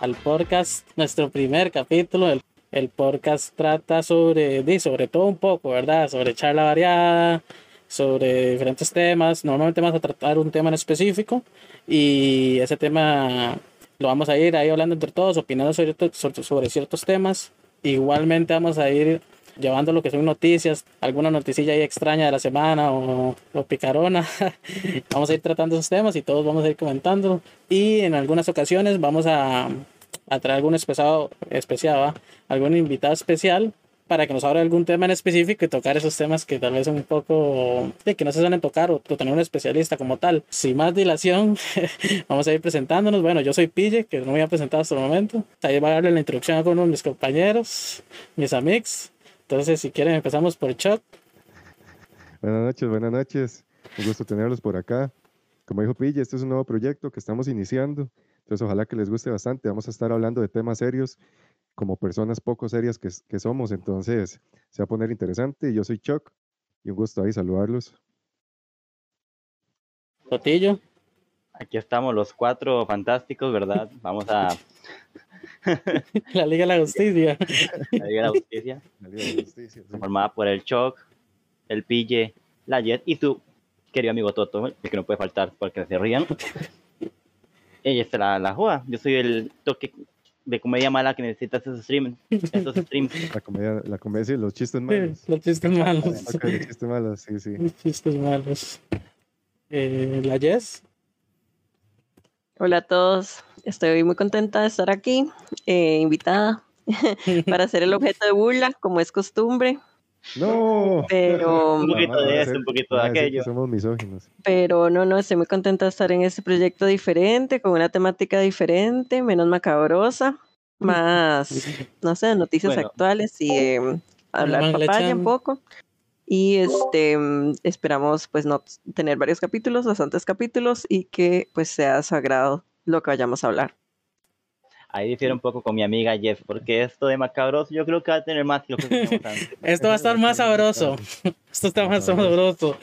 al podcast, nuestro primer capítulo. El, el podcast trata sobre, sobre todo un poco, ¿verdad? Sobre charla variada, sobre diferentes temas. Normalmente vamos a tratar un tema en específico y ese tema lo vamos a ir ahí hablando entre todos, opinando sobre, sobre ciertos temas. Igualmente vamos a ir llevando lo que son noticias, alguna noticilla ahí extraña de la semana o, o picarona. vamos a ir tratando esos temas y todos vamos a ir comentando. Y en algunas ocasiones vamos a, a traer algún especial, especial algún invitado especial para que nos abra algún tema en específico y tocar esos temas que tal vez son un poco de que no se suelen tocar o, tener un especialista como tal. Sin más dilación, vamos a ir presentándonos. Bueno, yo soy Pille, que no me había presentado hasta el momento. Ahí va a darle la introducción a algunos de mis compañeros, mis amigos. Entonces, si quieren, empezamos por Chuck. Buenas noches, buenas noches. Un gusto tenerlos por acá. Como dijo Pille, este es un nuevo proyecto que estamos iniciando. Entonces, ojalá que les guste bastante. Vamos a estar hablando de temas serios, como personas poco serias que, que somos. Entonces, se va a poner interesante. Yo soy Chuck y un gusto ahí saludarlos. Rotillo. Aquí estamos los cuatro fantásticos, ¿verdad? Vamos a la Liga de la Justicia. La Liga de la Justicia. La Liga de la Justicia. Formada por el Choc, el Pille, la Jet y tu querido amigo Toto, el que no puede faltar porque se rían. Ella es la, la Joa. Yo soy el toque de comedia mala que necesitas esos streams. Esos streams. La comedia, la comedia, sí, los chistes malos. Sí, los chistes malos. Okay, los chistes malos, sí, sí. Los chistes malos. Eh, la Jess. Hola a todos, estoy muy contenta de estar aquí, eh, invitada para ser el objeto de burla, como es costumbre. No. Pero. un poquito de esto, un poquito de aquello. Somos misóginos. Pero no, no, estoy muy contenta de estar en este proyecto diferente, con una temática diferente, menos macabrosa, más, no sé, noticias Bueno. actuales y eh, hablar papaya un poco. Y este esperamos pues no tener varios capítulos, bastantes capítulos, y que pues sea de su agrado lo que vayamos a hablar. Ahí difiere un poco con mi amiga Jeff, porque esto de macabroso yo creo que va a tener más que lo que antes. Esto va a estar más sabroso. Esto está más sabroso.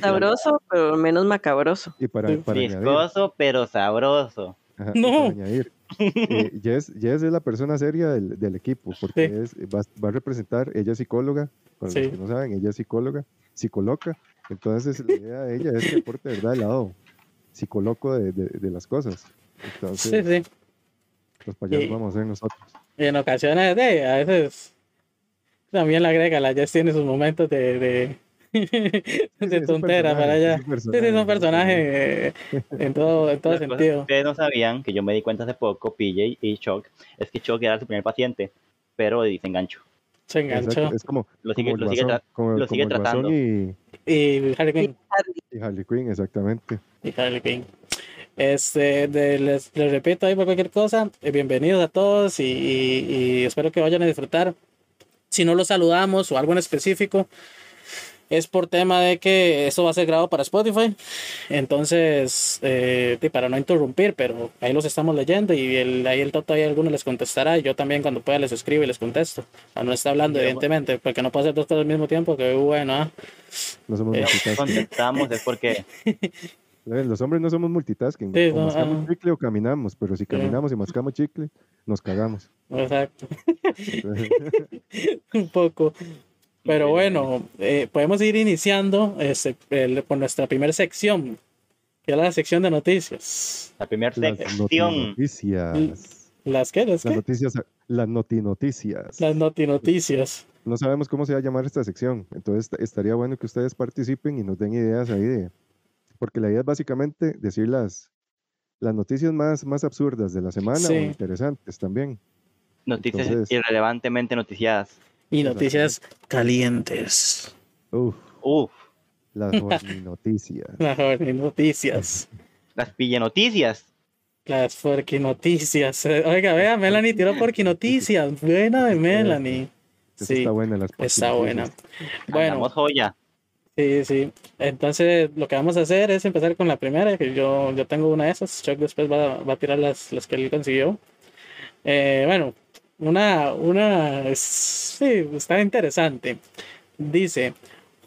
Sabroso, pero menos macabroso. Y para, para añadir, Viscoso, pero sabroso. ajá, y No. para añadir, eh, Jess, Jess es la persona seria del, del equipo, porque Sí. es, va, va a representar, ella es psicóloga, para Sí. los que no saben, ella es psicóloga, psicoloca, entonces la idea de ella es que aporte de verdad el lado psicoloco de, de, de las cosas. Entonces, Sí, sí. los payasos Y- vamos a ser nosotros. Y en ocasiones, de, a veces también la agrega, la Jess tiene sus momentos de, de, de es un tontera para personaje, allá. es un Sí, sí, es un personaje eh, en todo, en todo que sentido. ustedes no sabían, que yo me di cuenta hace poco, PJ y Chuck, es que Chuck era su primer paciente, pero se enganchó. Se enganchó. Es como, Lo sigue, como lo sigue, tra- como, lo como sigue Guasón tratando. y, Y Harley Quinn. y Harley Quinn, exactamente. y Harley Quinn. Este, de- les, les repito ahí por cualquier cosa, eh, bienvenidos a todos y, y- y espero que vayan a disfrutar. Si no los saludamos o algo en específico, es por tema de que esto va a ser grabado para Spotify. Entonces, eh, y para no interrumpir, pero ahí los estamos leyendo y el, ahí el Toto ahí alguno les contestará. Y yo también cuando pueda les escribo y les contesto. No está hablando, Sí, evidentemente, porque no puedo hacer dos cosas al mismo tiempo, que bueno, ah. No somos Eh, multitasking. Contestamos es porque. Los hombres no somos multitasking. Sí, o no, mascamos ah. chicle o caminamos, pero si caminamos y mascamos chicle, nos cagamos. Exacto. un poco. Pero bueno, eh, podemos ir iniciando este, el- con nuestra primera sección, que es la sección de noticias. la primera sección, noticias. ¿Las qué? ¿Las Las qué? noticias, las notinoticias. Las notinoticias. No sabemos cómo se va a llamar esta sección, entonces est- estaría bueno que ustedes participen y nos den ideas ahí de... Porque la idea es básicamente decir las, las noticias más, más absurdas de la semana Sí. o interesantes también. noticias Entonces- irrelevantemente noticiadas. Y noticias calientes. Uf, Uf, las noticias. Las noticias. las pille noticias. Las porqui noticias. Oiga, vea, Melanie tiró porqui noticias. Buena de Melanie. Sí, está buena. Las está buena. Bueno, Andamos joya. Sí, sí. Entonces, lo que vamos a hacer es empezar con la primera, que yo, yo tengo una de esas. Chuck después va, va a tirar las, las que él consiguió. Eh, bueno, una, una, sí, está interesante. Dice,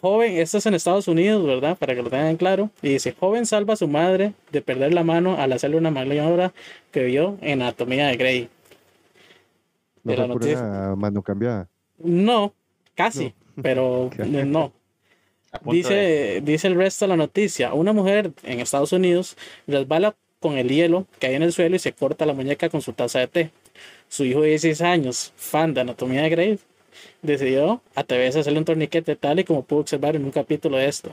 joven, esto es en Estados Unidos, ¿verdad? Para que lo tengan claro. Y dice, joven salva a su madre de perder la mano al hacerle una maniobra que vio en Anatomía de Grey. ¿No de fue una mano cambiada? No, casi, pero no. Dice, dice el resto de la noticia, una mujer en Estados Unidos resbala con el hielo, cae en el suelo y se corta la muñeca con su taza de té. Su hijo de 16 años, fan de Anatomía de Grey, decidió atreverse a hacerle un torniquete tal y como pudo observar en un capítulo de esto.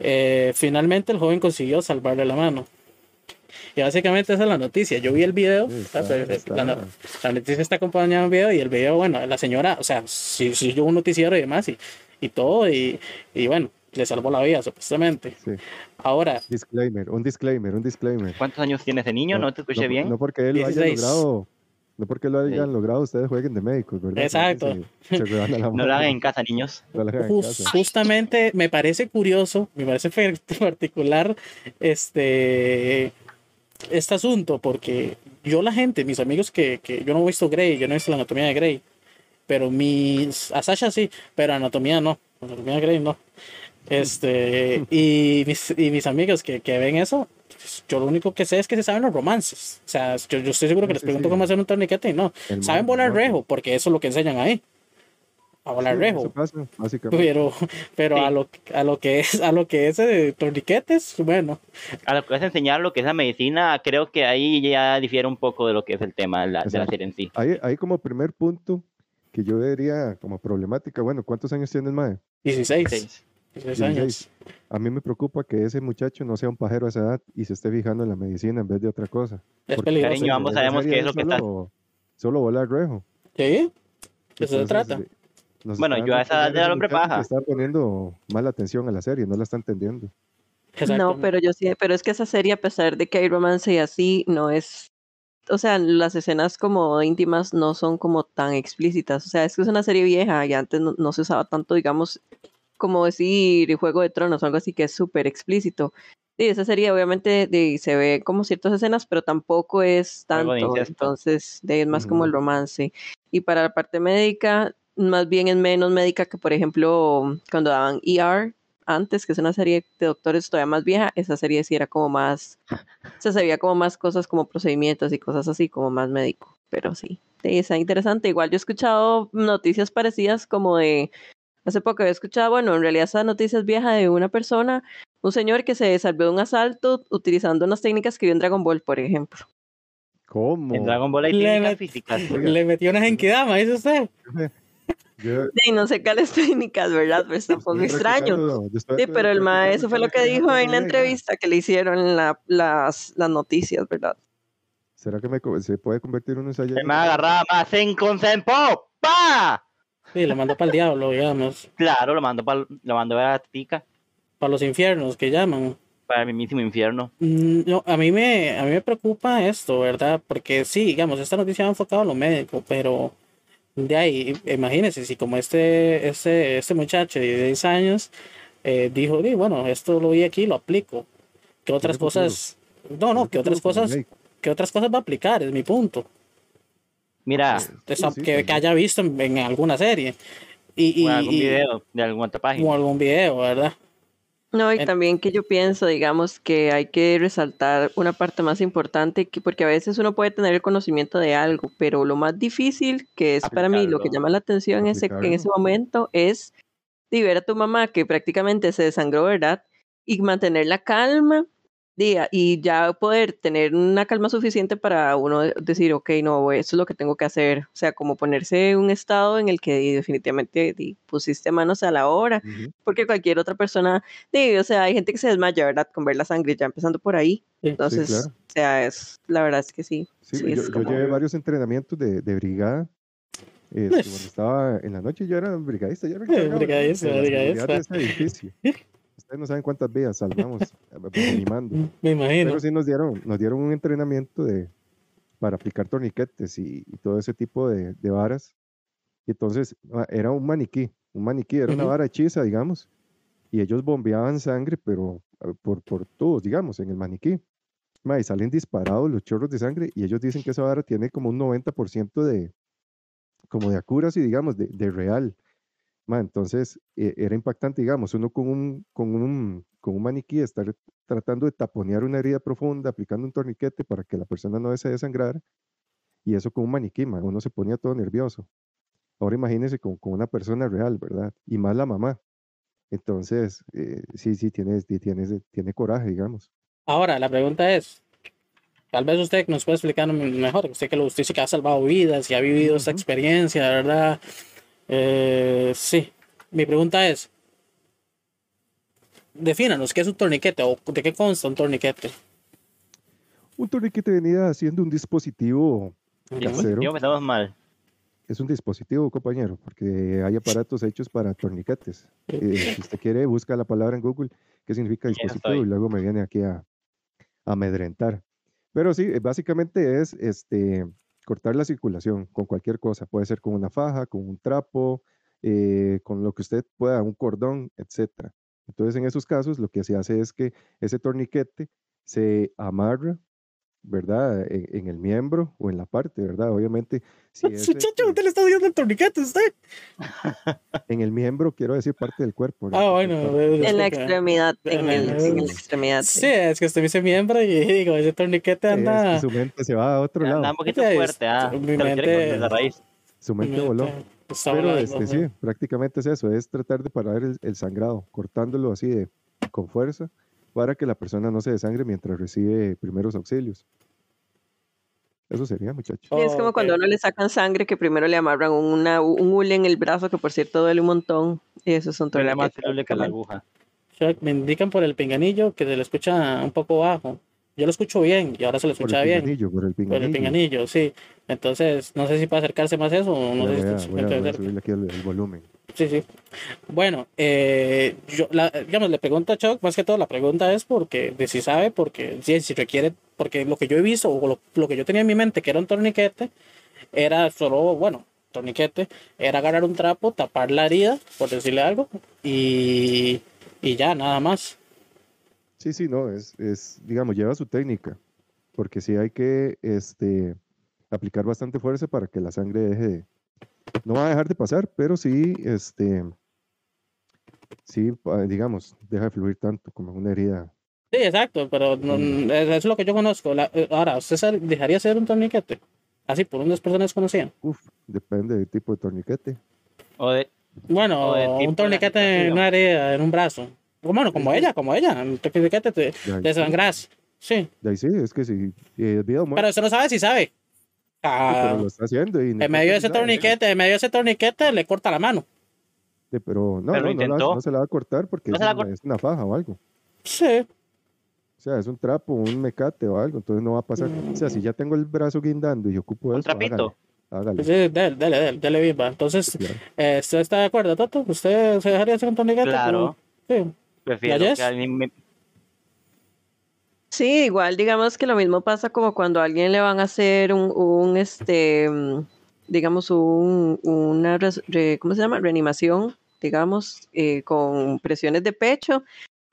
Eh, finalmente el joven consiguió salvarle la mano. Y básicamente esa es la noticia. Yo vi el video, La, noticia está acompañada de un video y el video, bueno, la señora, o sea, si si yo un noticiero y demás y, y todo, y, y, bueno, le salvó la vida, supuestamente. Ahora. Disclaimer, un disclaimer, un disclaimer. ¿Cuántos años tiene ese niño? ¿No, te escuché bien? No porque él lo haya logrado no porque lo hayan logrado, ustedes jueguen de médicos, ¿verdad? Exacto. no lo hagan en casa, niños. Justamente me parece curioso, me parece particular este, este asunto, porque yo la gente, mis amigos que, que yo no he visto Grey, yo no he visto la anatomía de Grey, pero mis, a Sasha sí, pero anatomía no, anatomía de Grey no. Este, y mis, y mis amigos que, que ven eso, yo lo único que sé es que se saben los romances. O sea, yo, yo estoy seguro que les pregunto cómo hacer un torniquete y no. saben volar rejo, porque eso es lo que enseñan ahí. A volar rejo. pero pero a, lo, a lo que es a lo que es de torniquetes, bueno. A lo que es enseñar lo que es la medicina, creo que ahí ya difiere un poco de lo que es el tema de la, de la serie en sí. Ahí, ahí como primer punto que yo diría como problemática, bueno, ¿cuántos años tienes, Mae? 16. 16 años. A mí me preocupa que ese muchacho no sea un pajero a esa edad y se esté fijando en la medicina en vez de otra cosa. Es peligroso. Cariño, ambos sabemos qué es lo que está. Solo volar rejo. ¿Sí? ¿De eso se trata? Bueno, yo a esa edad del hombre paja. Está poniendo mala atención a la serie, no la está entendiendo. No, pero yo sí, pero es que esa serie, a pesar de que hay romance y así, no es. O sea, las escenas como íntimas no son como tan explícitas. O sea, es que es una serie vieja y antes no se usaba tanto, digamos, como decir Juego de Tronos o algo así que es súper explícito. Sí, esa sería obviamente de, se ve como ciertas escenas, pero tampoco es tanto, entonces de, es más como el romance. Y para la parte médica, más bien es menos médica que, por ejemplo, cuando daban ER antes, que es una serie de doctores todavía más vieja, esa serie sí era como más, se sabía como más cosas como procedimientos y cosas así, como más médico, pero sí. Sí, está interesante. Igual yo he escuchado noticias parecidas como de Hace poco había escuchado, bueno, en realidad esa noticia es vieja de una persona, un señor que se salvó de un asalto utilizando unas técnicas que vio en Dragon Ball, por ejemplo. ¿Cómo? En Dragon Ball hay técnicas físicas. Le metió una genkidama, dice usted. Sí, no sé cuáles técnicas, ¿verdad? Pero está un poco extraño. Sí, pero el maestro fue lo que dijo en la entrevista que le hicieron en la, las, las noticias, ¿verdad? ¿Será que me, se puede convertir uno en Se me agarraba más en Consempo. ¡Pa! Sí, lo mandó para el diablo, digamos. Claro, lo mandó para lo mandó a la tica. Para los infiernos que llaman. Para el mismísimo infierno. Mm, no, a mí me, a mí me preocupa esto, ¿verdad? Porque sí, digamos, esta noticia ha enfocado a lo médico, pero de ahí, imagínense, si como este, este, este muchacho de 10 años eh, dijo, bueno, esto lo vi aquí, lo aplico. ¿Qué otras cosas? No, no, ¿qué otras cosas? ¿Qué otras cosas va a aplicar? Es mi punto. Mira, que, haya visto en, alguna serie. Y, o algún video de alguna página. O algún video, ¿verdad? No, y también que yo pienso, digamos, que hay que resaltar una parte más importante, que, porque a veces uno puede tener el conocimiento de algo, pero lo más difícil, que es para mí lo que llama la atención en ese, en ese momento, es ver a tu mamá que prácticamente se desangró, ¿verdad? Y mantener la calma día y ya poder tener una calma suficiente para uno decir, ok, no, eso es lo que tengo que hacer. O sea, como ponerse en un estado en el que definitivamente pusiste manos a la obra, porque cualquier otra persona, o sea, hay gente que se desmaya, ¿verdad? Con ver la sangre, ya empezando por ahí. Entonces, o sea, es, la verdad es que sí. Sí, yo, llevé varios entrenamientos de, de brigada. Eh, cuando estaba en la noche yo era brigadista, yo era brigadista, brigadista. De ese edificio. Ustedes no saben cuántas vidas salvamos eh, animando. Me imagino. Pero sí nos dieron, nos dieron un entrenamiento de, para aplicar torniquetes y, todo ese tipo de, de, varas. Y entonces ah, era un maniquí, un maniquí, era una vara hechiza, digamos. Y ellos bombeaban sangre, pero ah, por, por todos, digamos, en el maniquí. y salen disparados los chorros de sangre y ellos dicen que esa vara tiene como un 90% de, como de y digamos, de, de real. Ma, entonces eh, era impactante, digamos, uno con un, con un, con un maniquí estar tratando de taponear una herida profunda, aplicando un torniquete para que la persona no se desangrara, y eso con un maniquí, ma, uno se ponía todo nervioso. Ahora imagínese con, con una persona real, ¿verdad? Y más la mamá. Entonces, eh, sí, sí, tiene, tiene, tiene coraje, digamos. Ahora, la pregunta es, tal vez usted nos puede explicar mejor, usted que lo usted sí que ha salvado vidas y ha vivido esta experiencia, ¿verdad? Eh, sí, mi pregunta es, defínanos, ¿qué es un torniquete o de qué consta un torniquete? Un torniquete venía siendo un dispositivo casero. Yo me estamos mal. Es un dispositivo, compañero, porque hay aparatos hechos para torniquetes. Eh, si usted quiere, busca la palabra en Google, qué significa dispositivo, y luego me viene aquí a, a amedrentar. Pero sí, eh, básicamente es este, cortar la circulación con cualquier cosa. Puede ser con una faja, con un trapo, eh, con lo que usted pueda, un cordón, etc. Entonces, en esos casos, lo que se hace es que ese torniquete se amarra ¿verdad? En, el miembro o en la parte, ¿verdad? Obviamente. Si ese, usted le está diciendo el torniquete usted. En el miembro, quiero decir parte del cuerpo. Ah, bueno. En la extremidad, en, el, en la extremidad. Sí, es que usted me dice miembro y digo, ese torniquete anda. Es que su mente se va a otro lado. Anda un poquito fuerte, ah. Mi mente, la raíz. Su mente voló. Pero este, sí, prácticamente es eso, es tratar de parar el, el sangrado, cortándolo así de, con fuerza para que la persona no se desangre mientras recibe primeros auxilios. Eso sería, muchachos. es como cuando a uno le sacan sangre que primero le amarran una, un hule en el brazo que por cierto duele un montón. Y eso es un Pero más que la aguja. Me indican por el pinganillo que se le escucha un poco bajo. Yo lo escucho bien y ahora se lo escucha bien. Por el pinganillo. Por el pinganillo, sí. Entonces, no sé si puede acercarse más eso o no sé si voy a, subirle aquí el, volumen. Sí, sí. Bueno, eh, yo, la, digamos, le pregunto a Chuck, más que todo la pregunta es porque, de si sabe, porque si, si requiere, porque lo que yo he visto o lo, lo, que yo tenía en mi mente que era un torniquete, era solo, bueno, torniquete, era agarrar un trapo, tapar la herida, por decirle algo, y, y ya, nada más. Sí, sí, no, es, es, digamos, lleva su técnica, porque sí hay que este, aplicar bastante fuerza para que la sangre deje de, no va a dejar de pasar, pero sí, este, sí, digamos, deja de fluir tanto como una herida. Sí, exacto, pero eso es lo que yo conozco. Eh, ahora, ¿usted dejaría ser un torniquete? Así, por unas personas conocían. Uf, depende del tipo de torniquete. O de, bueno, un torniquete en una herida, en un brazo. Bueno, como ella, como ella. ¿Qué te, te, desangras. Sí. De ahí sí, es que sí. Eh, pero usted no sabe si sabe. Ah, pero lo está haciendo. Y en medio de ese torniquete, en medio de ese torniquete le corta la mano. Sí, pero no, no, no, no, se la va a cortar porque es, una, es, una, faja o algo. Sí. O sea, es un trapo, un mecate o algo, entonces no va a pasar. O sea, si ya tengo el brazo guindando y ocupo ¿Un eso, trapito? Hágale. Sí, dale, dale, dale, dale bien, Entonces, eh, ¿usted está de acuerdo, Toto? ¿Usted se dejaría hacer un torniquete? Claro. Sí. Prefiero que alguien me... Sí, igual digamos que lo mismo pasa como cuando a alguien le van a hacer un, este, mm, digamos, un, una, ¿cómo se llama? Reanimación, digamos, eh, con presiones de pecho.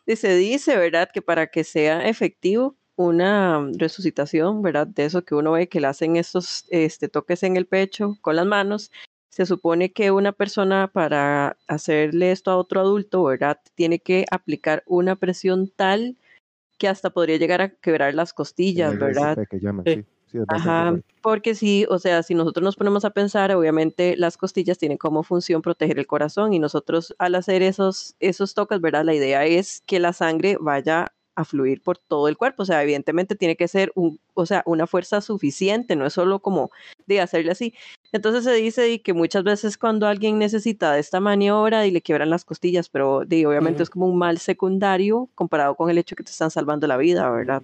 Y se dice, ¿verdad? Que para que sea efectivo una resucitación, ¿verdad? De eso que uno ve que le hacen estos este, toques en el pecho con las manos, se supone que una persona para hacerle esto a otro adulto, ¿verdad? Tiene que aplicar una presión tal que hasta podría llegar a quebrar las costillas, ¿verdad? Ajá, porque sí, o sea, si nosotros nos ponemos a pensar, obviamente las costillas tienen como función proteger el corazón y nosotros al hacer esos, esos toques, ¿verdad? La idea es que la sangre vaya a fluir por todo el cuerpo. O sea, evidentemente tiene que ser un, o sea, una fuerza suficiente, no es solo como de hacerle así. Entonces se dice que muchas veces cuando alguien necesita esta maniobra y le quiebran las costillas, pero de, obviamente es como un mal secundario comparado con el hecho que te están salvando la vida, ¿verdad?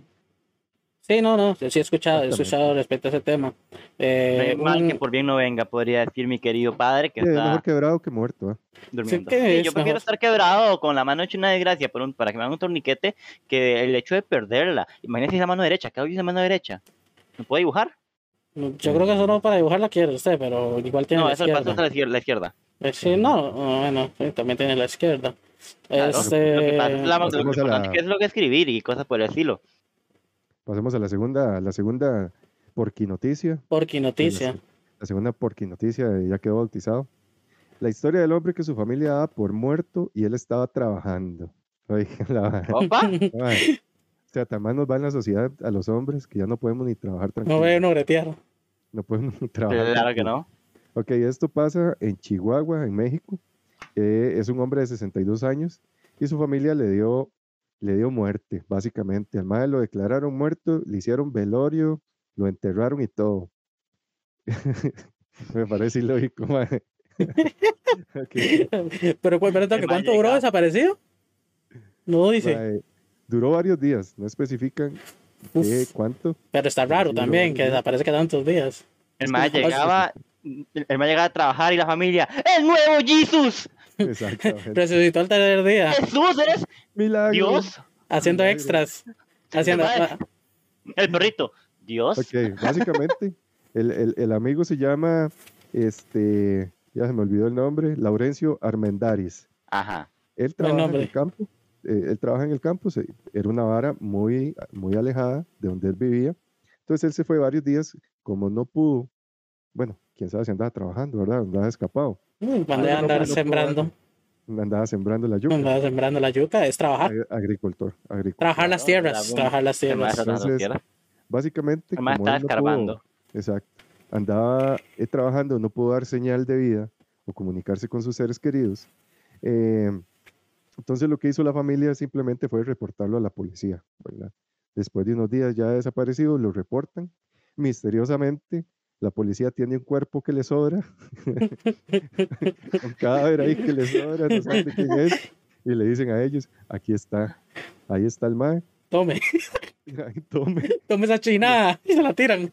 Sí, no, no, sí he escuchado, he escuchado respecto a ese tema. Eh, mal que por bien no venga, podría decir mi querido padre que está... mejor quebrado que muerto, ¿eh? Durmiendo. yo prefiero estar quebrado con la mano hecha una desgracia por un, para que me hagan un torniquete que el hecho de perderla. Imagínese esa mano derecha, ¿qué hago esa mano derecha? ¿Me puede dibujar? Yo creo que eso no para dibujar la quiere usted, pero igual tiene no, la eso izquierda. No, eso la izquierda. Eh, sí, no, bueno, también tiene la izquierda. Claro, este... Lo que pasa es, la, lo que, la... que es lo que escribir y cosas por el estilo. Pasemos a la segunda, la segunda porquinoticia. Porquinoticia. La, la segunda porquinoticia, ya quedó bautizado. La historia del hombre que su familia daba por muerto y él estaba trabajando. Oigan, la. Opa. Ay, O sea, tan mal nos va en la sociedad a los hombres que ya no podemos ni trabajar No tranquilos. veo uno bretear. No podemos ni trabajar. Claro que no. Ok, esto pasa en Chihuahua, en México. Eh, es un hombre de 62 años y su familia le dio, le dio muerte, básicamente. Al madre lo declararon muerto, le hicieron velorio, lo enterraron y todo. Me parece ilógico, madre. Ok, Pero pues, ¿cuánto duró desaparecido? No dice. mae, Duró varios días, no especifican Uf, qué, cuánto. pero está raro también que desaparece cada tantos días. El que- llegaba, el mae llegaba a trabajar y la familia, ¡El nuevo Jesus! Resucitó al tercer día, ¡Jesús, eres Milagro. Dios! haciendo Milagro. extras. Haciendo, Mae. El perrito, ¿Dios? Ok, básicamente, el, el- el amigo se llama, este, ya se me olvidó el nombre, Laurencio Armendaris. Ajá. Él trabaja en el campo, eh, él trabaja en el campo, se- era una vara muy, muy alejada de donde él vivía. Entonces él se fue varios días, como no pudo, bueno, quién sabe si andaba trabajando, ¿verdad? Andaba escapado, Mm, Cuando Ah, ya no, andar sembrando, andaba sembrando la yuca. andar sembrando la yuca, es trabajar. ag- Agricultor, agricultor. Trabajar las tierras, trabajar las tierras. Entonces. Básicamente, mae como está él no pudo- escarbando. Exacto. Andaba eh, trabajando, no pudo dar señal de vida o comunicarse con sus seres queridos. eh, entonces lo que hizo la familia simplemente fue reportarlo a la policía, ¿verdad? Después de unos días ya desaparecido, lo reportan. Misteriosamente, la policía tiene un cuerpo que le sobra, un cadáver ahí que le sobra, no saben de quién es, y le dicen a ellos, aquí está, ahí está el mae, Tome, tome, tome esa chinada y se la tiran.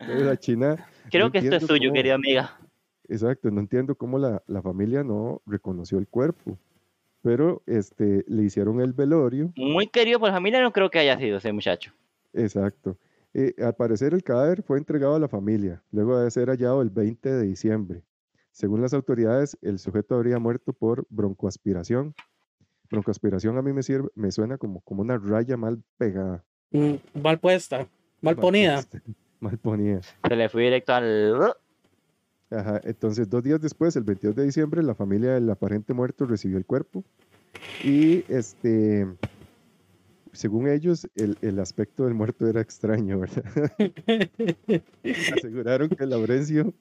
la china. Creo no que esto es suyo, cómo- querida amiga. Exacto, no entiendo cómo la, la familia no reconoció el cuerpo, pero este, le hicieron el velorio, Muy querido por la familia, no creo que haya sido ese muchacho. exacto. Eh, al parecer el cadáver fue entregado a la familia, luego de ser hallado el 20 de diciembre. Según las autoridades, el sujeto habría muerto por broncoaspiración. Broncoaspiración a mí me, sirve, me suena como, como una raya mal pegada. Mm, Mal puesta, mal ponida. Mal ponida. Se le fue directo al... Ajá, entonces, dos días después, el 22 de diciembre, la familia del aparente muerto recibió el cuerpo y, este, según ellos, el, el aspecto del muerto era extraño, ¿verdad? Aseguraron que Laurencio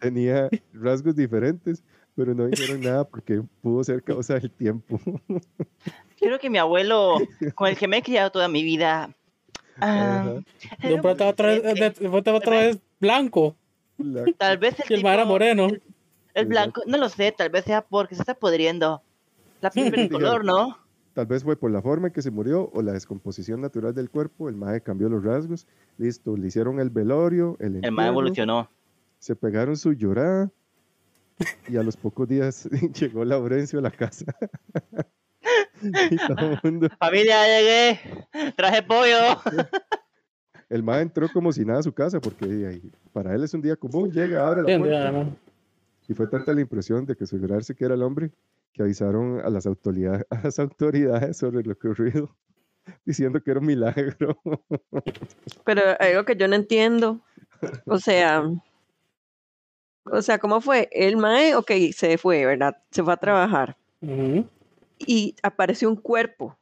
tenía rasgos diferentes, pero no dijeron nada porque pudo ser causa del tiempo. Creo que mi abuelo, con el que me he criado toda mi vida... ah, Ajá. De un pronto a otro, es- de- de pronto a otro es blanco La- Tal vez el, el era moreno. El, el blanco, no lo sé, tal vez sea porque se está pudriendo. La piel pierde color, ¿no? Tal vez fue por la forma en que se murió o la descomposición natural del cuerpo. El mae cambió los rasgos. Listo, le hicieron el velorio, el El entierro. más evolucionó. se pegaron su llorada y a los pocos días llegó Laurencio a la casa. y todo el mundo, Familia, llegué. Traje pollo. el mae entró como si nada a su casa porque para él es un día común, llega, abre la puerta. Y fue tanta la impresión de que asegurarse que era el hombre que avisaron a las autoridades, a las autoridades sobre lo ocurrido, diciendo que era un milagro. Pero algo que yo no entiendo, o sea, o sea, ¿cómo fue? El mae, ok, se fue, ¿verdad? Se fue a trabajar y apareció un cuerpo.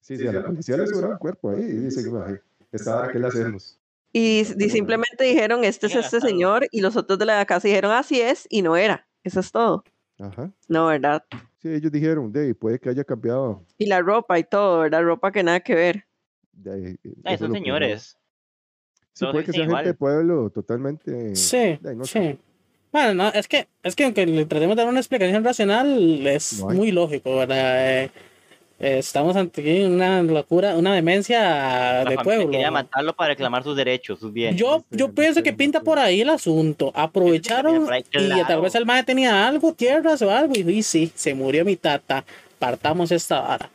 Sí, sí, a la policía le sobró el cuerpo ahí y dicen, "Ay, esta hora, ¿qué le hacemos? Y, simplemente dijeron, este es este señor, y los otros de la casa dijeron, así es, y no era. Eso es todo. Ajá. No, ¿verdad? Sí, ellos dijeron, de puede que haya cambiado. Y la ropa y todo, ¿verdad? Ropa que nada que ver. de ahí, eh, Ay, eso son señores. Sí, puede que sea gente de pueblo totalmente. Sí, de sé. sí. Bueno, no, es que, es que aunque le tratemos de dar una explicación racional, es No muy lógico, ¿verdad? Eh, estamos ante una locura, una demencia La de pueblo. quería matarlo para reclamar sus derechos, sus bienes. Yo, yo pienso que pinta por ahí el asunto. Aprovecharon ahí, y tal claro. vez el mae tenía algo, tierras o algo, y, y sí, se murió mi tata. Partamos esta vara.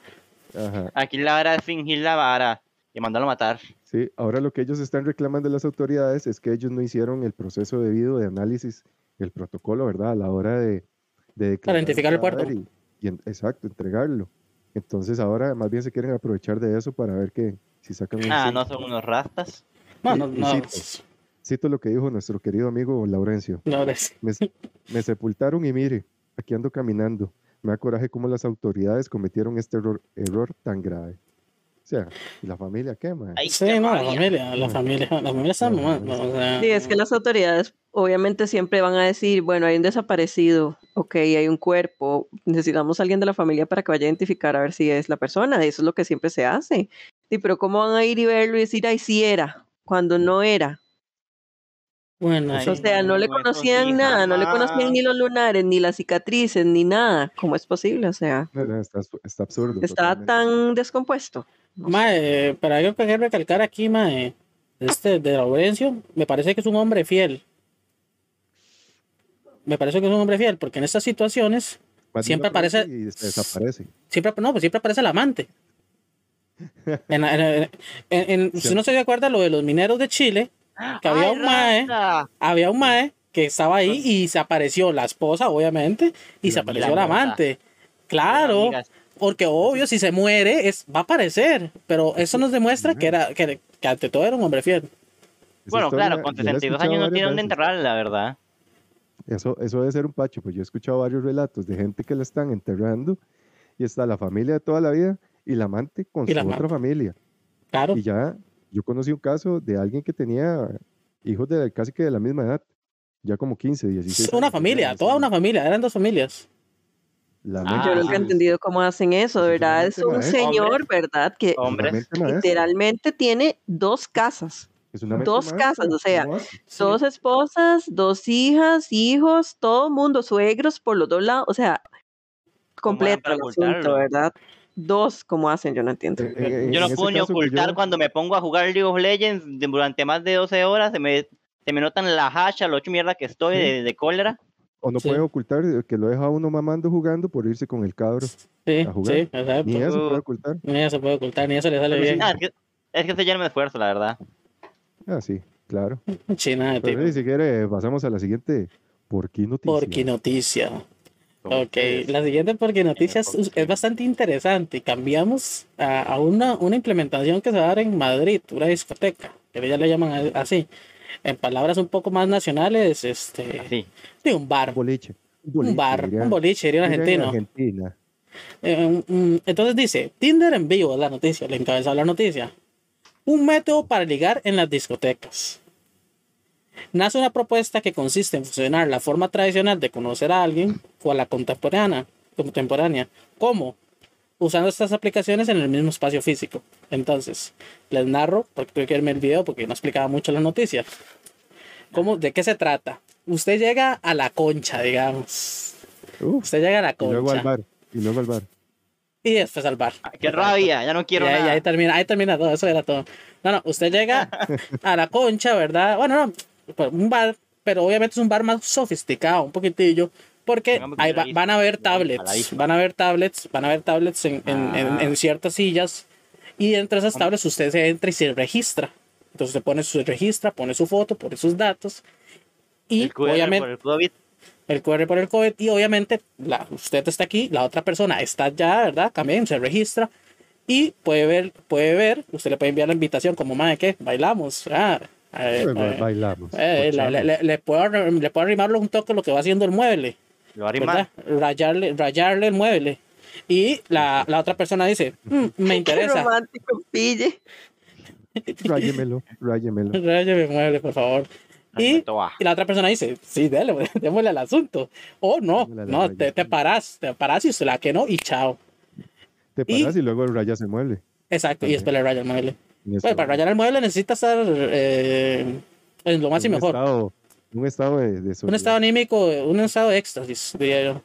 Ajá. Aquí la vara es fingir la vara y mandarlo a matar. Sí, ahora lo que ellos están reclamando de las autoridades es que ellos no hicieron el proceso debido de análisis, el protocolo, ¿verdad? A la hora de, de declarar identificar el cuerpo. Y, y en- exacto, entregarlo. Entonces ahora más bien se quieren aprovechar de eso para ver que si sacan un Ah, no son unos rastas. No, Y- no, cito, cito lo que dijo nuestro querido amigo Laurencio. Laurencio. Me, me sepultaron y mire, aquí ando caminando. Me da coraje cómo las autoridades cometieron este error, error tan grave. O sea, ¿y la familia qué, man? Ay, Sí, no, la familia, la familia, la familia está No, mal. no, o sea, Sí, es que las autoridades obviamente siempre van a decir, bueno, hay un desaparecido, ok, hay un cuerpo, necesitamos a alguien de la familia para que vaya a identificar a ver si es la persona, eso es lo que siempre se hace. Sí, pero ¿cómo van a ir y verlo y decir, ay, sí era, cuando no era? Bueno, sí. O sea, no le conocían nada, no le conocían ni los lunares, ni las cicatrices, ni nada. ¿Cómo es posible? O sea, está, está absurdo. estaba totalmente. tan descompuesto. Mae, pero algo que recalcar aquí, mae, este de Laurencio, me parece que es un hombre fiel. Me parece que es un hombre fiel, porque en estas situaciones, siempre aparece- Y se desaparece. siempre, no, pues siempre aparece el amante. En, en- en- en- si no se dio acuerdo lo de los mineros de Chile, que había Ay, un mae, había un mae que estaba ahí y se apareció la esposa, obviamente, y se La apareció el amante. Claro, Amigas, porque obvio, si se muere, es, va a aparecer, pero eso nos demuestra que era que, que ante todo era un hombre fiel. Bueno, historia claro, con yo la he 62 escuchado años no tiene dónde enterrarla, la verdad. Eso, eso debe ser un pacho, pues yo he escuchado varios relatos de gente que la están enterrando y está la familia de toda la vida y la amante con Y su otra amante. familia. Claro, Y ya, yo conocí un caso de alguien que tenía hijos de casi que de la misma edad, ya como 15, 16. una familia, toda una familia, eran dos familias. La Ah, Yo nunca he sí. entendido cómo hacen eso, de Pues verdad. Es un maestra. señor, Hombre. ¿verdad? Que Hombres. literalmente tiene dos casas, es una dos maestra, casas, o sea, ¿cómo hace? dos esposas, dos hijas, hijos, todo mundo, suegros por los dos lados, o sea, completo el asunto? ¿verdad? Dos, ¿cómo hacen? Yo no entiendo. Eh, eh, Yo no puedo ni que ocultar yo- cuando me pongo a jugar League of Legends durante más de 12 horas. Se me, se me notan la hacha, lo ocho mierda que estoy Sí. de, de cólera. O no Sí. puede ocultar eh, que lo deja uno mamando jugando por irse con el cabro. Sí, a jugar. sí, exacto. Ni eso puede ocultar. Ni eso se puede ocultar, ni eso le sale Pero sí. bien. Ah, es, que, es que se llena de esfuerzo, la verdad. Ah, sí, claro. China de Pero tipo. sí, si quiere, pasamos a la siguiente. ¿Por qué noticia? Porqui noticia. Ok, la siguiente Porqui noticia es, bastante interesante. Cambiamos a, a una, una implementación que se va a dar en Madrid, una discoteca, que ya le llaman así. En palabras un poco más nacionales, este, de un bar. Un boliche. Un bar, diría- un boliche, diría un diría en argentino. Argentina. Eh, entonces dice, Tinder en vivo es la noticia, le encabezado la noticia. Un método para ligar en las discotecas. Nace una propuesta que consiste en fusionar la forma tradicional de conocer a alguien con la contemporánea. contemporánea. ¿Cómo? Usando estas aplicaciones en el mismo espacio físico. Entonces, les narro, porque tuve que verme el video porque no explicaba mucho la noticia. ¿Cómo, ¿De qué se trata? Usted llega a la concha, digamos. Uh, Usted llega a la y luego al concha bar. Y luego al bar. y después al bar. Ah, ¡Qué rabia! Ya no quiero y ahí, nada. ahí termina, ahí termina todo, eso era todo. No, no, usted llega a la concha, ¿verdad? Bueno, no, pues, un bar, pero obviamente es un bar más sofisticado, un poquitillo, porque ahí va- van a ver ya, tablets, van a ver tablets, van a ver tablets en, en- en- Ah. en ciertas sillas, y entre esas tablets usted se entra y se registra. Entonces se pone su registra, pone su foto, pone sus datos, y el QR obviamente por el COVID. el QR por el COVID y obviamente la, usted está aquí, la otra persona está ya, ¿verdad? También se registra y puede ver, puede ver, usted le puede enviar la invitación como, madre, ¿qué? Bailamos. Ah, eh, eh, bailamos. eh, le, le- le- puedo, le puedo arrimarlo un toque lo que va haciendo el mueble, Lo. Rayarle, rayarle el mueble. Y la, la otra persona dice, "Mm, me Qué interesa. romántico, pille. Ráyemelo, ráyemelo. Ráyame el mueble, por favor. Y, y la otra persona dice, sí, dale, démosle al asunto. O no, no, te, te paras, te paras y usted la que no, y chao. Te Y- paras y, luego rayas el mueble. Exacto, y También. después le raya el mueble. Ese- Bueno, para rayar el mueble necesita estar eh, en lo más y mejor. Estado, un estado de, de Un estado anímico, un estado de éxtasis, diría yo.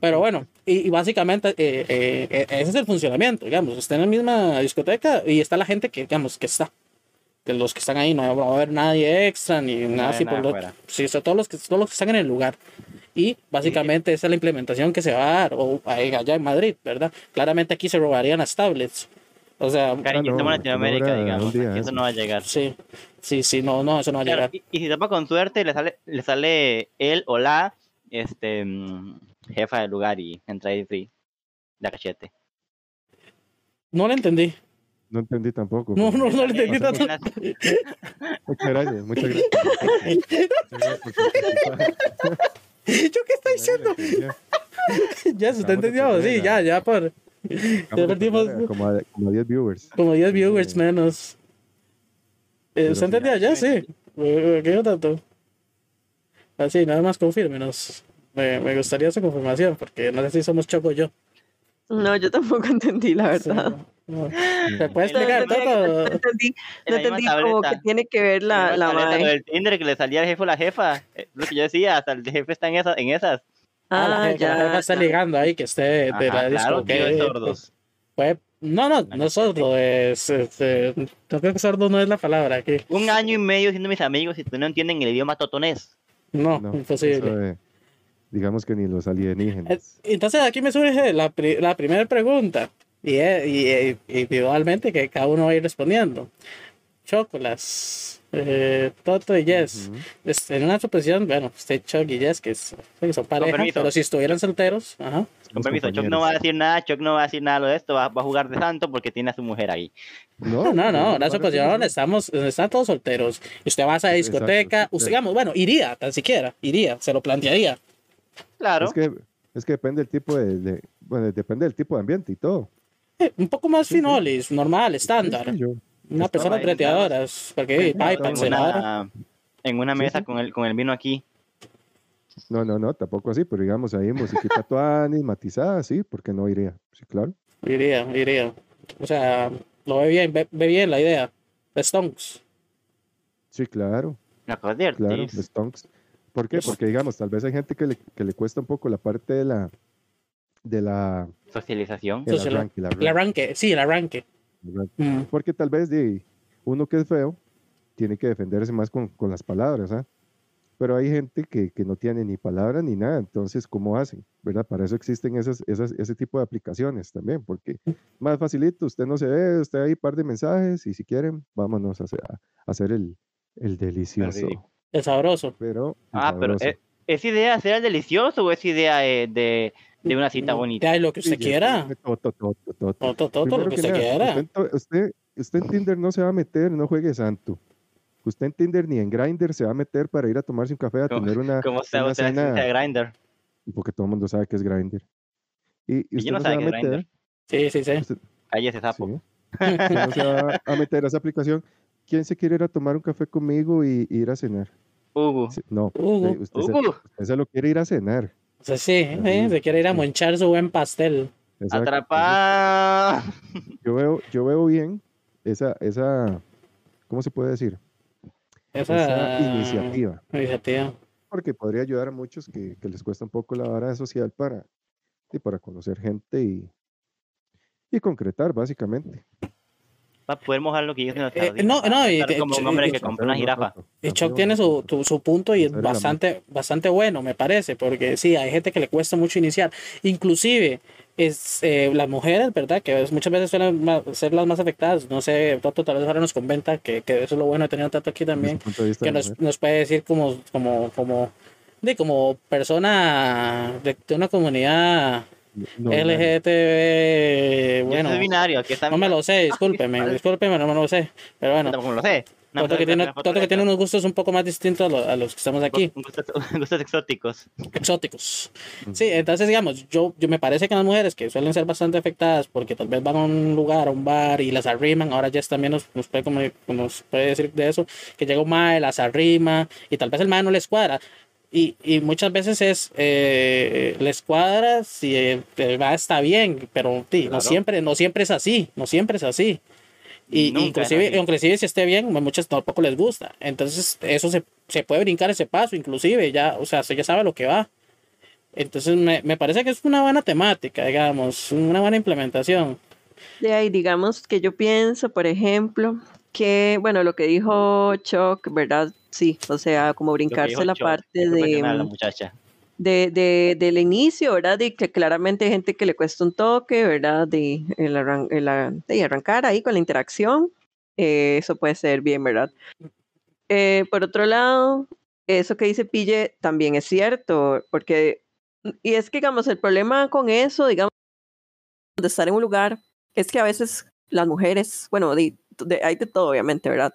Pero bueno, y, y básicamente eh, eh, eh, ese es el funcionamiento, digamos. Está en la misma discoteca y está la gente que, digamos, que está. De los que están ahí, no va a haber nadie extra ni nada así. nada por lo- sí, son todos los, que, todos los que están en el lugar. Y básicamente esa es la implementación que se va a dar o, allá en Madrid, ¿verdad? Claramente aquí se robarían las tablets. O sea, Cariño, no, estamos en aquí Latinoamérica, no digamos. día eso no va a llegar. sí, sí, sí, no, no, eso no va a Claro, llegar. y, y si tapa con suerte, le sale, le sale él o la este, mm, jefa del lugar y entra ahí free. De cachete. No lo entendí. No entendí tampoco. No, no, no lo entendí tanto. Muchas gracias, muchas gracias. ¿Yo qué está diciendo? Ya, Ya se está entendiendo, sí, ya, a- ya por Ya perdimos- Como a, como a 10 viewers. como 10 viewers Sí. menos. Eh, ¿Se sí. entendió ya? Sí. Eh, ¿Qué tanto? Así, nada más confírmenos. Me, me gustaría su confirmación, porque no sé si somos Choco yo. No, yo tampoco entendí, la Sí, verdad. no. ¿Se puede No, explicar no, no, todo? no entendí, En no la entendí como que tiene que ver la, la mae. con el Tinder que le salía el jefe o la jefa. Eh, Lo que yo decía, hasta el jefe está en, esa, en esas. Ah, la, jefa ya. está ligando ahí, que esté de, Ajá, la disco. claro, tío, que- de sordos. Fue- no, no, no es sordo, es, este, no creo que sordo no es la palabra aquí. Un año y medio siendo mis amigos y tú no entienden el idioma totonés. No, No, imposible. eso de- digamos que ni los Eh, alienígenas. Entonces aquí me surge la, pri- la primera pregunta, y, es- y, eh, individualmente que cada uno va a ir respondiendo. Chocolas, eh, Toto y Jess, Ujú. es- en una suposición, bueno, usted Chuck y Jess, que, es- que son pareja, pero si estuvieran solteros, ajá, Con permiso, Chuck no va a decir nada, Chuck no va a decir nada de esto, va, va a jugar de santo porque tiene a su mujer ahí. No, no, no, la suposición, estamos, están todos solteros. Y usted va a esa Exacto, discoteca, sí, usted, sí. digamos, bueno, iría, tan siquiera, iría, se lo plantearía. Claro. Es que, es que depende del tipo de, de- bueno, depende del tipo de ambiente y todo. Eh, un poco más Sí, sí. finolis, normal, estándar. Sí, yo- Una persona breteadora, porque está en una, en una Sí, mesa sí. Con, el, con el vino aquí. No, no, no, tampoco así, pero digamos ahí musiquita tuanis, matizada, sí, porque no iría. Sí, claro. Iría, iría. O sea, lo ve bien, ve, ve bien la idea. The Stonks. Sí, claro, Una cosa claro. The Stonks. ¿Por qué? Porque digamos, tal vez hay gente que le, que le cuesta un poco la parte de la de la Socialización. el Social- arranque, el arranque, sí, el arranque. Mm. Porque tal vez de uno que es feo tiene que defenderse más con, con las palabras, ¿ah? Pero hay gente que, que no tiene ni palabras ni nada, entonces, ¿cómo hacen? ¿Verdad? Para eso existen esas, esas, ese tipo de aplicaciones también, porque más facilito, usted no se ve, usted ahí par de mensajes y si quieren, vámonos a hacer, a hacer el, el delicioso. El sabroso. Pero, Ah, pero sabroso. ¿es, ¿es idea hacer el delicioso o es idea eh, de, de una cita bonita? Lo que usted quiera. todo, lo que usted quiera. Usted, en usted, Tinder no se va a meter, no juegue santo. Usted en Tinder ni en Grindr se va a meter para ir a tomarse un café a ¿Cómo- tener una. ¿Cómo se una usted cena- de Grindr? Porque todo el mundo sabe que es Grindr. Y, y usted yo no no se va a sabía que es meter. Sí, sí, sí. usted- Cállese, sapo. sí, no se va a meter a esa aplicación. ¿Quién se quiere ir a tomar un café conmigo y, y ir a cenar? Hugo. No, Hugo. usted, usted se, Hugo. usted se lo quiere ir a cenar. O sea, sí, eh, se quiere ir a monchar su buen pastel. Exacto. Yo veo, yo veo bien esa, esa, ¿cómo se puede decir? Esa, esa iniciativa. Iniciativa. porque podría ayudar a muchos que, que les cuesta un poco la vara social para, y para conocer gente y, y concretar, básicamente. Para poder mojar lo que ellos Eh, jardines, no, no, y como un hombre y- que compró una jirafa. Y Chuck tiene su, tu- su punto y es bastante, bastante bueno, me parece, porque sí, hay gente que le cuesta mucho iniciar. Inclusive, es, eh, las mujeres, ¿verdad? Que muchas veces suelen ser las más afectadas. No sé, Toto tal vez ahora nos comenta que, que eso es lo bueno de tener a Tato aquí también, que nos, nos puede decir como, como, como, de como persona de, de una comunidad No, LGTB, bueno, soy binario, aquí está no me lo sé, discúlpeme, discúlpeme, no me lo sé, pero bueno. Tampoco lo sé. Toto que, tiene, Toto que tiene unos gustos un poco más distintos a, lo- a los que estamos aquí, Gustos, gustos exóticos. exóticos. Sí, entonces digamos, yo, yo me parece que las mujeres que suelen ser bastante afectadas porque tal vez van a un lugar, a un bar y las arriman, ahora Jess también nos, nos, puede, como- nos puede decir de eso, que llega un mae, las arrima y tal vez el mae no les cuadra. Y, y muchas veces es, eh, les cuadra si el, el mae está bien, pero sí, no, siempre, no siempre es así, no siempre es así. Y inclusive, inclusive si esté bien, a muchos tampoco les gusta. Entonces, eso se, se puede brincar ese paso, inclusive, ya, o sea, se ya sabe lo que va. Entonces, me, me parece que es una buena temática, digamos, una buena implementación. De ahí, digamos que yo pienso, por ejemplo, que, bueno, lo que dijo Chuck, ¿verdad? Sí, o sea, como brincarse la Chuck, parte de, la muchacha. de, de- del inicio, ¿verdad? Y que claramente hay gente que le cuesta un toque, ¿verdad? De, el arran- el de arrancar ahí con la interacción. eh, eso puede ser bien, ¿verdad? Eh, por otro lado, eso que dice Pille también es cierto, porque, y es que, digamos, el problema con eso, digamos, de estar en un lugar, es que a veces las mujeres, bueno, de, hay de todo, obviamente, ¿verdad?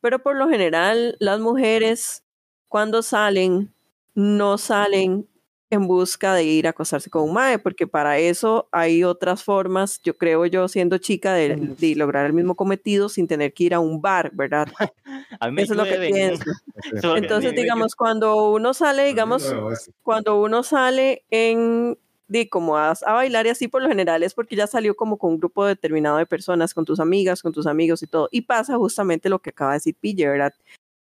Pero por lo general, las mujeres, cuando salen, no salen en busca de ir a acostarse con un mae, porque para eso hay otras formas, yo creo yo, siendo chica, de, lograr el mismo cometido sin tener que ir a un bar, ¿verdad? eso es lo que pienso. Entonces, digamos, cuando uno sale, digamos, cuando uno sale en de como a, bailar y así por lo general es porque ya salió como con un grupo determinado de personas, con tus amigas, con tus amigos y todo. Y pasa justamente lo que acaba de decir Pille, ¿verdad?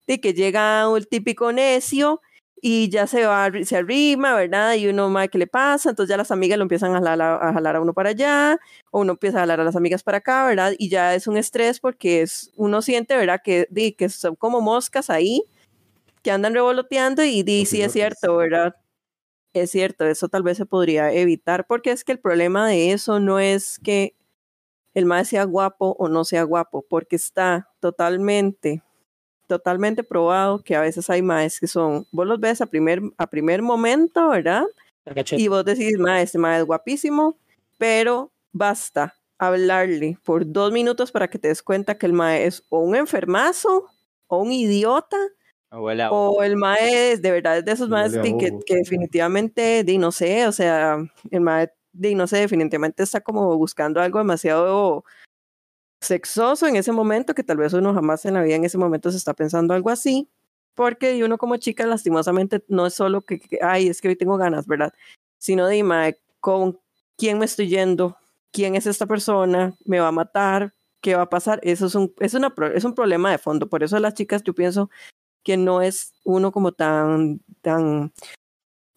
De que llega un típico necio y ya se va, se arrima, ¿verdad? Y uno, más ¿qué le pasa? Entonces ya las amigas lo empiezan a jalar, a jalar a uno para allá, o uno empieza a jalar a las amigas para acá, ¿verdad? Y ya es un estrés porque es, uno siente, ¿verdad? Que, di, que son como moscas ahí, que andan revoloteando y di, sí es cierto, ¿verdad? Es cierto, eso tal vez se podría evitar, porque es que el problema de eso no es que el más sea guapo o no sea guapo, porque está totalmente totalmente probado que a veces hay maes que son, vos los ves a primer, a primer momento, ¿verdad? Y vos decís, mae, este es guapísimo, pero basta hablarle por dos minutos para que te des cuenta que el mae es o un enfermazo o un idiota o el mae de verdad de esos maes que, que, definitivamente, di, no sé, o sea, el mae, di, no sé, definitivamente está como buscando algo demasiado sexoso en ese momento, que tal vez uno jamás en la vida en ese momento se está pensando algo así, porque uno como chica lastimosamente no es solo que, ay, es que hoy tengo ganas, ¿verdad? Sino dime, ¿con quién me estoy yendo? ¿Quién es esta persona? ¿Me va a matar? ¿Qué va a pasar? Eso es un, es una, es un problema de fondo. Por eso las chicas yo pienso que no es uno como tan, tan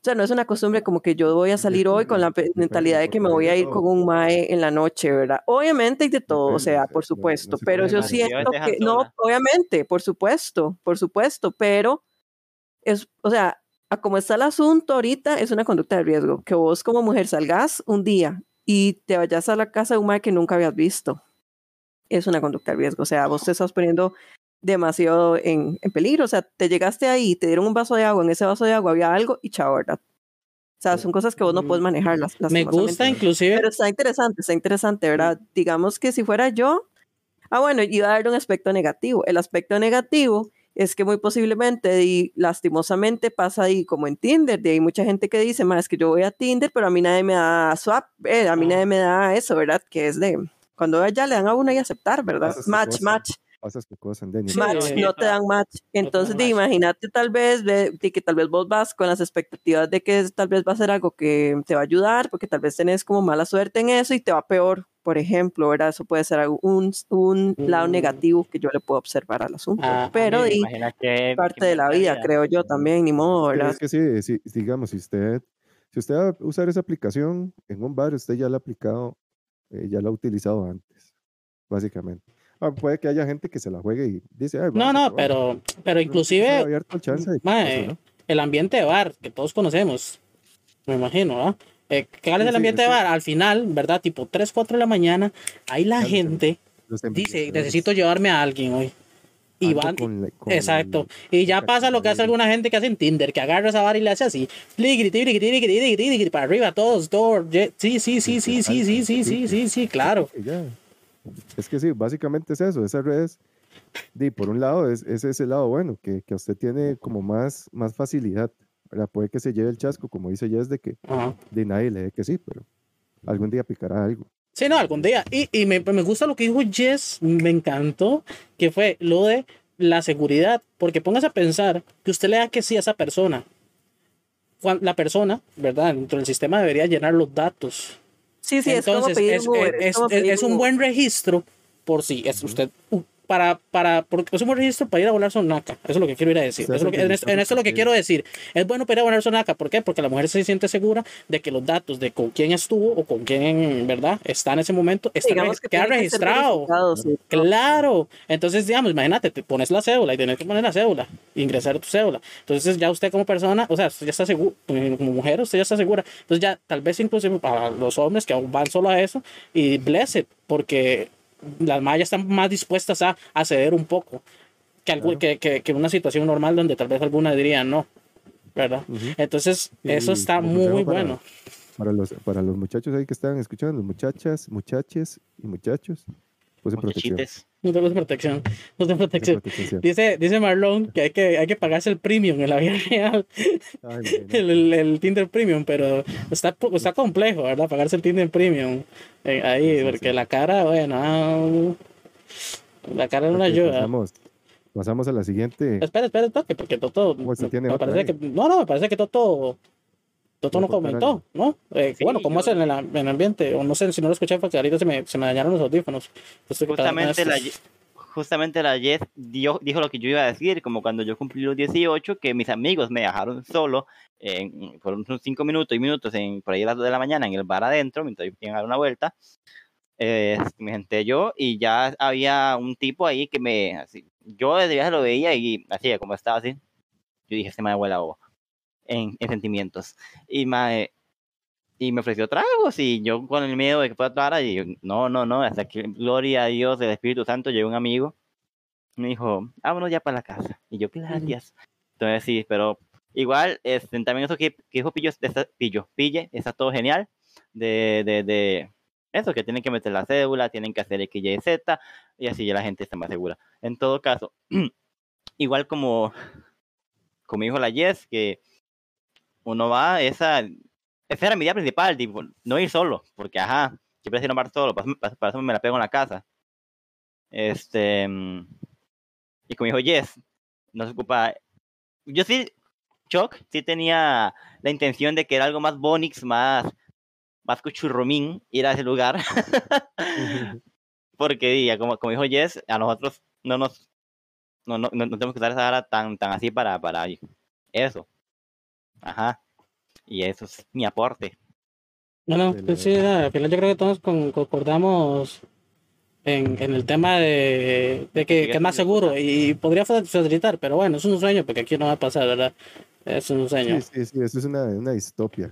o sea, no es una costumbre como que yo voy a salir hoy con la mentalidad de que me voy a ir con un mae en la noche, ¿verdad? Obviamente hay de todo, o sea, por supuesto, pero yo siento que, no, obviamente, por supuesto, por supuesto, pero es, o sea, a como está el asunto ahorita, es una conducta de riesgo, que vos como mujer salgas un día y te vayas a la casa de un mae que nunca habías visto. Es una conducta de riesgo, o sea, vos te estás poniendo demasiado en, en, peligro. O sea, te llegaste ahí, te dieron un vaso de agua, en ese vaso de agua había algo y chao, ¿verdad? O sea, son cosas que vos no puedes mm, manejar. Las, Me gusta inclusive. Pero está interesante, está interesante, ¿verdad? Digamos que si fuera yo, ah, bueno, iba a dar un aspecto negativo. El aspecto negativo es que muy posiblemente y lastimosamente pasa ahí como en Tinder, de hay mucha gente que dice, más es que yo voy a Tinder, pero a mí nadie me da swap, eh, a mí nadie me da eso, ¿verdad? Que es de, cuando ya le dan a uno y aceptar, ¿verdad? Match, match Match, no te dan match. Entonces, imagínate tal vez de, que tal vez vos vas con las expectativas de que tal vez va a ser algo que te va a ayudar, porque tal vez tenés como mala suerte en eso y te va peor, por ejemplo, ¿verdad? Eso puede ser un, un lado mm. negativo que yo le puedo observar al asunto. Ah, Pero y, parte de la vida, creo yo también, ni modo, ¿verdad? Es que sí, sí, digamos, si usted, si usted va a usar esa aplicación en un bar, usted ya la ha aplicado, eh, ya la ha utilizado antes, básicamente. Ah, puede que haya gente que se la juegue y dice, no, no, pero, pero inclusive el ambiente de bar que todos conocemos, me imagino, ¿ah? Eh, ¿Cuál es el ambiente de bar? Al final, ¿verdad? Tipo 3, 4 de la mañana, ahí la gente dice, necesito llevarme a alguien hoy. Y van, exacto. Y ya pasa lo que hace alguna gente que hace en Tinder, que agarra esa bar y le hace así, para arriba, todos, todos, sí, sí, sí, sí, sí, sí, sí, sí, sí, sí, claro. Es que sí, básicamente es eso, esas redes, di, por un lado, es, es ese lado bueno, que, que usted tiene como más, más facilidad, ¿verdad? Puede que se lleve el chasco, como dice Jess, de que de nadie le dé que sí, pero algún día picará algo. Sí, no, algún día. Y, y me, me gusta lo que dijo Jess, me encantó, que fue lo de la seguridad, porque póngase a pensar que usted le da que sí a esa persona. La persona, ¿verdad? Dentro del sistema debería llenar los datos Sí, sí, Entonces, es, como pedir es, es, es, un buen registro por si es usted para, para, porque es un buen registro para ir a volar sonaca. Eso es lo que quiero ir a decir. Eso es lo que, en, esto, es lo que quiero decir. Es bueno para ir a volar sonaca. ¿Por qué? Porque la mujer se siente segura de que los datos de con quién estuvo o con quién, ¿verdad? Está en ese momento, está que queda registrado. Claro. Entonces, digamos, imagínate, te pones la cédula y tienes que poner la cédula, ingresar tu cédula. Entonces, ya usted como persona, o sea, usted ya está seguro, como mujer, usted ya está segura. Entonces, ya tal vez inclusive para los hombres que van solo a eso y blessed, porque las mayas están más dispuestas a, a ceder un poco que, que, que, una situación normal donde tal vez alguna diría no, ¿verdad? Entonces, eso está muy bueno. Para los, para los muchachos ahí que están escuchando, muchachas, muchaches y muchachos, Puse Muchos protección. No tenemos protección. No tenemos protección. protección. Dice, dice Marlon que hay que, hay que pagarse el premium en la vida real. Ay. El, el- el Tinder Premium, pero está, está complejo, ¿verdad? Pagarse el Tinder Premium eh, ahí, Sí, porque sí. la cara, bueno, la cara no ayuda. Pasamos, pasamos a la siguiente. Espera, espera, toque, porque Toto. Pues, ¿se tiene me otra parece ahí? que, no, no, me parece que Toto. Toto no comentó, ¿no? Eh, Sí, bueno, ¿cómo yo- es en el, en el ambiente? O no sé si no lo escuché porque ahorita se me, se me dañaron los audífonos. Entonces, ¿qué tal con Justamente la, justamente la Jess dio- dijo lo que yo iba a decir, como cuando yo cumplí los 18, que mis amigos me dejaron solo en, por unos 5 minutos y minutos en, por ahí a las 2 de la mañana en el bar adentro, mientras yo iba a dar una vuelta. Eh, me senté yo y ya había un tipo ahí que me, así, yo desde viaje lo veía y hacía como estaba así. Yo dije, este me abuela en, en sentimientos. Y me, y me ofreció tragos y yo con el miedo de que fuera otra y yo, no, no, no, hasta que gloria a Dios del Espíritu Santo llegó un amigo me dijo, vámonos ya para la casa. Y yo, gracias. Entonces sí, pero igual, este, también eso que, que dijo Pillo, está, Pillo, Pille, está todo genial, de, de, de eso, que tienen que meter la cédula, tienen que hacer X, Y, Z, y así ya la gente está más segura. En todo caso, igual como, como dijo la Yes, que uno va, esa, esa era mi idea principal, tipo, no ir solo, porque ajá, yo prefiero ir solo, para, para- para eso me la pego en la casa. Este, mm, y como dijo Yes, no se ocupa. Yo sí, Chuck, sí tenía la intención de que era algo más Bonix, más, más cuchurromín, ir a ese lugar. Porque, ya, como, como dijo Yes, a nosotros no nos. No, no, no, no tenemos que usar esa hora tan, tan así para, para eso. Ajá. Y eso es mi aporte. Bueno, de pues sí, al final yo creo que todos con- concordamos en, en el tema de, de que, es más seguro y podría fa- facilitar, pero bueno, es un sueño porque aquí no va a pasar, ¿verdad? Es un sueño. Sí, sí, sí, eso es una, una distopia.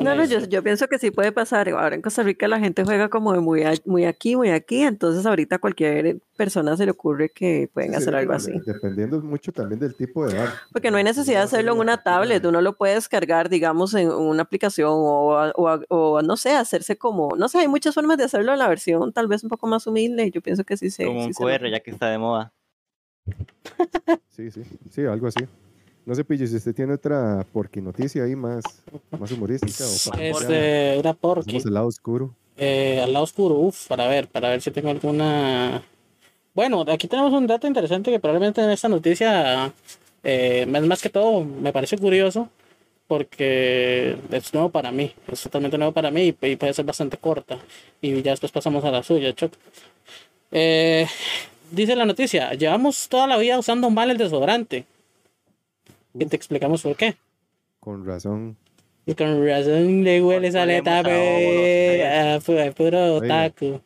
No, no, yo, yo pienso que sí puede pasar. Ahora en Costa Rica la gente juega como de muy, a- muy aquí, muy aquí, entonces ahorita a cualquier persona se le ocurre que pueden Sí, hacer sí, algo así. Dependiendo mucho también del tipo de bar. Porque no hay necesidad de hacerlo en una tablet, uno lo puede descargar, digamos, en una aplicación o, o, no sé, hacerse como, no sé, hay muchas formas de hacerlo en la versión tal vez un poco más humilde. Yo pienso que sí se. como sí un. QR, ya que está de moda. Sí, sí, sí, algo así. No sé, Pillo, si usted tiene otra porqui noticia ahí más, más humorística o Este, una porqui. Pasamos al lado oscuro. Eh, al lado oscuro, uff, para ver, para ver si tengo alguna. Bueno, aquí tenemos un dato interesante que probablemente en esta noticia, eh, más, más que todo, me parece curioso porque es nuevo para mí, es totalmente nuevo para mí y, y puede ser bastante corta. Y ya después pasamos a la suya, Choc. Eh, dice la noticia: Llevamos toda la vida usando mal el desodorante. Y te explicamos por qué. Con razón. Y con razón le huele esa aleta, puro Oiga. otaku.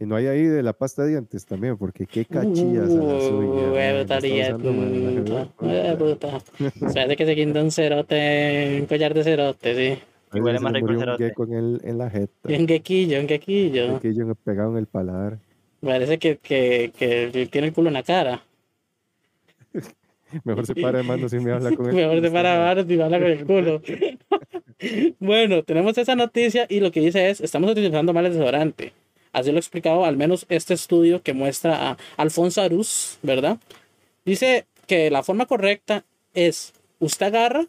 Y no hay ahí de la pasta de dientes también, porque qué cachillas a la suya. Uh, mae, huevo. Espérate que se quinta un cerote, un collar de cerote, sí. Ahí Huele más rico el un cerote. gecko en, el, en la jeta. Y un quequillo, un quequillo. Aquí yo pegado en el paladar. Parece que, que, que tiene el culo en la cara. Mejor se para de mano si me habla con él. Mejor te para abajo y habla con el culo. bueno, tenemos esa noticia y lo que dice es, estamos utilizando mal el desodorante. Así lo ha explicado al menos este estudio que muestra a Alfonso Arús, ¿verdad? Dice que la forma correcta es, usted agarra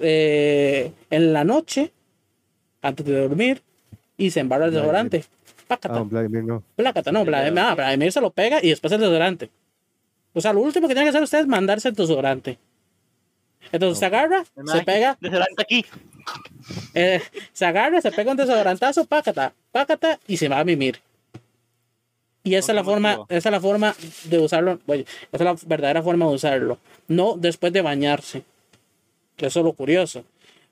eh, en la noche, antes de dormir, y se embarra el desodorante. Pácata. Ah, Vladimir no. Plácata, no, Vladimir, ah, Vladimir se lo pega y después el desodorante. O sea, lo último que tiene que hacer usted es mandarse el desodorante. Entonces se agarra, se pega, Desodorante aquí. eh, se agarra, se pega un desodorantazo, pácata, pácata y se va a mimir. Y esa es la ¿Por qué forma, esa es la forma de usarlo, oye, esa es la verdadera forma de usarlo, no después de bañarse. Eso es lo curioso.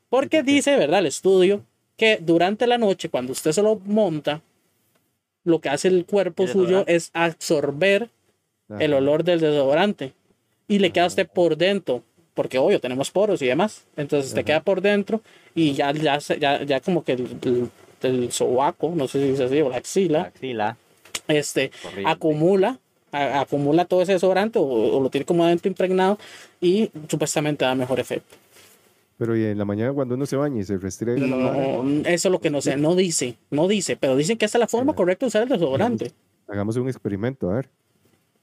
Porque dice, ¿verdad? El estudio que durante la noche, cuando usted se lo monta, lo que hace el cuerpo suyo es absorber el Ajá. olor del desodorante y le queda a usted por dentro porque obvio tenemos poros y demás entonces te Ajá. queda por dentro y ya ya ya, ya como que el, el, el sobaco no sé si dice así o la axila Axila. este acumula a- acumula todo ese desodorante o, o lo tiene como adentro impregnado y supuestamente da mejor efecto Pero y en la mañana cuando uno se baña y se restriega la vara, No, eso es lo que no sé, no dice, no dice, pero dicen que esa es la forma Ajá. correcta de usar el desodorante. hagamos un experimento, a ver.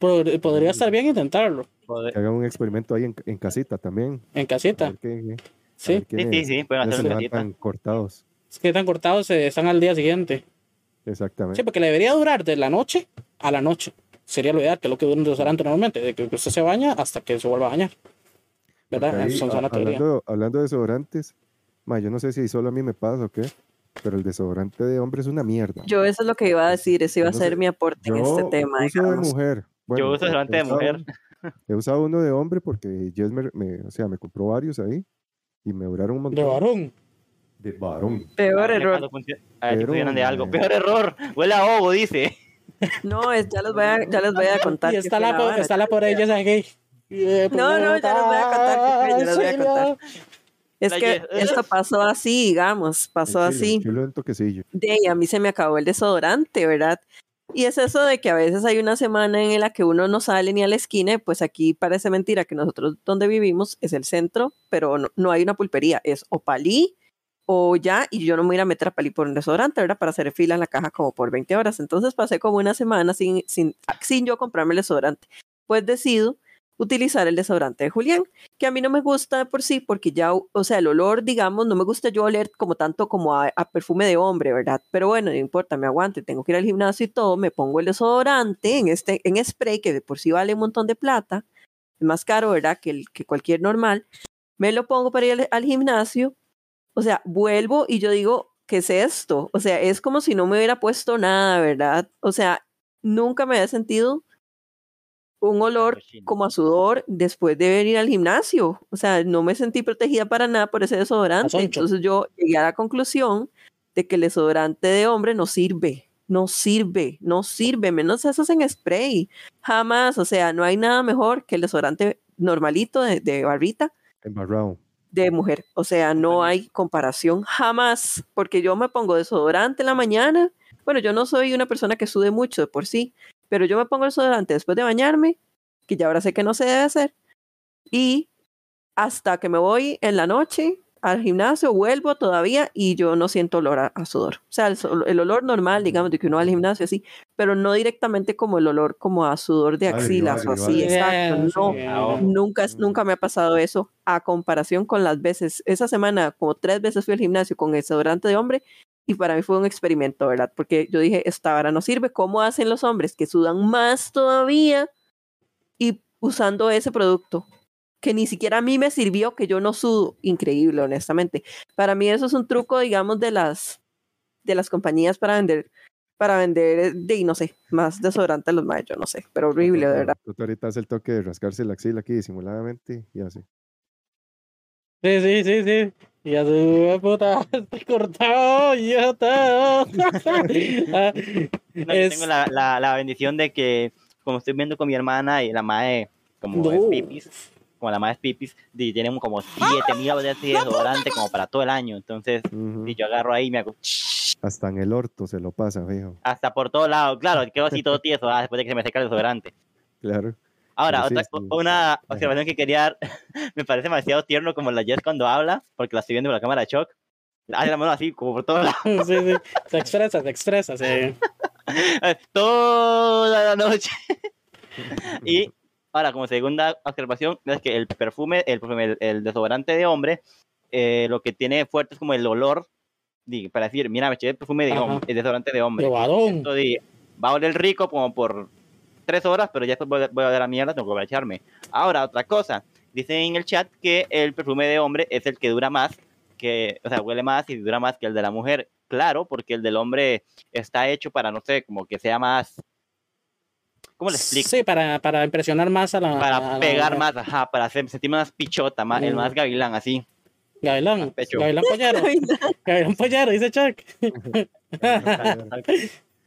Pod- Podría estar bien intentarlo. Que hagan un experimento ahí en, en casita también. en casita. qué- a Sí, Sí, sí, sí, pueden en casita. levantan cortados. es que están cortados, eh, están al día siguiente. Exactamente. Sí, porque le debería durar de la noche a la noche. Sería lo ideal, que es lo que dura un desodorante normalmente, de que usted se baña hasta que se vuelva a bañar. ¿Verdad? Porque ahí, Eso es a- una teoría. hablando, hablando de desodorantes, ma, yo no sé si solo a mí me pasa o qué, pero el desodorante de hombre es una mierda. Yo eso es lo que iba a decir, ese iba a no ser sé, mi aporte en este tema. uso de digamos. Yo uso desodorante de mujer. He usado uno de hombre porque Jess me, me- o sea, me compró varios ahí y me duraron un De montón. varón. De varón. Peor error. A ver si Pero, funcionan de algo. Peor error. Huele a ovo, dice. No, es, ya, les voy a, ya les voy a contar. Y está la, po- está la por ella, ¿sabes qué? Eh, No, no, ya les voy a contar ya les voy a contar. Es La que Jess- esto pasó así, digamos, pasó así. en toquecillo. De ahí a mí se me acabó el desodorante, ¿verdad? Y es eso de que a veces hay una semana en la que uno no sale ni a la esquina, pues aquí parece mentira que nosotros donde vivimos es el centro, pero no, hay una pulpería, es o palí o ya, y yo no me voy a meter a palí por un desodorante, ¿verdad? Para hacer fila en la caja como por 20 horas. Entonces pasé como una semana sin, sin, sin yo comprarme el desodorante. Pues decido utilizar el desodorante de Julián, que a mí no me gusta por sí, porque ya, o sea, el olor, digamos, no me gusta yo oler como tanto como a, a perfume de hombre, ¿verdad? Pero bueno, no importa, me aguante, tengo que ir al gimnasio y todo, me pongo el desodorante en este, en spray, que de por sí vale un montón de plata, es más caro, ¿verdad? Que, el, que cualquier normal, me lo pongo para ir al, al gimnasio, o sea, vuelvo y yo digo, ¿qué es esto? O sea, es como si no me hubiera puesto nada, ¿verdad? O sea, nunca me había sentido un olor como a sudor después de venir al gimnasio. O sea, no me sentí protegida para nada por ese desodorante. Entonces yo llegué a la conclusión de que el desodorante de hombre no sirve. No sirve, no sirve, menos esos en spray. Jamás, o sea, no hay nada mejor que el desodorante normalito de, de barrita Embarrado. de mujer. O sea, no hay comparación jamás, porque yo me pongo desodorante en la mañana. Bueno, yo no soy una persona que sude mucho de por sí, pero yo me pongo el desodorante después de bañarme, que ya ahora sé que no se debe hacer, y hasta que me voy en la noche al gimnasio, vuelvo todavía y yo no siento olor a, a sudor. O sea, el, el olor normal, digamos, de que uno va al gimnasio así, pero no directamente como el olor como a sudor de axilas o así, exacto. No, Nunca, nunca me ha pasado eso a comparación con las veces. Esa semana, como tres veces fui al gimnasio con desodorante de hombre y para mí fue un experimento, ¿verdad? Porque yo dije, esta vara no sirve. ¿Cómo hacen los hombres que sudan más todavía y usando ese producto? Que ni siquiera a mí me sirvió, que yo no sudo. Increíble, honestamente. Para mí eso es un truco, digamos, de las, de las compañías para vender, para vender, de, no sé, más desodorante a los mayos, yo no sé, pero horrible, de verdad. Tú ahorita hace el toque de rascarse la axila aquí disimuladamente y así. Sí, sí, sí, sí. Y así, puta, estoy cortado, ya está. Ah, No, yo es- tengo la, la, la bendición de que, como estoy viendo con mi hermana y la madre, como es pipis, como la madre es pipis, y tienen como 7000 botellas de desodorante como para todo el año. Entonces, y yo agarro ahí y me hago Hasta en el orto se lo pasa, fijo. hasta por todos lados. Claro, quedo así todo tieso ah, después de que se me seca el desodorante. Claro. Ahora, otra, sí. una observación que quería dar, me parece demasiado tierno como la Jess cuando habla, porque la estoy viendo por la cámara de shock. Hace la mano así, como por todos lados, Sí, sí. Se expresa, se expresa, sí. toda la noche. Y ahora, como segunda observación, es que el perfume, el, perfume, el, el desodorante de hombre, eh, lo que tiene fuerte es como el olor, para decir, mira, me eché el perfume de Ajá. hombre, el desodorante de hombre. De varón. Esto de, va a oler rico como por tres horas, pero ya después voy, a- voy a oler a mierda, tengo que volver a echarme. Ahora, otra cosa, dicen en el chat que el perfume de hombre es el que dura más, que, o sea, huele más y dura más que el de la mujer. Claro, porque el del hombre está hecho para, no sé, como que sea más... ¿Cómo le explico? Sí, para, para impresionar más a la. a para la- pegar más, ajá, para hacer, sentirme más pichota, más, el Mm. más gavilán, así. Gavilán. Pecho. Gavilán pollero. Gavilán pollero, dice Chuck.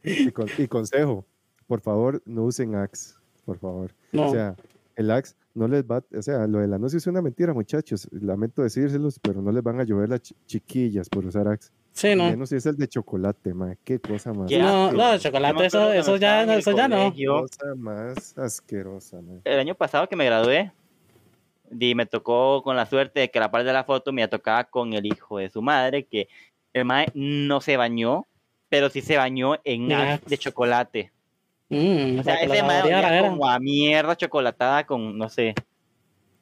Y, con- y consejo, por favor, no usen Axe, por favor. No. O sea, el Axe no les va, o sea, lo del anuncio es una mentira, muchachos. Lamento decírselos, pero no les van a llover las chi- chiquillas por usar Axe. sí, no. Menos si es el de chocolate, ma. Qué cosa más. No, no, de Yo chocolate, eso, eso ya, el eso ya no. cosa más asquerosa, ma. El año pasado que me gradué, y me tocó con la suerte de que la parte de la foto me tocaba con el hijo de su madre, que el mae no se bañó, pero sí se bañó en. Axe de chocolate. Mm, O sea, ese era. como a mierda chocolatada con, no sé,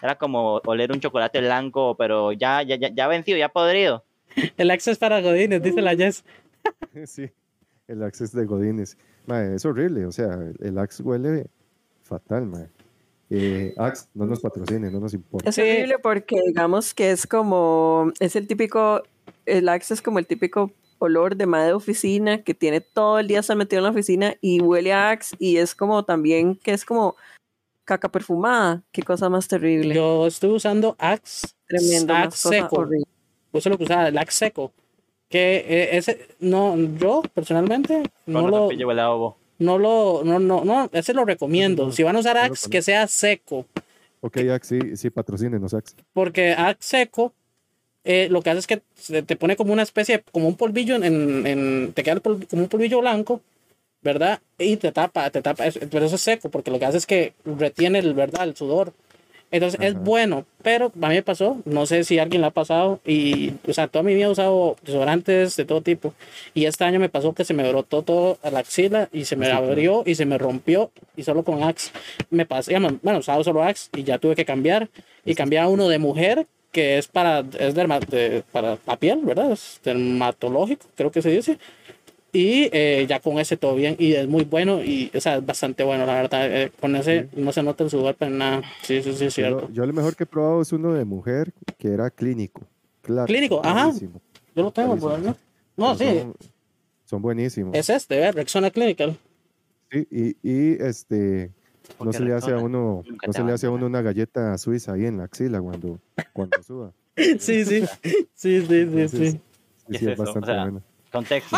era como oler un chocolate blanco, pero ya, ya, ya, ya vencido, ya podrido. El access para Godines, dice la Jess. sí, el Axe es de Godines. Mae, es horrible, o sea, el Axe huele fatal, mae. Eh, Axe, no nos patrocine, no nos importa. Es horrible porque digamos que es como, es el típico, el Axe es como el típico olor de madre de oficina que tiene todo el día estar metido en la oficina y huele a Axe y es como también que es como caca perfumada. Qué cosa más terrible. Yo estuve usando Axe, Tremendo, Axe seco. Eso lo que usaba, el Axe seco. Que eh, ese, no, yo personalmente no lo, no lo, no, no, no, ese lo recomiendo. No, Si van a usar Axe, que sea seco. Ok, Axe, sí, sí, patrocínenos, Axe. Porque Axe seco, eh, lo que hace es que te pone como una especie, como un polvillo en, en, te queda como un polvillo blanco, ¿verdad? Y te tapa, te tapa, pero eso es seco, porque lo que hace es que retiene el, ¿verdad? El sudor. Entonces es bueno, pero a mí me pasó, no sé si alguien le ha pasado, y, o sea, toda mi vida he usado desodorantes de todo tipo, y este año me pasó que se me brotó todo a la axila y se me Sí, claro. abrió y se me rompió, y solo con Axe me pasé, bueno, usaba solo Axe y ya tuve que cambiar, y Eso cambié a uno de mujer, que es para, es de- para la piel, ¿verdad? Es dermatológico, creo que se dice. Y eh, ya con ese todo bien. Y es muy bueno. Y o sea, es bastante bueno, la verdad. eh, con ese no se nota el sudor para nada. Sí, sí, sí, es Yo, cierto. yo lo mejor que he probado es uno de mujer que era clínico. Claro, Clínico, ajá. Yo lo tengo por ahí, ¿no? No, sí. Son, son buenísimos. Es este, ¿verdad? Rexona Clinical. Sí, y, y este, no se le hace a uno, no se le hace a uno una galleta suiza ahí en la axila cuando, cuando suba. Sí, sí. Sí, sí, sí, Entonces, sí. sí, ¿Qué sí, es es? O bastante sea, bueno. Contexto.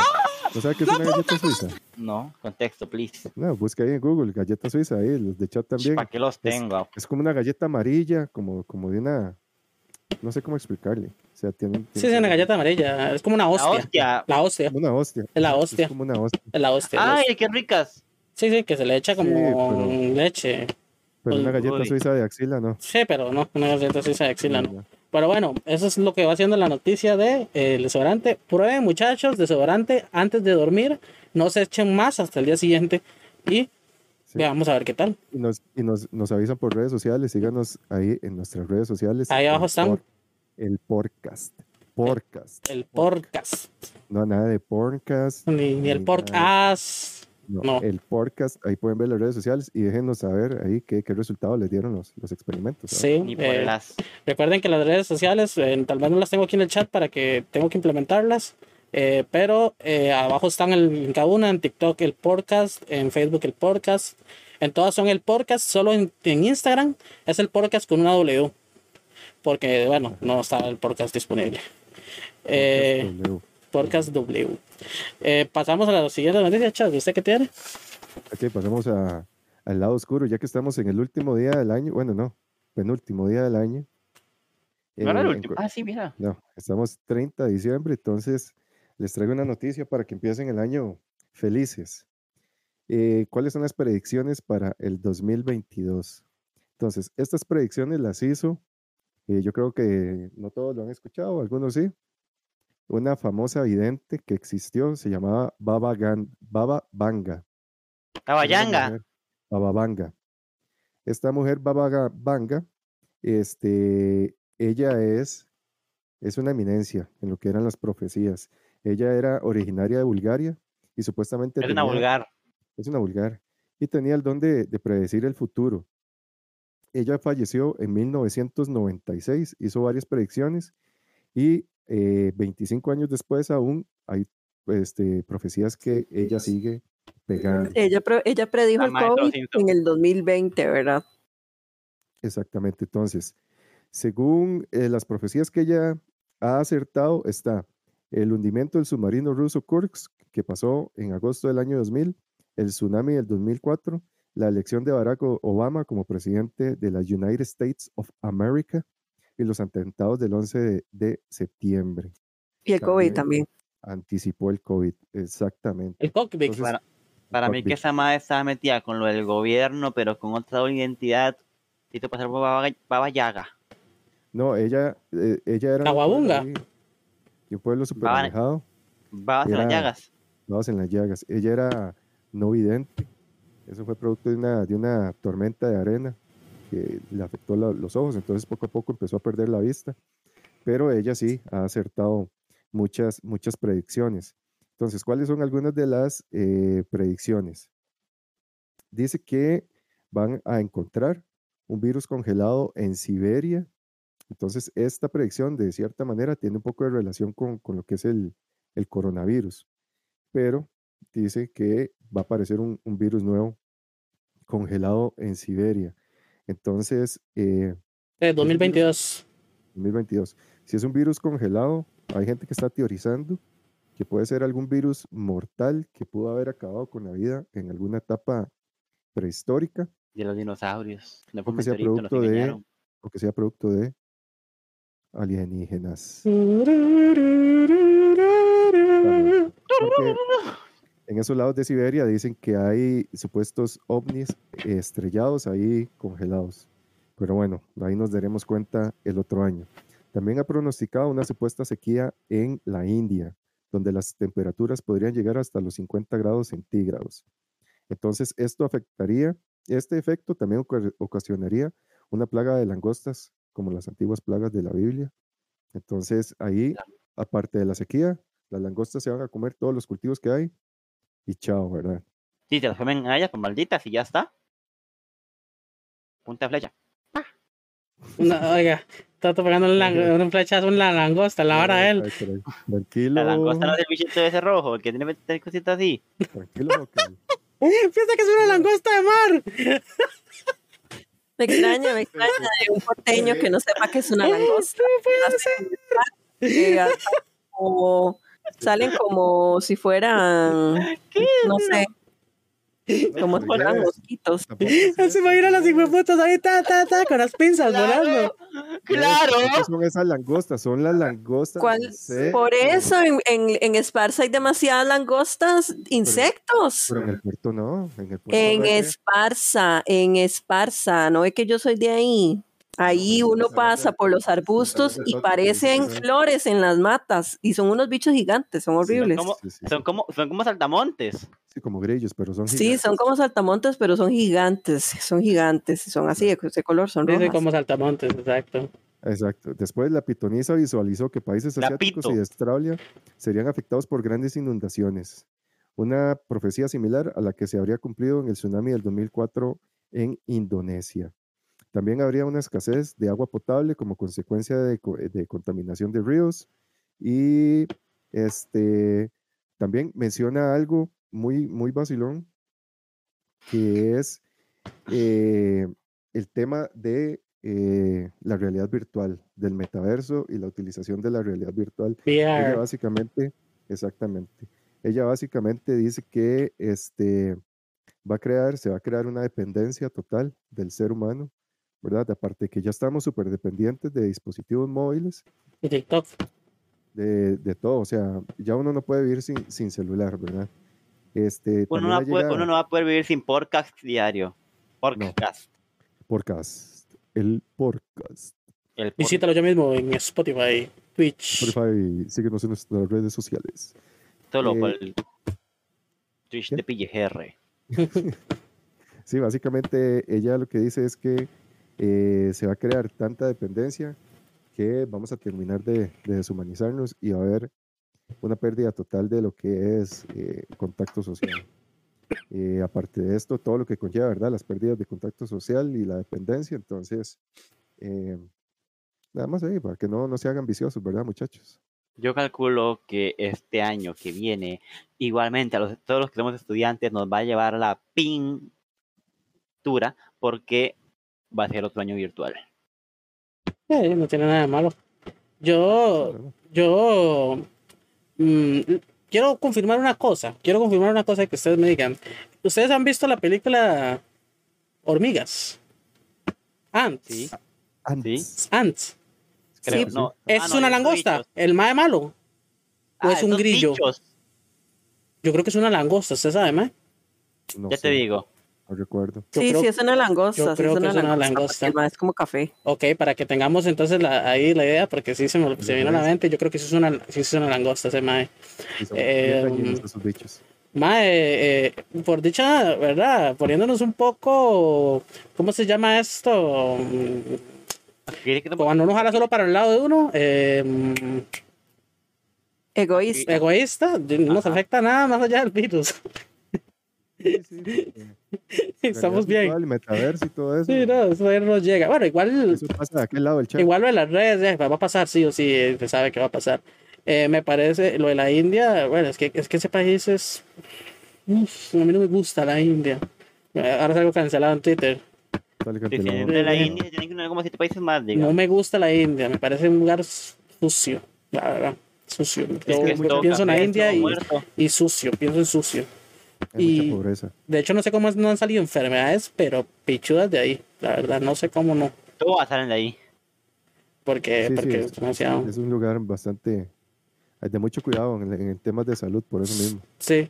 ¿No sabe qué es una galleta suiza? No, contexto, please. No, busca ahí en Google, galleta suiza, ahí, los de chat también. ¿Para qué los tengo? Es como una galleta amarilla, como, como de una, no sé cómo explicarle. O sea, tiene, Sí, es una galleta amarilla. Es como una La hostia. hostia. La hostia. Una hostia. Es la Es hostia. como una hostia. Es la hostia. la hostia. ¡Ay, qué ricas! Sí, sí, que se le echa Sí, como pero- leche. Pero una Uy, galleta uy. suiza de axila, no. Sí, pero no, una galleta suiza de axila, no. Pero bueno, eso es lo que va haciendo la noticia de eh, el desodorante. Prueben, muchachos, desodorante antes de dormir. No se echen más hasta el día siguiente. Y Sí. veamos a ver qué tal. Y, nos, y nos, nos avisan por redes sociales, síganos ahí en nuestras redes sociales. Ahí abajo están. por- el podcast. Podcast. El podcast. No, nada de podcast. Ni, ni el podcast. No, No. el podcast. Ahí pueden ver las redes sociales y déjenos saber ahí qué, qué resultados les dieron los, los experimentos. Sí. Eh, las. recuerden que las redes sociales, eh, tal vez no las tengo aquí en el chat para que tengo que implementarlas. eh, pero eh, abajo están el, en cada una, en TikTok el podcast, en Facebook el podcast. En todas son el podcast, solo en, en Instagram es el podcast con una W. Porque, bueno, no está el podcast disponible. Eh, Podcast W. Eh, pasamos a la siguiente noticia, Chad. ¿Usted qué tiene? Ok, pasemos a- al lado oscuro, ya que estamos en el último día del año. Bueno, no, penúltimo día del año. No era el Eh, en último. Ah, sí, mira. No, estamos 30 de diciembre, entonces les traigo una noticia para que empiecen el año felices. Eh, ¿Cuáles son las predicciones para el 2022? Entonces, estas predicciones las hizo, eh, yo creo que no todos lo han escuchado, algunos sí, una famosa vidente que existió, se llamaba Baba, Gan- Baba una Cabayanga. mujer, Baba Vanga. Esta mujer Baba Ga- Vanga, este, ella es, es una eminencia en lo que eran las profecías. Ella era originaria de Bulgaria y supuestamente Es una vulgar. es una vulgar y tenía el don de, de predecir el futuro. Ella falleció en 1996, hizo varias predicciones y eh, 25 años después aún hay este, profecías que ella sigue pegando. Ella, pre- ella predijo La el COVID en el 2020, ¿verdad? Exactamente. Entonces, según eh, las profecías que ella ha acertado, está el hundimiento del submarino ruso Kursk, que pasó en agosto del año 2000, el tsunami del 2004, la elección de Barack Obama como presidente de las United States of America y los atentados del 11 de, de septiembre. Y el COVID También. también. Anticipó el COVID, exactamente. El. Entonces, Para, para mí que esa madre estaba metida con lo del gobierno, pero con otra identidad. Tito pasar por Baba, Baba Yaga. No, ella, eh, ella era. Caguabunga. De un pueblo súper Babas- alejado. Babas en las llagas. Babas en las llagas. Ella era no vidente. Eso fue producto de una, de una tormenta de arena que le afectó la- los ojos. Entonces, poco a poco empezó a perder la vista. Pero ella sí ha acertado muchas, muchas predicciones. Entonces, ¿cuáles son algunas de las eh, predicciones? Dice que van a encontrar un virus congelado en Siberia. Entonces, esta predicción, de cierta manera, tiene un poco de relación con, con lo que es el, el coronavirus. Pero dice que va a aparecer un, un virus nuevo congelado en Siberia. Entonces, eh, Eh, 2022. 2022. Si es un virus congelado, hay gente que está teorizando que puede ser algún virus mortal que pudo haber acabado con la vida en alguna etapa prehistórica De los dinosaurios. No fue un que sea producto de- engañaron. o que sea producto de alienígenas. Porque en esos lados de Siberia dicen que hay supuestos ovnis estrellados ahí congelados. Pero bueno, ahí nos daremos cuenta el otro año. También ha pronosticado una supuesta sequía en la India, donde las temperaturas podrían llegar hasta los 50 grados centígrados. Entonces, esto afectaría, este efecto también oca- ocasionaría una plaga de langostas, como las antiguas plagas de la Biblia. Entonces, ahí, aparte de la sequía, las langostas se van a comer todos los cultivos que hay y chao, ¿verdad? Sí, se las comen a ellas por malditas y ya está. Punta de flecha. No, oiga, Tato pegando un, un flechazo a una langosta, la vara a él. Ay, caray. Tranquilo. La langosta no es el bichito ese rojo, el que tiene tres cositas así. Tranquilo. Piensa que es una langosta de mar. Me extraña, me extraña de un porteño que no sepa que es una langosta. Que hasta como- salen como si fueran, no sé, como si fueran mosquitos. se imagina a las hijueputas ahí, ta, ta, ta, con las pinzas volando. ¡Claro! No son esas langostas, son las langostas. ¿Cuál? del sé, Por pero- eso en, en, en Esparza hay demasiadas langostas, insectos. Pero en el puerto no. En el puerto En no Esparza, en Esparza, no es que yo soy de ahí. Ahí No, uno pasa por los arbustos y parecen flores en las matas y son unos bichos gigantes, son horribles. como- Son como, son como saltamontes. Sí, como grillos, pero son Sí, gigantes. son como saltamontes, pero son gigantes, son gigantes, son así de ese color, son rojas. como saltamontes, exacto. Exacto. Después la pitonisa visualizó que países asiáticos y de Australia serían afectados por grandes inundaciones. Una profecía similar a la que se habría cumplido en el tsunami del 2004 en Indonesia. También habría una escasez de agua potable como consecuencia de, co- de contaminación de ríos. Y este también menciona algo muy, muy vacilón, que es eh, el tema de eh, la realidad virtual, del metaverso y la utilización de la realidad virtual. Ella básicamente, exactamente, ella básicamente dice que este, va a crear, se va a crear una dependencia total del ser humano, ¿verdad? Aparte de que ya estamos súper dependientes de dispositivos móviles, Y TikTok. de, de todo, o sea, ya uno no puede vivir sin, sin celular, ¿verdad? Este, Uno no, va a poder- llegado- uno no va a poder vivir sin podcast diario. Podcast. podcast, el podcast. El pod- Visítalo ya mismo en Spotify, Twitch. Spotify, síguenos en nuestras redes sociales. Solo eh, por el Twitch ¿qué? de PGR. Sí, básicamente ella lo que dice es que eh, se va a crear tanta dependencia que vamos a terminar de, de deshumanizarnos y va a haber una pérdida total de lo que es eh, contacto social. Eh, aparte de esto, todo lo que conlleva, ¿verdad? Las pérdidas de contacto social y la dependencia. Entonces, eh, nada más ahí, para que no, no se hagan viciosos, ¿verdad, muchachos? Yo calculo que este año que viene, igualmente a los, todos los que somos estudiantes, nos va a llevar la pintura porque va a ser otro año virtual. Eh, no tiene nada de malo. Yo, yo mm, quiero confirmar una cosa. Quiero confirmar una cosa que ustedes me digan. ¿Ustedes han visto la película Hormigas? Ants. Sí. Antes. Ants. Creo, Sí, no. ¿Es Ah, no, una langosta? bichos. ¿El mae malo? Ah, es un grillo? bichos. Yo creo que es una langosta, ¿usted sabe? No Ya te digo. No recuerdo. Yo sí, creo- sí, es una langosta. yo sí, creo es que una es una langosta. langosta. es como café. Ok, para que tengamos entonces la- ahí la idea, porque sí se me, se me vino a la mente, yo creo que sí es una, sí es una langosta ese mae. Eh. Mae, eh, por dicha, ¿verdad? Poniéndonos un poco, ¿cómo se llama esto? Mm, ¿Quiere que te- Cuando uno jala solo para el lado de uno, eh, mm, Egoísta. egoísta, no nos afecta nada más allá del virus. Sí, sí, porque Estamos bien. virtual, metaverso y todo eso. Sí, no, eso ya no llega. Bueno, igual, Eso pasa de aquel lado del chat. igual lo de las redes, eh, va a pasar, sí o sí, eh, se sabe que va a pasar. Eh, me parece, lo de la India, bueno, es que, es que ese país es... uf, a mí no me gusta la India. Eh, Ahora salgo cancelado en Twitter. De la India, como siete países más, No me gusta la India, me parece un lugar sucio, la verdad, sucio. Yo, Es que yo pienso en la India y, y sucio, pienso en sucio. Hay y- mucha pobreza. De hecho, no sé cómo no han salido enfermedades, pero pichudas de ahí, la verdad, no sé cómo no, Todo va a salir de ahí. porque, Sí, sí, porque es, es demasiado. es un lugar bastante hay de mucho cuidado en, en temas de salud, por eso mismo. Sí,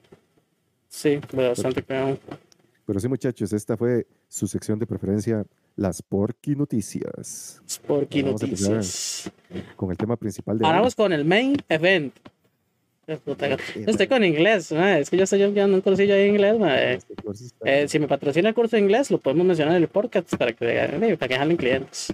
sí, bastante cuidado. Pero sí, muchachos, esta fue su sección de preferencia, las Porky Noticias, empezar. Noticias. con el tema principal de Ahora hoy. vamos con el main event. Estoy con inglés, ma, es que yo estoy llevando un cursillo de inglés. ma, eh. Este Eh, si me patrocina el curso de inglés, lo podemos mencionar en el podcast para que, eh, para que jalen clientes.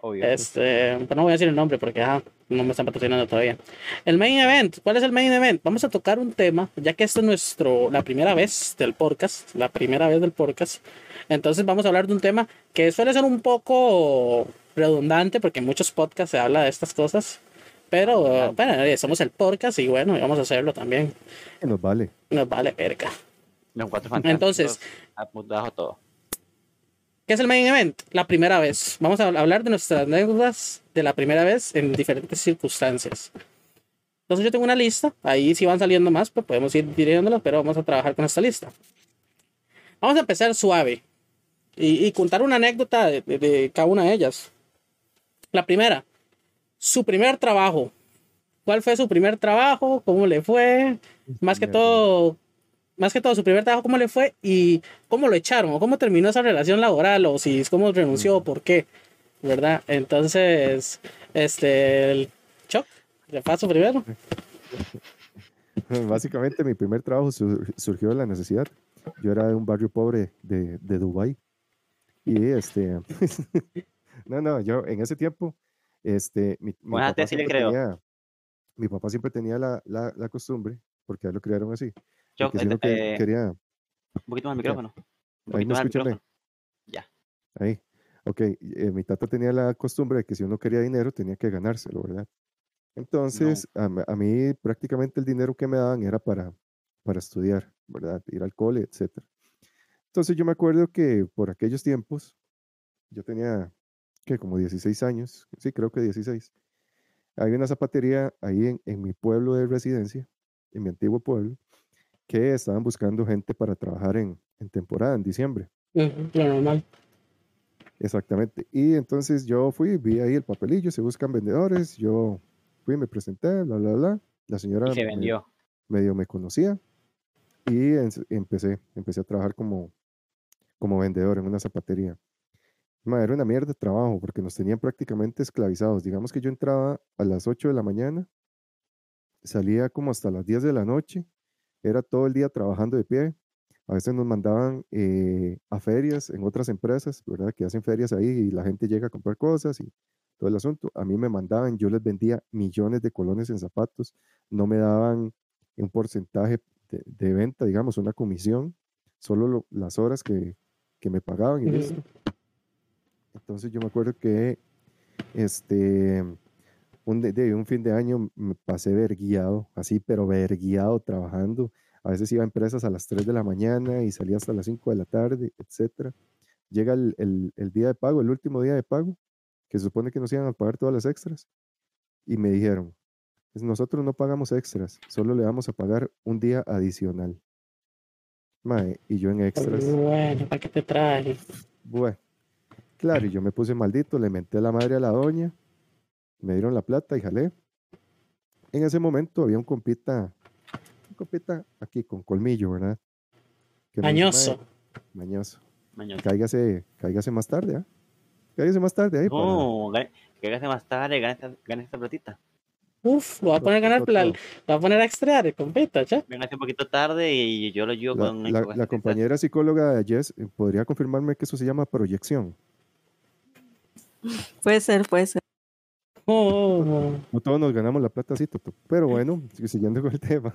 Obvio. Este, pero no voy a decir el nombre porque ajá, no me están patrocinando todavía. El main event, ¿cuál es el main event? Vamos a tocar un tema, ya que esto es nuestro, la primera vez del podcast, la primera vez del podcast. Entonces vamos a hablar de un tema que suele ser un poco redundante porque en muchos podcasts se habla de estas cosas. Pero bueno, eh, somos el podcast y bueno, vamos a hacerlo también. nos vale. Nos vale verga. Los cuatro. Entonces- Apuntados todo. ¿Qué es el main event? La primera vez. Vamos a hablar de nuestras anécdotas de la primera vez en diferentes circunstancias. Entonces yo tengo una lista. Ahí si van saliendo más, pues podemos ir dirigiéndolas, pero vamos a trabajar con esta lista. Vamos a empezar suave y, y contar una anécdota de, de- de cada una de ellas. La primera, su primer trabajo. ¿Cuál fue su primer trabajo? ¿Cómo le fue? Más que todo, más que todo su primer trabajo, ¿cómo le fue? Y cómo lo echaron, o cómo terminó esa relación laboral, o si cómo renunció, o por qué, ¿verdad? Entonces, este, el Choc, le paso primero. Básicamente mi primer trabajo sur- surgió de la necesidad. Yo era de un barrio pobre de, de Dubái. Y este, no, no, yo en ese tiempo, este, mi, mi papá tesis, le siempre creo. tenía, mi papá siempre tenía la, la, la costumbre, porque a él lo criaron así, Yo, uno que- eh, quería, un poquito más el micrófono. Un ahí poquito más el micrófono. Ya. Ahí. Ok, eh, mi tata tenía la costumbre de que si uno quería dinero tenía que ganárselo, ¿verdad? Entonces, a, m- a mí prácticamente el dinero que me daban era para, para estudiar, ¿verdad? Ir al cole, etc. Entonces yo me acuerdo que por aquellos tiempos, yo tenía, que Como 16 años, sí, creo que 16. Había una zapatería ahí en, en mi pueblo de residencia, en mi antiguo pueblo, que estaban buscando gente para trabajar en, en temporada, en diciembre. Lo normal. Exactamente. Y entonces yo fui, vi ahí el papelillo, se buscan vendedores, yo fui, me presenté, bla, bla, bla. La señora Y se me- vendió. medio me conocía y en- empecé, empecé a trabajar como, como vendedor en una zapatería. Ma, era una mierda de trabajo porque nos tenían prácticamente esclavizados. Digamos que yo entraba a las 8 de la mañana, salía como hasta las 10 de la noche, era todo el día trabajando de pie. A veces nos mandaban eh, a ferias en otras empresas, ¿verdad? Que hacen ferias ahí y la gente llega a comprar cosas y todo el asunto. A mí me mandaban, yo les vendía millones de colones en zapatos, no me daban un porcentaje de, de venta, digamos, una comisión, solo lo- las horas que, que me pagaban y listo. Entonces yo me acuerdo que este un, de, un fin de año me pasé verguiado, así, pero verguiado trabajando. A veces iba a empresas a las 3 de la mañana y salía hasta las 5 de la tarde, etcétera. Llega el, el- el día de pago, el último día de pago, que se supone que nos iban a pagar todas las extras, y me dijeron, "Pues nosotros no pagamos extras, solo le vamos a pagar un día adicional. Mae, y yo en extras. Bueno, ¿para qué te traje? Bueno, claro, y yo me puse maldito, le menté a la madre a la doña, me dieron la plata y jalé. En ese momento había un compita, un compita aquí con colmillo, ¿verdad? Que me dice, Añoso. Mañoso. Mañoso. Cáigase, cáigase más tarde, ¿ah? Cáigase más tarde ahí. para- No, hagas más tarde, gane esta, gane esta platita. Uf, lo va a poner a ganar, la, lo va a poner a extraer, compita, che. Venga un poquito tarde y yo lo ayudo La, con la- la compañera psicóloga Jess eh, podría confirmarme que eso se llama proyección. Puede ser, puede ser. Oh, No todos nos ganamos la plata así, Toto. Pero bueno, sigue siguiendo con el tema.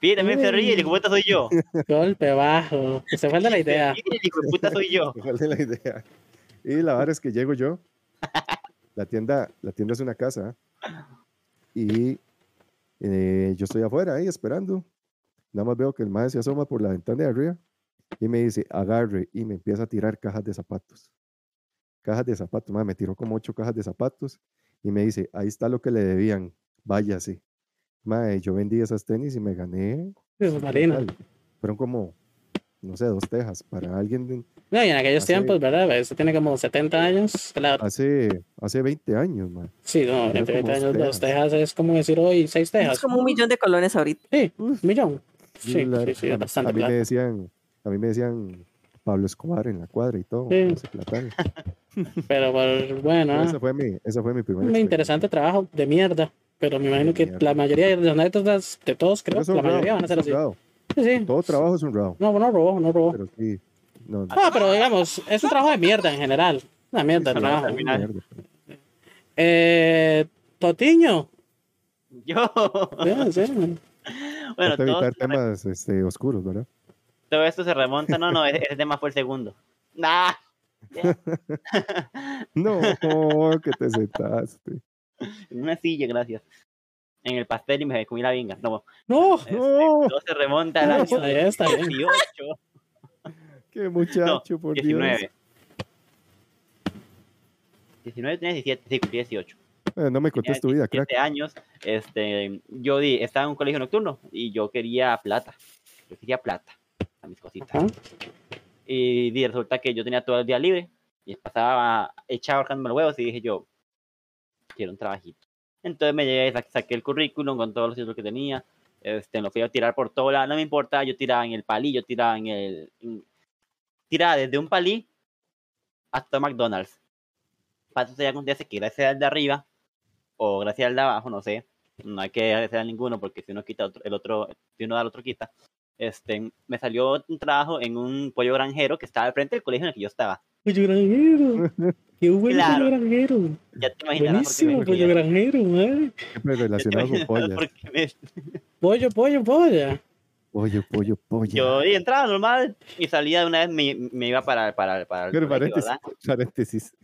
Pi, también se ríe, el puta soy yo. golpe bajo. Se fue de la idea. El puta soy yo. ¿Cuál es la idea? Y la verdad es que llego yo. La tienda, la tienda es una casa. Y eh, yo estoy afuera ahí esperando. Nada más veo que el maestro se asoma por la ventana de arriba y me dice, agarre. Y me empieza a tirar cajas de zapatos. Cajas de zapatos. mae, me tiró como ocho cajas de zapatos y me dice, ahí está lo que le debían. Váyase. Mae, yo vendí esas tenis y me gané. Es Marina. tal, Fueron como, no sé, dos tejas para alguien de- No, y en aquellos Así- tiempos, ¿verdad? Eso tiene como 70 años. Claro. hace, hace 20 años, mae. Sí, no, 30 como años, dos dos tejas es como decir hoy seis tejas. Es como un millón de colones ahorita. Sí, un millón. Sí, Claro, sí, sí, a- bastante a mí me decían, a mí me decían Pablo Escobar en la cuadra y todo. Sí. ese. Pero pues, bueno, Pero esa fue mi, esa fue mi un interesante trabajo de mierda. Pero me imagino que la mayoría de las anécdotas de todos, creo, la mayoría van a ser así. Sí, sí. Todo trabajo es honrado, No, no robó, no robó. pero sí. No, no, No, pero digamos, es un trabajo de mierda en general. Una mierda de Sí, trabajo. mierda. Eh, Totiño. Yo. Sí, sí. Bueno, todo, evitar temas este, oscuros, ¿verdad? todo esto se remonta. No, no, ese, ese tema fue el segundo. Nah. No, que te sentaste. En una silla, gracias. En el pastel y me comí la vinga. No, No, este, No. todo se remonta al no, año bien. 18. Qué muchacho, por Dios. 19. 19 tenía 17, sí, cumplí 18. Eh, no me contés tu vida, crack. 17 años, este, yo di, estaba en un colegio nocturno y yo quería plata. Yo quería plata a mis cositas. Ajá. Y resulta que yo tenía todo el día libre y pasaba echado ahorcándome los huevos y dije yo, quiero un trabajito. Entonces me llegué, sa- saqué el currículum con todos los títulos que tenía, este, lo fui a tirar por todo lado, no me importa, yo tiraba en el palí, yo tiraba en el... en- tiraba desde un palí hasta McDonald's. Para eso se acontece que gracias al de arriba, o gracias al de abajo, no sé, no hay que agradecer a ninguno porque si uno quita otro- el otro, si uno da el otro quita. Este, me salió un trabajo en un pollo granjero que estaba al frente del colegio en el que yo estaba. Pollo granjero. Qué buen Claro. pollo granjero. Ya te qué Buenísimo me pollo granjero, madre. Siempre relacionado con pollas. me- Pollo, pollo, polla. Pollo, pollo, pollo. Yo y entraba normal y salía de una vez, me, me iba para, para, para el Pero colegio, paréntesis, paréntesis.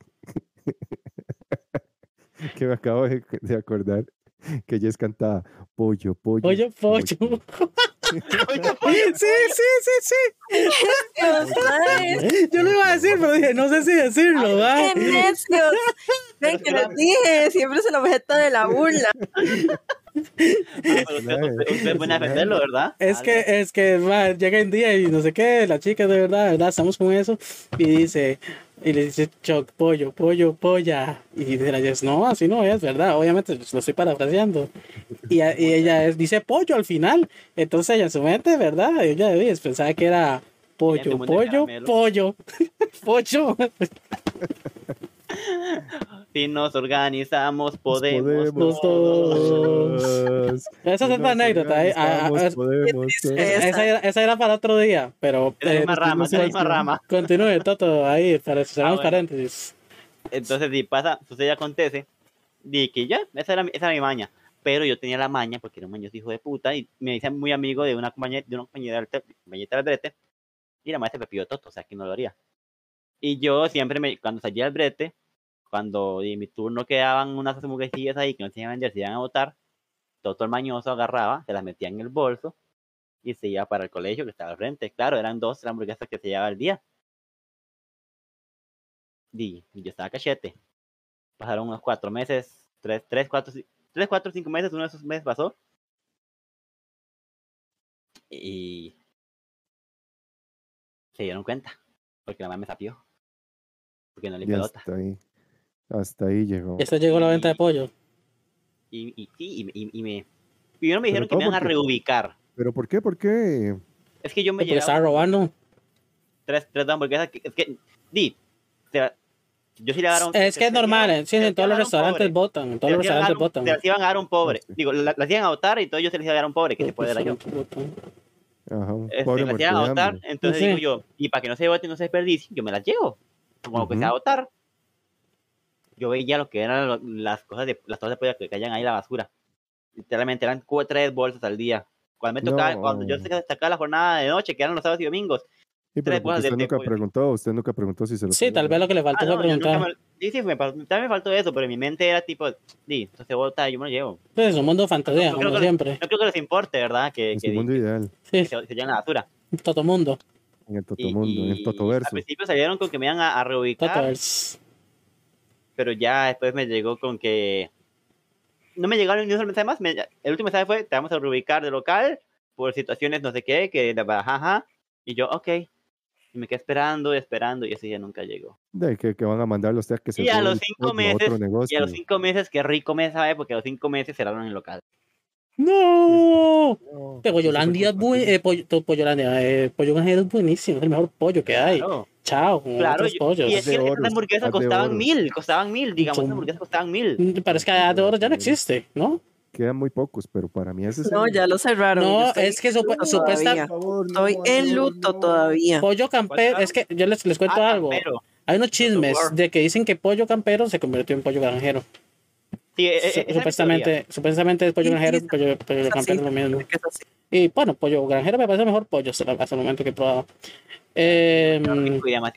que me acabo de, de acordar que Jess cantaba pollo, pollo. Pollo, pollo. Sí, sí, sí, sí. Yo lo iba a decir, pero dije, no sé si decirlo, ¿va? ¡Qué necios! Ven que les dije, siempre es el objeto de la burla. Ah, pero usted, usted, usted puede defenderlo, ¿verdad? Es que, es que va, llega un día y no sé qué, la chica de verdad, de verdad, estamos con eso, y dice, y le dice choc, pollo, pollo, polla. Y dice la Jess, no, así no es, ¿verdad? Obviamente lo estoy parafraseando. Y, a- y ella es- dice pollo al final. Entonces ella en su mente, ¿verdad? Ella dice, pensaba que era pollo, pollo, pollo, pollo. Si nos organizamos, podemos. Podemos todos. Esa es otra anécdota, ¿eh? Ah, ah, todos. Esa. esa, era, para otro día, pero Es la eh, misma rama, es la sé, rama. continúe, Toto, ahí, para cerramos bueno. paréntesis. Entonces, si pasa, sucede, acontece, di que ya, esa era, mi- esa era mi maña. Pero yo tenía la maña, porque era un mañoso hijo de puta, y me hice muy amigo de una compañera, de una compañera del, te- compañerita del brete, y la maestra me pidió toto, o sea, que no lo haría. Y yo siempre, me, cuando salía del brete, cuando en mi turno quedaban unas hamburguesillas ahí que no se iban a vender, se iban a botar, Toto el mañoso agarraba, se las metía en el bolso, y se iba para el colegio que estaba al frente. Claro, eran dos hamburguesas que se llevaba al día. Y yo estaba cachete. Pasaron unos cuatro meses, tres, tres, cuatro, tres, cuatro, cinco meses, uno de esos meses pasó. Y se dieron cuenta, porque la mamá me sapió. Porque no le Y pelota. hasta ahí. Hasta ahí llegó. Y esto llegó la venta de pollo. Y, y, sí, y, y- y me. Primero me dijeron que me ¿cómo iban a reubicar. ¿Pero por qué? ¿Por qué? Es que yo me Porque llegaba. estaba robando. tres, tres hamburguesas. Que, es que, di, te- yo sí le agarro un- Es que es normal, iban- en, sí, en todos los iban restaurantes votan, en todos los Te las iban a dar restaurantes un- votan. te las iban a dar un pobre. Digo, la- las iban a votar y todo yo se les iba a dar a un pobre, que se puede dar yo. Ajá, un Este, pobre las iban a votar, entonces Sí. digo yo, y para que no se vote y no se desperdicie, yo me las llevo. Como que se va a Ujú. votar. Yo veía lo que eran lo- las cosas de las cosas de pollo que caían ahí en la basura. Literalmente eran tres bolsas al día. Cuando me tocaba, No. cuando yo sacaba la jornada de noche, que eran los sábados y domingos. Sí, tres pero porque bolsas de- usted de nunca pollo. preguntó, usted nunca preguntó si se lo Sí, tal vez lo que le faltó Ah, no, preguntar. me- sí, sí, me, también me faltó eso, pero en mi mente era tipo, sí, entonces se vota, yo me lo llevo. Pues es un mundo de fantasía, No como que- siempre. No creo que les importe, ¿verdad? Que, En que, su mundo ideal, que Sí, se, se lleven la basura. todo mundo. En el Y- Totomundo, en el Totoverso. Al principio salieron con que me iban a, a reubicar, Totovers. pero ya después me llegó con que no me llegaron ni un solo mensaje más. me- el último mensaje fue: Te vamos a reubicar de local por situaciones no sé qué, que jaja. Y yo, ok. Y me quedé esperando y esperando, y ese ya nunca llegó. De que, que van a mandar los que se Y a los cinco meses, otro Y a los cinco meses, qué rico me sabe, porque a los cinco meses cerraron el local. ¡No! No, Pero Yolandia es buen, eh, pollo, Pollolandia, eh, pollo granjero es buenísimo, es el mejor pollo que hay. Claro, Chao, claro. otros yo- pollos. y es que oro, hamburguesas costaban mil, costaban mil, digamos, esas hamburguesas costaban mil. Mm, Pero es que de oro ya no existe, ¿no? Quedan muy pocos, pero para mí ese es No, el- ya lo cerraron. No, es que en supu- luto supuesta- todavía. Por favor, Estoy no, en no, luto no. todavía. Pollo campero, es que yo les, les cuento Ah, algo. campero. Hay unos chismes de que dicen que pollo campero se convirtió en pollo granjero. Sí, e- e- es supuestamente, supuestamente pollo Sí, granjero, sí, pollo, pollo es así. campero es lo mismo. Es así. Y bueno, pollo granjero me parece el mejor pollo hasta, hasta el momento que he probado. Eh,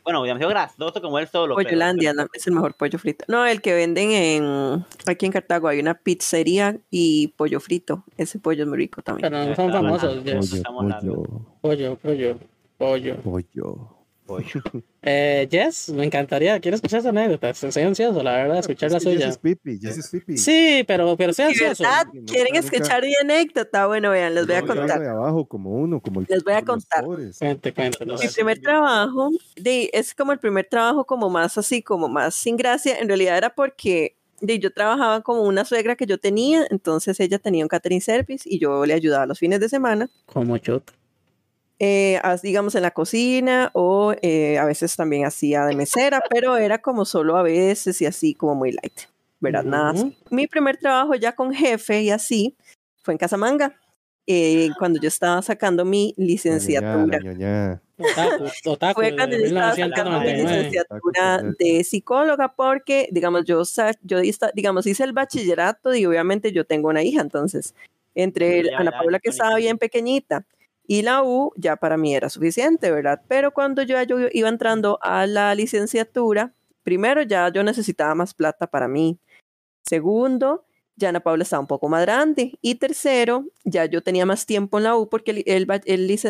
bueno, demasiado grasoso como él solo. pero- Pollolandia no, es el mejor pollo frito. No, el que venden en aquí en Cartago hay una pizzería y pollo frito. Ese pollo es muy rico también. pero no son famosos. Pollo. Pollo, pollo, Pollo, pollo, pollo. Pollo. Eh, Jess, me encantaría, quiero escuchar esa anécdota. Estoy ansioso, la verdad, de escuchar la Es que suya. Jess es pipi, Jess es pipi. Sí, pero, pero ¿De ansioso. verdad? ¿Quieren escuchar mi anécdota? Bueno, vean, les voy a contar. de abajo como uno, como el Les voy a contar. Cuente, cuéntelo. Mi primer trabajo, de, es como el primer trabajo como más así, como más sin gracia. En realidad era porque de, yo trabajaba como una suegra que yo tenía, entonces ella tenía un catering service y yo le ayudaba los fines de semana. Como yo. Eh, as- digamos en la cocina o eh, a veces también hacía de mesera, pero era como solo a veces y así como muy light, ¿verdad? Nada Ujú. así. Mi primer trabajo ya con jefe y así fue en Casamanga, eh, cuando yo estaba sacando mi La licenciatura. la. Otaku, otaku, Fue cuando yo estaba sacando mi 1999. licenciatura de psicóloga porque, digamos, yo, sa- yo digamos, hice el bachillerato y obviamente yo tengo una hija, entonces, entre el- Ana ya, Paula que estaba bien pequeñita y la U ya para mí era suficiente, ¿verdad? Pero cuando yo, iba entrando a la licenciatura, primero ya yo necesitaba más plata para mí. Segundo, ya Ana Paula estaba un poco más grande. Y tercero, ya yo tenía más tiempo en la U porque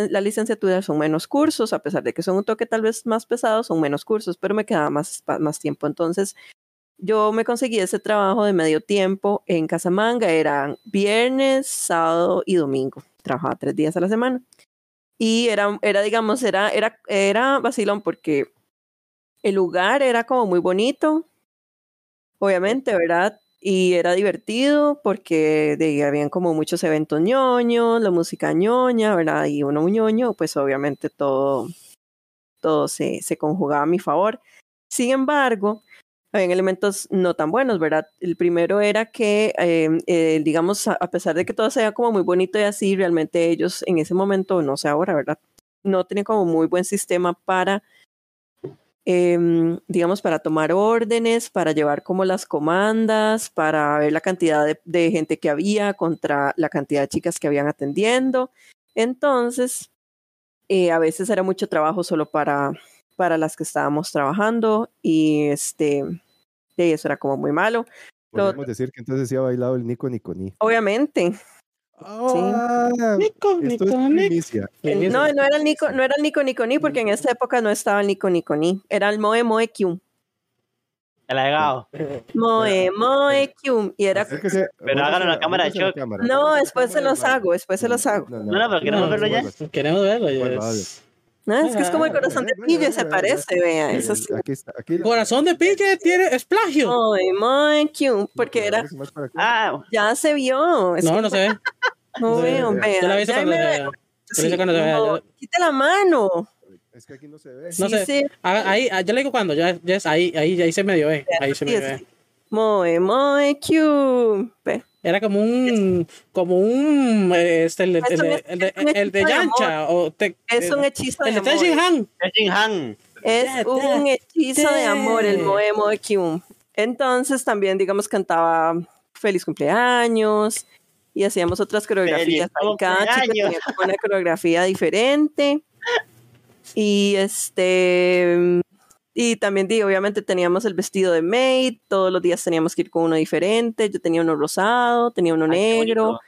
la licenciatura son menos cursos, a pesar de que son un toque tal vez más pesado, son menos cursos, pero me quedaba más, más tiempo. Entonces, yo me conseguí ese trabajo de medio tiempo en Casamanga, eran viernes, sábado y domingo. Trabajaba tres días a la semana. Y era, era digamos, era, era, era vacilón porque el lugar era como muy bonito, obviamente, ¿verdad? Y era divertido porque de, habían como muchos eventos ñoños, la música ñoña, ¿verdad? Y uno un ñoño, pues obviamente todo, todo se, se conjugaba a mi favor. Sin embargo, habían elementos no tan buenos, ¿verdad? El primero era que, eh, eh, digamos, a, pesar de que todo sea como muy bonito y así, realmente ellos en ese momento, no sé ahora, ¿verdad? No tenían como muy buen sistema para em, digamos, para tomar órdenes, para llevar como las comandas, para ver la cantidad de, de gente que había contra la cantidad de chicas que habían atendiendo. Entonces, eh, a veces era mucho trabajo solo para, para las que estábamos trabajando y este, y eso era como muy malo. Lo- Podemos decir que entonces sí ha bailado el Nico Niconí. Obviamente, Ah, Nico, esto Nico, es Nico. no, no era el Nico, no era el Nico Nico Ni, porque en esa época no estaba el Nico Nico Ni, era el Moe Moe Q. El agregado. Moe Moe Q. Y era Acérquese, Pero hágalo en la cámara de shock. cámara, No, después se los hago, después se los hago. No, no, pero queremos verlo ya. Queremos verlo. Yes. No, es que es como el Bueno, corazón de Pille, se parece, vea, eso sí. Aquí está. Aquí la- Corazón de Pille tiene es plagio. Muy, muy cute, porque era. Ah, ya se vio. es No, que no se ve. No se ve. veo, vea. Yo la cuando me se veo. Yo la he visto cuando se vea. no, Yo- Quite la mano. Es que aquí no se ve. No Sí, sé. sí. Ah, Ahí, ah, yo le digo cuando, ya, ya es ahí, ahí, ahí se medio ve. Ahí se medio ve. Moe, Q. Era como un, como un, eh, este, el, de- el, de- el, de- el de de Yancha, o te- Es un hechizo de el de amor. Han. Es un hechizo de amor, el da. Moe Moe Kyun. Entonces también, digamos, cantaba Feliz cumpleaños y hacíamos otras coreografías. ¡Feliz Ahí Cada cumpleaños! tenía como una coreografía diferente. Y este. Y también, digo, obviamente teníamos el vestido de maid, todos los días teníamos que ir con uno diferente. Yo tenía uno rosado, tenía uno Ay, qué negro,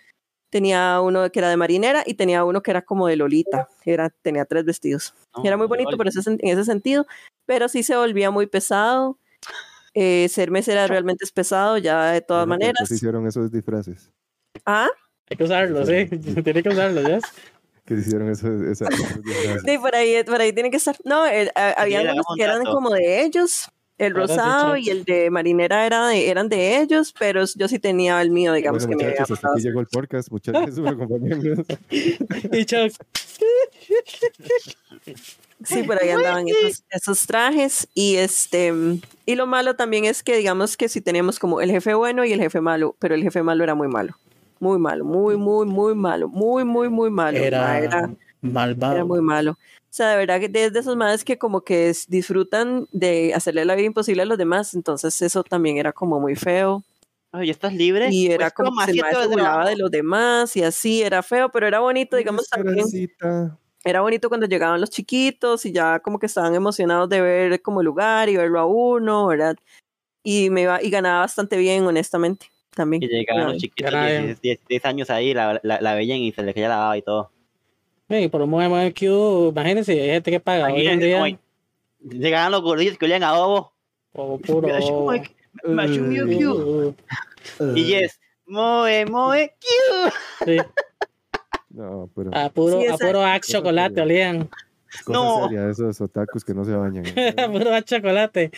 tenía uno que era de marinera y tenía uno que era como de Lolita. Era, tenía tres vestidos. No, era muy bonito por ese, en ese sentido, pero sí se volvía muy pesado. Eh, ser mesera realmente es pesado, ya de todas Bueno, ¿por qué maneras. se hicieron esos disfraces? Ah, Hay que usarlo, sí. Tiene que usarlo, ¿ya? Que hicieron esos, esa- sí, por ahí, por ahí tiene que estar. No, el- a- había unos que eran como de ellos. El rosado y el de marinera era de, eran de ellos, pero yo sí tenía el mío, digamos Bueno, que me había hasta aquí llegó el podcast. Muchas gracias por acompañarnos. Y Chuck, Sí, por ahí andaban esos, esos trajes. Y este y lo malo también es que digamos que si teníamos como el jefe bueno y el jefe malo, pero el jefe malo era muy malo. Muy malo, muy, muy, muy malo, muy, muy, muy malo. Ma, era era, malvado. era muy malo. O sea, de verdad que desde esos madres que como que es- disfrutan de hacerle la vida imposible a los demás, entonces eso también era como muy feo. Oye, ¿estás libre? Y era Pues como que se burlaba de los demás y así, era feo, pero era bonito, digamos, también. Era bonito cuando llegaban los chiquitos y ya como que estaban emocionados de ver como el lugar y verlo a uno, ¿verdad? Y me iba, y ganaba bastante bien, honestamente, también. Y llegaban los chiquitos de bien. 16, 16 años ahí, la, la, la veían y se les caía la baba y todo. Sí, por un Moe Q, imagínense, hay gente que paga hoy en Imagínense día. cómo- Llegaban los gordillos que olían a ovo. O puro. Mira, como es que- Machu Miu Q. Uh, Y yes, Moe, Moe, Q. sí, No, pero a puro, Sí, a esa- puro Axe chocolate olían. no. seria esos otakus que no se bañan. a puro Axe chocolate.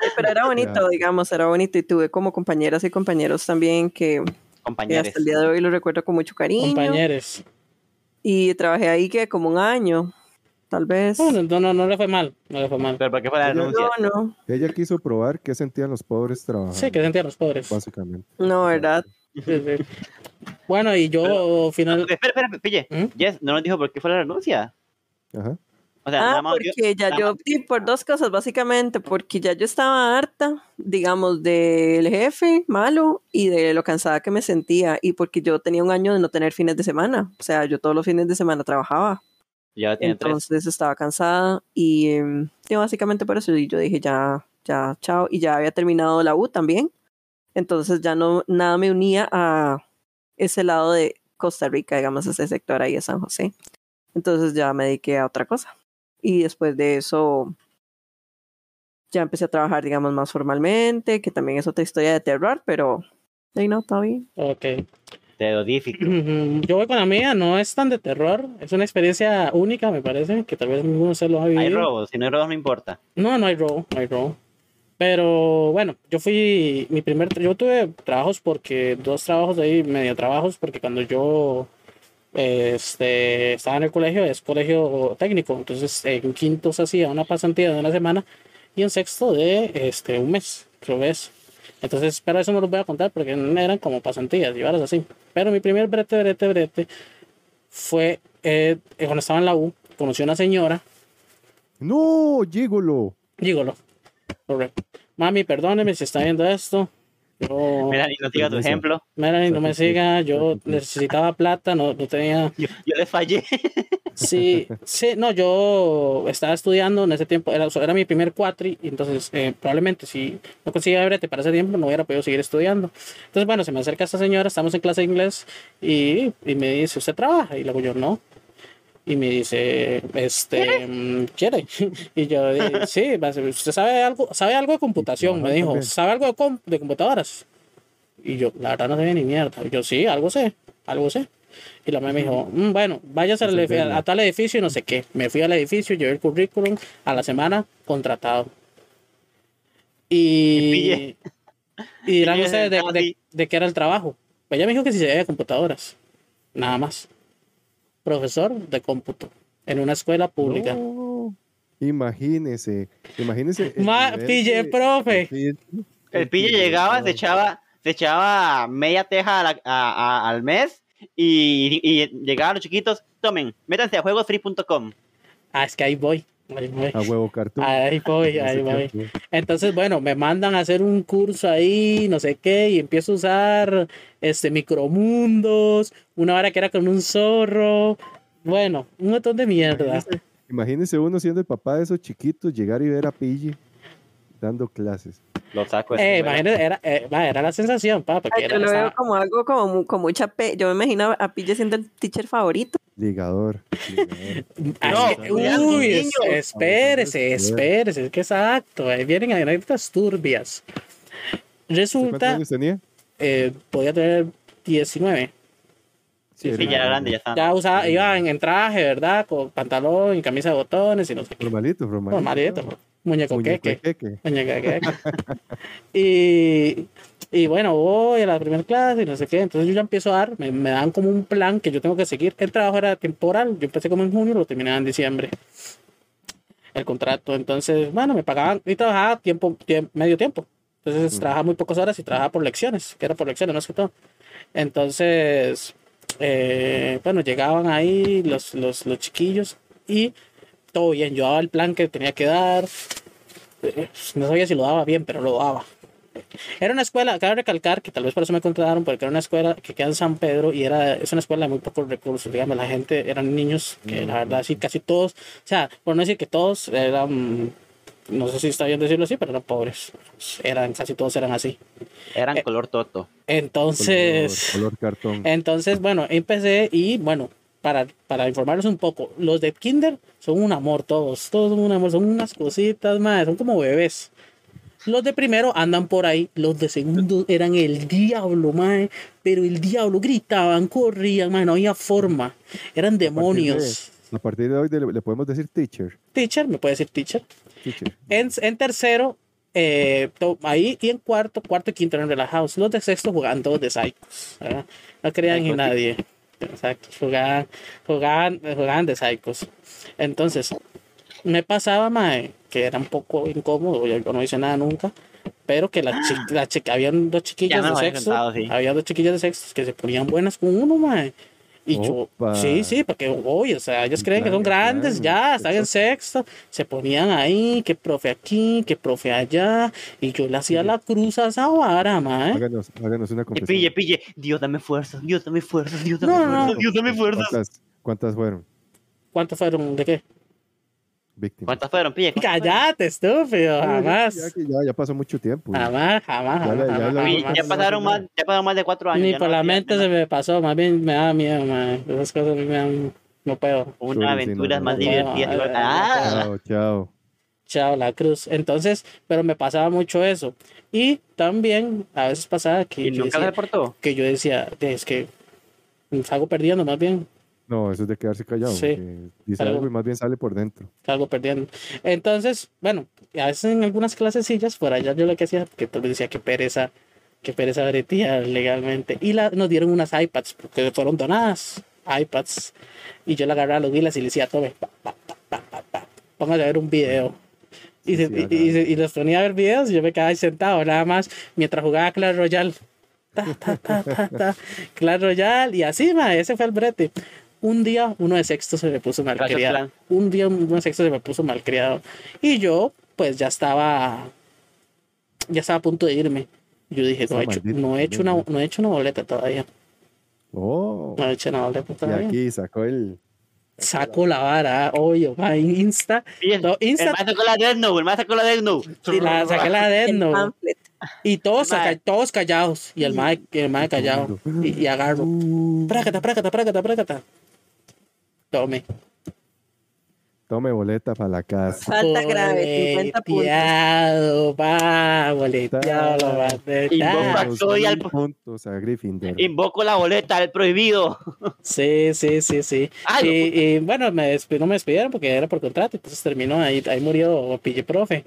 Sí, Pero era bonito, digamos, era bonito y tuve como compañeras y compañeros también que, que Compañeros. hasta el día de hoy lo recuerdo con mucho cariño. Compañeros. Y trabajé ahí que como un año, tal vez. No, no, no, no le fue mal. No le fue mal. Pero ¿por qué fue la denuncia? No, no, Ella quiso probar qué sentían los pobres trabajando. Sí, que sentían los pobres. Básicamente. no, ¿verdad? Sí, sí. Bueno, y yo final. Espera, espera, pille. ¿Mm? Yes, no nos dijo por qué fue la denuncia. Ajá. O sea, Ah, nada más. porque ya nada yo, sí, por dos cosas básicamente, porque ya yo estaba harta, digamos, del jefe malo y de lo cansada que me sentía y porque yo tenía un año de no tener fines de semana, o sea, yo todos los fines de semana trabajaba, Ya tiene tres. entonces estaba cansada y sí, básicamente por eso y yo dije ya, ya, chao, y ya había terminado la U también, entonces ya no, nada me unía a ese lado de Costa Rica, digamos, ese sector ahí de San José, entonces ya me dediqué a otra cosa. Y después de eso ya empecé a trabajar, digamos, más formalmente, que también es otra historia de terror, pero ahí no, está bien. Ok. Terrorífico. Yo voy con la mía, no es tan de terror. Es una experiencia única, me parece, que tal vez ninguno de ustedes lo ha vivido. Hay robos, si no hay robos no importa. No, no hay robo, no hay robo. Pero bueno, yo fui, mi primer, yo tuve trabajos porque, dos trabajos de ahí, medio trabajos, porque cuando yo este, estaba en el colegio, es colegio técnico, entonces en quinto se hacía una pasantía de una semana y en sexto de este, un mes, creo que es. Entonces, pero eso no lo voy a contar porque no eran como pasantías, llevaras así. Pero mi primer brete, brete, brete fue eh, cuando estaba en la U, conocí a una señora No, gigolo. Dígolo. Correcto. Mami, perdóneme si está viendo esto. Yo, y no siga tu Permiso. ejemplo. Melanie, no me siga. Yo necesitaba plata, no, no tenía. Yo, yo le fallé. Sí, sí, no, yo estaba estudiando en ese tiempo, era, era mi primer cuatri, y entonces eh, probablemente si no conseguía brete para ese tiempo no hubiera podido seguir estudiando. Entonces, bueno, se me acerca esta señora, estamos en clase de inglés y, y me dice, ¿usted trabaja? Y luego yo, no. Y me dice, este, mm, ¿quiere? Y yo dije, sí, a ser- ¿usted sabe algo, sabe algo de computación? Me dijo. ¿sabe algo de, com- de computadoras? Y yo, la verdad no sé ni mierda. Y yo, sí, algo sé, algo sé. Y la mamá me dijo, "Mm, bueno, váyase al a, tal edificio y no sé qué. Me fui al edificio, llevé el currículum, a la semana contratado. Y, y dirán ustedes de, de, de qué era el trabajo. Pues ella me dijo que si se de computadoras, nada más. Profesor de cómputo en una escuela pública. No. Imagínese, imagínese. el Ma, pille, de- profe. El pille llegaba, se echaba, se echaba media teja a la- a- a- al mes y, y llegaban los chiquitos, tomen, métanse a juegosfree.com. Ah, es que ahí voy. Ahí voy. A huevo cartón. Ahí voy, ahí voy. Entonces, bueno, me mandan a hacer un curso ahí, no sé qué, y empiezo a usar este micromundos, una hora que era con un zorro, bueno, un montón de mierda. Imagínese, imagínese uno siendo el papá de esos chiquitos, llegar y ver a Pille dando clases. Lo saco. Eh, imagínate, era, eh, era la sensación, pa, porque Ay, era, yo lo veo como algo como con mucha pe... Yo me imagino a Pille siendo el teacher favorito. Ligador. ligador. No, uy, es- espérese, espérese, es que exacto, ahí vienen anécdotas turbias. ¿Usted ¿Cuántos Resulta, años tenía? eh, podía tener 19. Sí, ya era grande, ya está. Ya usaba, iba en, en traje, ¿verdad? Con pantalón y camisa de botones y no sé qué. Formalito. Normalito, muñeco Muñeco queque. queque. Muñeco queque. y, y bueno, voy a la primera clase y no sé qué. Entonces yo ya empiezo a dar, me, me dan como un plan que yo tengo que seguir. El trabajo era temporal, yo empecé como en junio, lo terminé en diciembre. El contrato. Entonces, bueno, me pagaban y trabajaba tiempo, tiemp- medio tiempo. Entonces Mm. trabajaba muy pocas horas y trabajaba por lecciones, que era por lecciones más que todo. Entonces, eh, bueno, llegaban ahí los, los, los chiquillos y todo bien. Yo daba el plan que tenía que dar. No sabía si lo daba bien, pero lo daba. Era una escuela, cabe recalcar que tal vez por eso me contrataron, porque era una escuela que queda en San Pedro y era, es una escuela de muy pocos recursos. Digamos, la gente eran niños que la verdad sí, casi todos, o sea, por no decir que todos eran, no sé si está bien decirlo así, pero eran pobres. Eran, casi todos eran así. Eran eh, color toto. Entonces. Color, color cartón. Entonces, bueno, empecé y bueno, para, para informarlos un poco, los de Kinder son un amor todos, todos son un amor, son unas cositas más, son como bebés. Los de primero andan por ahí, los de segundo eran el diablo, mae, pero el diablo gritaban, corrían, mae, no había forma, eran demonios. A partir de hoy le, podemos decir teacher. Teacher, me puede decir teacher. Teacher. En, en tercero, eh, to- ahí y en cuarto, cuarto y quinto eran relajados. Los de sexto jugaban todos de psychos. ¿verdad? No creían en Psychos. nadie. Exacto, jugaban, jugaban, jugaban de psychos. Entonces, me pasaba, mae, que era un poco incómodo, yo, yo no hice nada nunca, pero que las chi- la chi- habían dos chiquillas de contado, sí. había dos chiquillas de sexto que se ponían buenas con uno, mae. Y yo, sí, sí, porque hoy, o sea, ellos En creen que son grandes, ya, están en sexto, se ponían ahí, que profe aquí, que profe allá, y yo le hacía la cruz a esa vara, mae. Háganos, háganos una Y confesión. pille, pille. Dios, dame fuerzas. Dios, dame fuerzas. Dios, dame No, no, fuerzas. no. Dios, dame fuerzas. ¿Cuántas, cuántas fueron ¿Cuántos fueron? ¿De qué? Víctimas? ¿Cuántas fueron, pille? Cállate, estúpido, ya- jamás. Ya, ya, ya pasó mucho tiempo. Jamás, jamás, Ya jamás, jamás, jamás. Pasaron más, ya pasaron más de cuatro años. Ni ya por no- la mente se me pasó, más bien me da miedo, man. Esas cosas me dan... No puedo. Una aventura más divertida. no, Ah, Chao, chao. Chao, la cruz. Entonces, pero me pasaba mucho eso. Y también a veces pasaba que, ¿Y yo nunca decía, reportó? que yo decía, es que salgo perdiendo más bien, No, eso es de quedarse callado. Sí. Dice Algo- algo y más bien sale por dentro. salgo perdiendo. Entonces, bueno, a veces en algunas clasecillas, por allá yo lo que hacía, porque tal vez decía que pereza, que pereza bretea legalmente. Y la, nos dieron unas iPads, porque fueron donadas, iPads. Y yo le agarraba los vilas y le decía, tome, pa, pa, pa, póngase a ver un video. Y, Sí, se- sí, y, y, y los ponía a ver videos y yo me quedaba ahí sentado nada más mientras jugaba Clash Royale. Ta, ta, ta, ta, ta. Clash Royale y así, ma, ese fue el brete. Un día uno de sexto se me puso malcriado. Un día uno de sexto se me puso malcriado. Y yo, pues ya estaba, ya estaba a punto de irme. Yo dije, no he, hecho, no, he hecho una, no he hecho una boleta todavía. Oh, No he hecho una boleta y todavía. aquí sacó el. Saco la vara, obvio, ma, Insta. No, El Insta más sacó la Death Note, el más sacó la Death Note. y la saqué la de El no. pamphlet. Y todos, saca- todos callados. Y el mae, el mae callado. Y, y agarro. Uh, Prácata, prácata, prácata, prácata. Tome. tome boleta para la casa. Falta grave, 50 puntos. Boleteado, va, boleteado, lo va a Soy al- puntos a Gryffindor. Invoco la boleta del prohibido. Sí, sí, sí, sí. Ay, y, y, bueno, me no me despidieron porque era por contrato, entonces terminó ahí, ahí murió Pille Profe.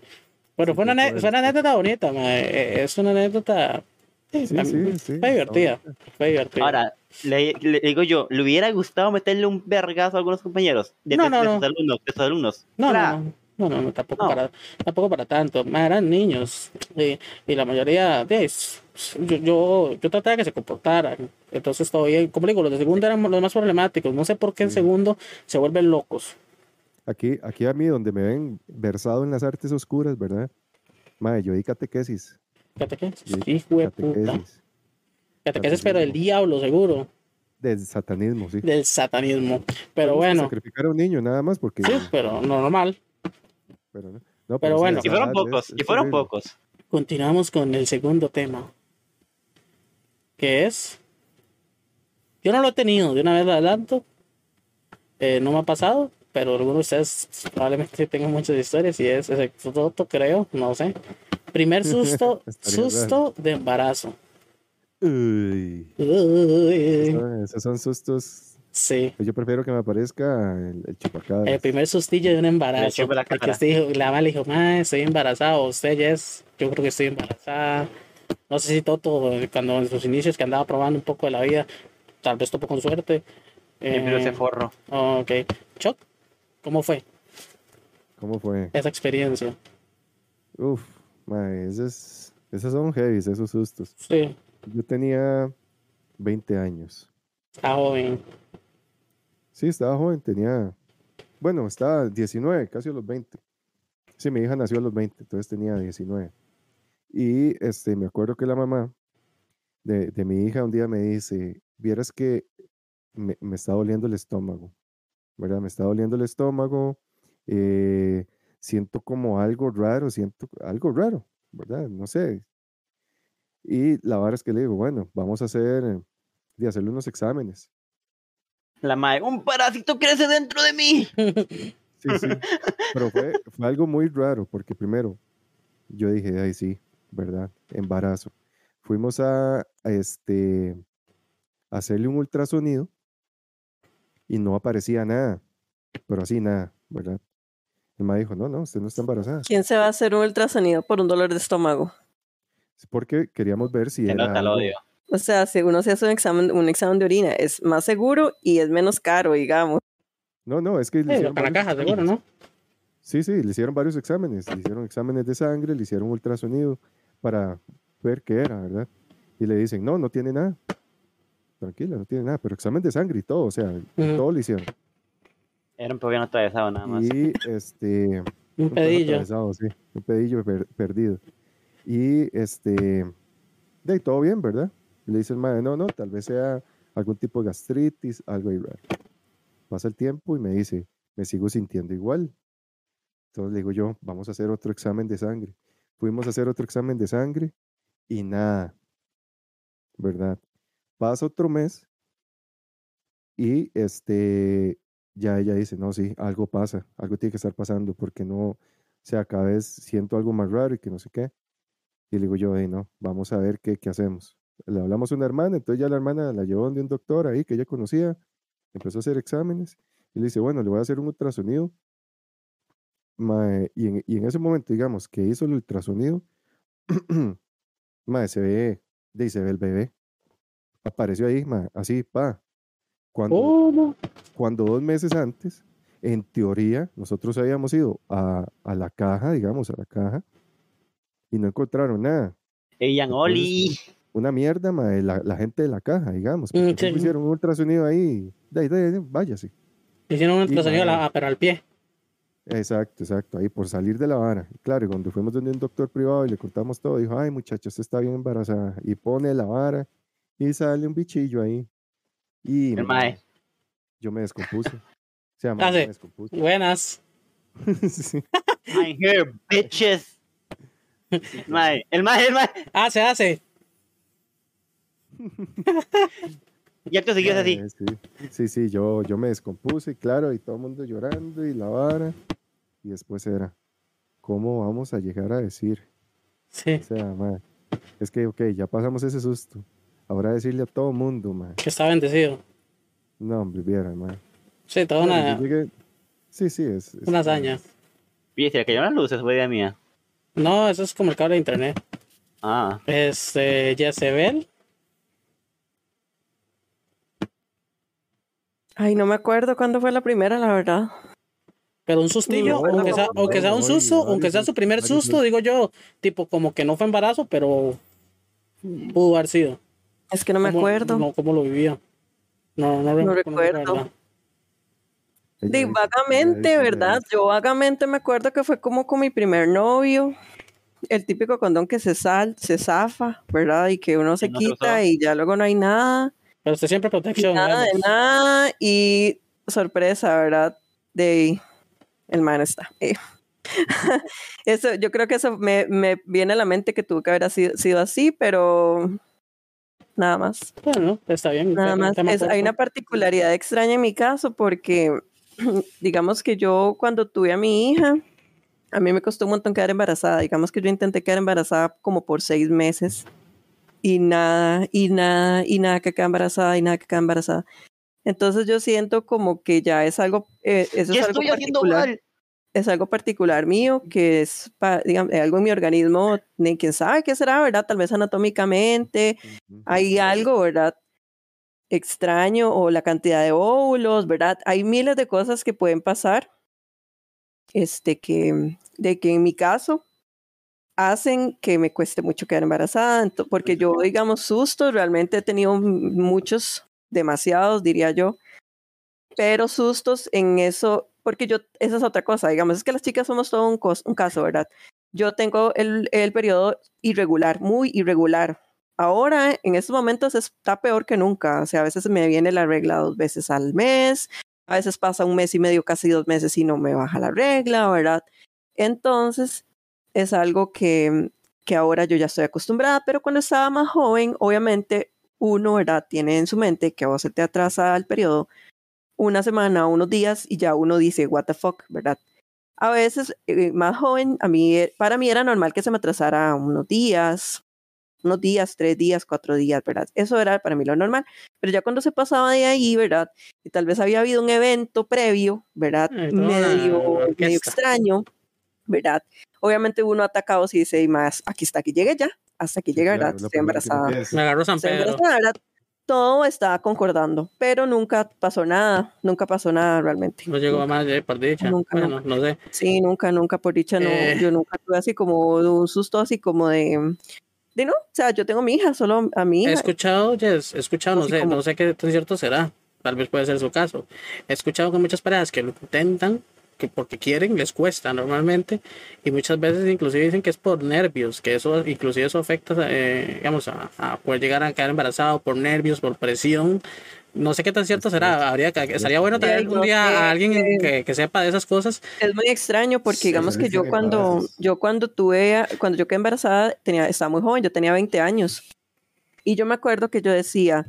Bueno, Sí, fue, una, fue una anécdota bonita, mae. Eh, es una anécdota. Sí, sí, sí, Fue divertida, fue divertida. Ahora, le, le digo yo, ¿le hubiera gustado meterle un vergazo a algunos compañeros? De, No, de- no, de no. sus alumnos, de sus alumnos. no, no, no. No, tampoco, No. Para, tampoco para tanto. Más eran niños. Y, y la mayoría de es- yo, yo, yo trataba de que se comportaran. Entonces todavía, como le digo, los de segundo eran los más problemáticos. No sé por qué en Sí. segundo se vuelven locos. Aquí, aquí a mí, donde me ven versado en las artes oscuras, ¿verdad? Mae, yo di catequesis. Catequesis. Hijo de puta. catequesis Catequesis, pero del diablo, seguro. Del satanismo, sí. Del satanismo. Pero que bueno, Sacrificar a un niño nada más porque... sí, pero normal. Pero, no, no, Pero sí, bueno. Y fueron pocos, es- y es fueron pocos. Continuamos con el segundo tema. Que es. Yo no lo he tenido, de una vez lo adelanto. Eh, no me ha pasado, pero algunos de ustedes probablemente tengan muchas historias y es Toto, creo, no sé. Primer susto, susto de embarazo. Uy, Uy, esos- esos son sustos. sí, Yo prefiero que me aparezca el, el chupacabras. el primer sustillo de un embarazo. la Porque dijo, la mamá le dijo, "Ma, estoy embarazada, o usted ya es, yo creo que estoy embarazada. No sé si Toto, eh, cuando en sus inicios que andaba probando un poco de la vida, tal vez topó con suerte. Siempre ese Eh, forro. ok. Chuck, ¿cómo fue ¿Cómo fue? esa experiencia? Uf, mae, esos, esos son heavy, esos sustos. Sí, Yo tenía 20 años. está joven. Sí, estaba joven, tenía, bueno, estaba 19, casi a los 20. Sí, mi hija nació a los 20, entonces tenía 19. Y este, me acuerdo que la mamá de, de mi hija un día me dice, vieras que me, me está doliendo el estómago, ¿verdad? Me está doliendo el estómago, eh, siento como algo raro, siento algo raro, ¿verdad? No sé. Y la verdad es que le digo, bueno, vamos a hacer, eh, de hacerle unos exámenes. La madre, un parásito crece dentro de mí. Sí, sí. Pero fue, fue algo muy raro, porque primero yo dije, ay, sí, ¿verdad? Embarazo. Fuimos a, a este, a hacerle un ultrasonido y no aparecía nada, pero así nada, ¿verdad? El me dijo, no, no, usted no está embarazada. ¿Quién se va a hacer un ultrasonido por un dolor de estómago? Es porque queríamos ver si Se era nota odio. O sea, si uno se hace un examen, un examen de orina, es más seguro y es menos caro, digamos. No, no, es que le Sí, hicieron con la caja, seguro. ¿no? Sí, sí, le hicieron varios exámenes. Le hicieron exámenes de sangre, le hicieron ultrasonido para ver qué era, ¿verdad? Y le dicen, no, no tiene nada. Tranquila, no tiene nada, pero examen de sangre y todo, o sea, todo le hicieron. Era un poquito atravesado nada más. Y este, Un un pedillo. atravesado, sí, un pedillo per- perdido. Y este, de todo bien, ¿verdad? Le dice el madre, no, no, tal vez sea algún tipo de gastritis, algo ahí raro. Pasa el tiempo y me dice, me sigo sintiendo igual. Entonces le digo yo, vamos a hacer otro examen de sangre. Fuimos a hacer otro examen de sangre y nada, ¿verdad? Pasa otro mes y este, ya ella dice, no, sí, algo pasa, algo tiene que estar pasando porque no, o sea, cada vez siento algo más raro y que no sé qué. Y le digo yo, "Ey, no, vamos a ver qué, qué hacemos. Le hablamos a una hermana, entonces ya la hermana la llevó donde un doctor ahí que ella conocía, empezó a hacer exámenes y le dice, bueno, le voy a hacer un ultrasonido. Mae, y, en, y en ese momento, digamos, que hizo el ultrasonido, mae, se ve, de ahí se ve el bebé. Apareció ahí, mae, así, pa. Cuando, ¿Cómo? cuando dos meses antes, en teoría, nosotros habíamos ido a, a la caja, digamos, a la caja, y no encontraron nada. Entonces, Oli. Una mierda, mae, la, la gente de la caja, digamos. Mm, sí. hicieron un ultrasonido ahí, de ahí, de ahí, váyase. Hicieron un ultrasonido, a la- ah, pero al pie. Exacto, exacto, ahí por salir de la vara. Claro, y cuando fuimos donde un doctor privado y le contamos todo, dijo, ay muchacha, usted está bien embarazada. Y pone la vara y sale un bichillo ahí. Y mae. yo me descompuse. O sea, mae, sí. me descompuse. Buenas. I'm here, bitches. Mae, el mae, el mae. Ah, se hace. Y acto seguido es así. Sí, sí, sí, yo, yo me descompuse, claro, y todo el mundo llorando y la vara. Y después era, ¿cómo vamos a llegar a decir? Sí. O sea, mae, es que, ok, ya pasamos ese susto. Ahora decirle a todo mundo, mae. Que está bendecido. No, hombre, viera, mae. Sí, toda Bueno, una, llegué- Sí, sí, es. es- una hazaña. Le cayeron las luces, fue idea mía. No, eso es como el cable de internet. Ah, Este, Jezebel. Ay, no me acuerdo cuándo fue la primera, la verdad. Pero un sustillo, No, aunque, no, sea, no, aunque sea un susto, aunque sea su primer susto, digo yo, tipo como que no fue embarazo, pero pudo haber sido. Es que no me ¿Cómo- acuerdo. No, cómo lo vivía. No, no, recuerdo. De vagamente, ¿verdad? Yo vagamente me acuerdo que fue como con mi primer novio. El típico condón que se sal, se zafa, ¿verdad? Y que uno se no quita y ya luego no hay nada. Pero usted siempre protección. nada de nada. Y sorpresa, ¿verdad? De el man está. Eh. eso, yo creo que eso me, me viene a la mente que tuvo que haber sido, sido así, pero nada más. Bueno, está bien. Nada más. Es- hay una particularidad extraña en mi caso porque, digamos que yo cuando tuve a mi hija, a mí me costó un montón quedar embarazada. Digamos que yo intenté quedar embarazada como por seis meses y nada, y nada, y nada que queda embarazada, y nada que queda embarazada. Entonces yo siento como que ya es algo, eh, eso ¿Qué es algo estoy haciendo particular mal? es algo particular mío, que es pa- digamos, algo en mi organismo, ni quién sabe qué será, ¿verdad? Tal vez anatómicamente, Ujú. hay algo, ¿verdad? Extraño, o la cantidad de óvulos, ¿verdad? Hay miles de cosas que pueden pasar, este, que, de que en mi caso hacen que me cueste mucho quedar embarazada, porque yo, digamos, sustos, realmente he tenido muchos, demasiados, diría yo, pero sustos en eso, porque yo, esa es otra cosa, digamos, es que las chicas somos todo un, cos- un caso, ¿verdad? Yo tengo el, el periodo irregular, muy irregular. Ahora, en estos momentos, está peor que nunca. O sea, a veces me viene la regla dos veces al mes, a veces pasa un mes y medio, casi dos meses y no me baja la regla, ¿verdad? Entonces, es algo que, que ahora yo ya estoy acostumbrada, pero cuando estaba más joven, obviamente uno, ¿verdad? Tiene en su mente que a vos se te atrasa el periodo una semana, unos días y ya uno dice, what the fuck, ¿verdad? A veces, eh, más joven, a mí, eh, para mí era normal que se me atrasara unos días, unos días, tres días, cuatro días, ¿verdad? Eso era para mí lo normal. Pero ya cuando se pasaba de ahí, ¿verdad? Y tal vez había habido un evento previo, ¿verdad? Ay, Medio, medio extraño, ¿verdad? Obviamente uno atacado y dice, y más, aquí está, aquí llegué ya, hasta llegué, claro, ¿verdad? Estoy que embarazada. Me agarró San Estoy Pedro. embarazada, ¿verdad? Todo estaba concordando, pero nunca pasó nada, nunca pasó nada realmente. No llegó a Nunca. más de por dicha. Nunca, bueno, no sé. Sí, nunca, nunca, por dicha, no, Eh. yo nunca tuve así como un susto así como de, de no, o sea, yo tengo mi hija, solo a mi He hija. escuchado, Jess, he escuchado, no sé, como- no sé qué tan cierto será. Tal vez puede ser su caso. He escuchado que muchas parejas que lo intentan, que porque quieren, les cuesta normalmente. Y muchas veces inclusive dicen que es por nervios, que eso, inclusive eso afecta, eh, digamos, a, a poder llegar a quedar embarazado por nervios, por presión. No sé qué tan cierto será. Habría que, estaría bueno Sí, traer hay algún día a alguien que, que sepa de esas cosas. Es muy extraño porque Sí, digamos se que yo cuando, yo cuando tuve, cuando yo quedé embarazada, tenía, estaba muy joven, yo tenía 20 años. Y yo me acuerdo que yo decía,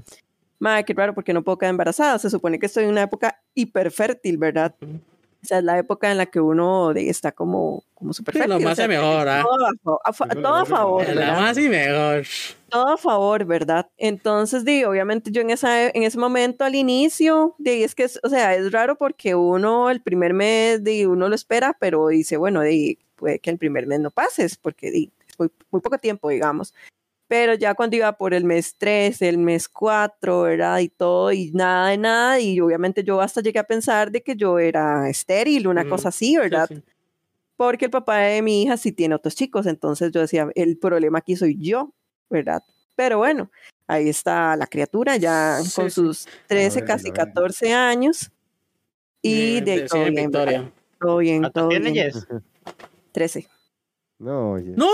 madre, qué raro porque no puedo quedar embarazada. Se supone que estoy en una época hiperfértil, ¿verdad? Ujú. O sea, es la época en la que uno de- está como, como súper Sí, lo fértil. o más sea, y mejor, ¿ah? todo a, a lo todo a favor, ¿verdad? más y mejor. todo a favor, ¿verdad? Entonces, di, obviamente yo en, esa, en ese momento al inicio, di, es que, es- o sea, es raro porque uno el primer mes, di, uno lo espera, pero dice, bueno, di, puede que el primer mes no pases, porque di, es muy, muy poco tiempo, digamos. Pero ya cuando iba por el mes 3, el mes 4, ¿verdad? Y todo, y nada de nada, y obviamente yo hasta llegué a pensar de que yo era estéril, una cosa así, Sí, ¿verdad? sí. porque el papá de mi hija sí tiene otros chicos, entonces yo decía, el problema aquí soy yo, ¿verdad? Pero bueno, ahí está la criatura ya Sí, con sí. sus 13, ver, casi a ver. 14 años. Y Bien, de todo bien. Victoria. todo bien, ¿Cuántos todo tiene bien. Jess? 13. No, oye. ¡No!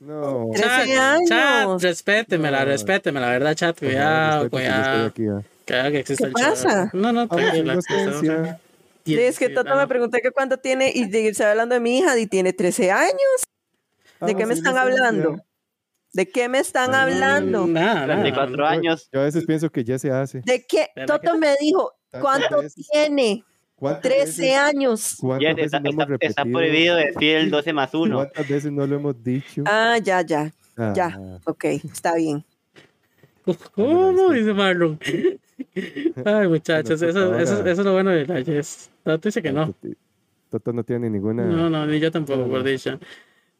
No. Trece Chat, años. chat, respétemela, No. respétemela, la verdad, chat, cuidado, cuidado. aquí, ah. Cuidado que existe ¿Qué el chat. pasa? No, no, Vamos, tranquila. inocencia. Sí, es que Toto me preguntó que cuánto tiene y de- estaba hablando de mi hija y tiene 13 años. ¿De qué me están hablando? ¿De qué me están Ah, hablando? Nada, nada. 34 años. Yo a veces pienso que ya se hace. ¿De qué? ¿Verdad Toto me dijo, ¿cuánto tiene? ¿Cuántas 13 veces- años. ¿Cuántas veces está, no hemos está- prohibido decir el 12 más 1. ¿Cuántas veces no lo hemos dicho? Ah, ya, ya. ya. Ah, Ok, está bien. ¿Cómo? Dice Marlon. Ay, muchachos, Bueno, eso, por eso, eso es lo bueno de la Jess. Tato dice que no. Toto- no tiene ninguna. No, no, ni yo tampoco, No, por no. dicha.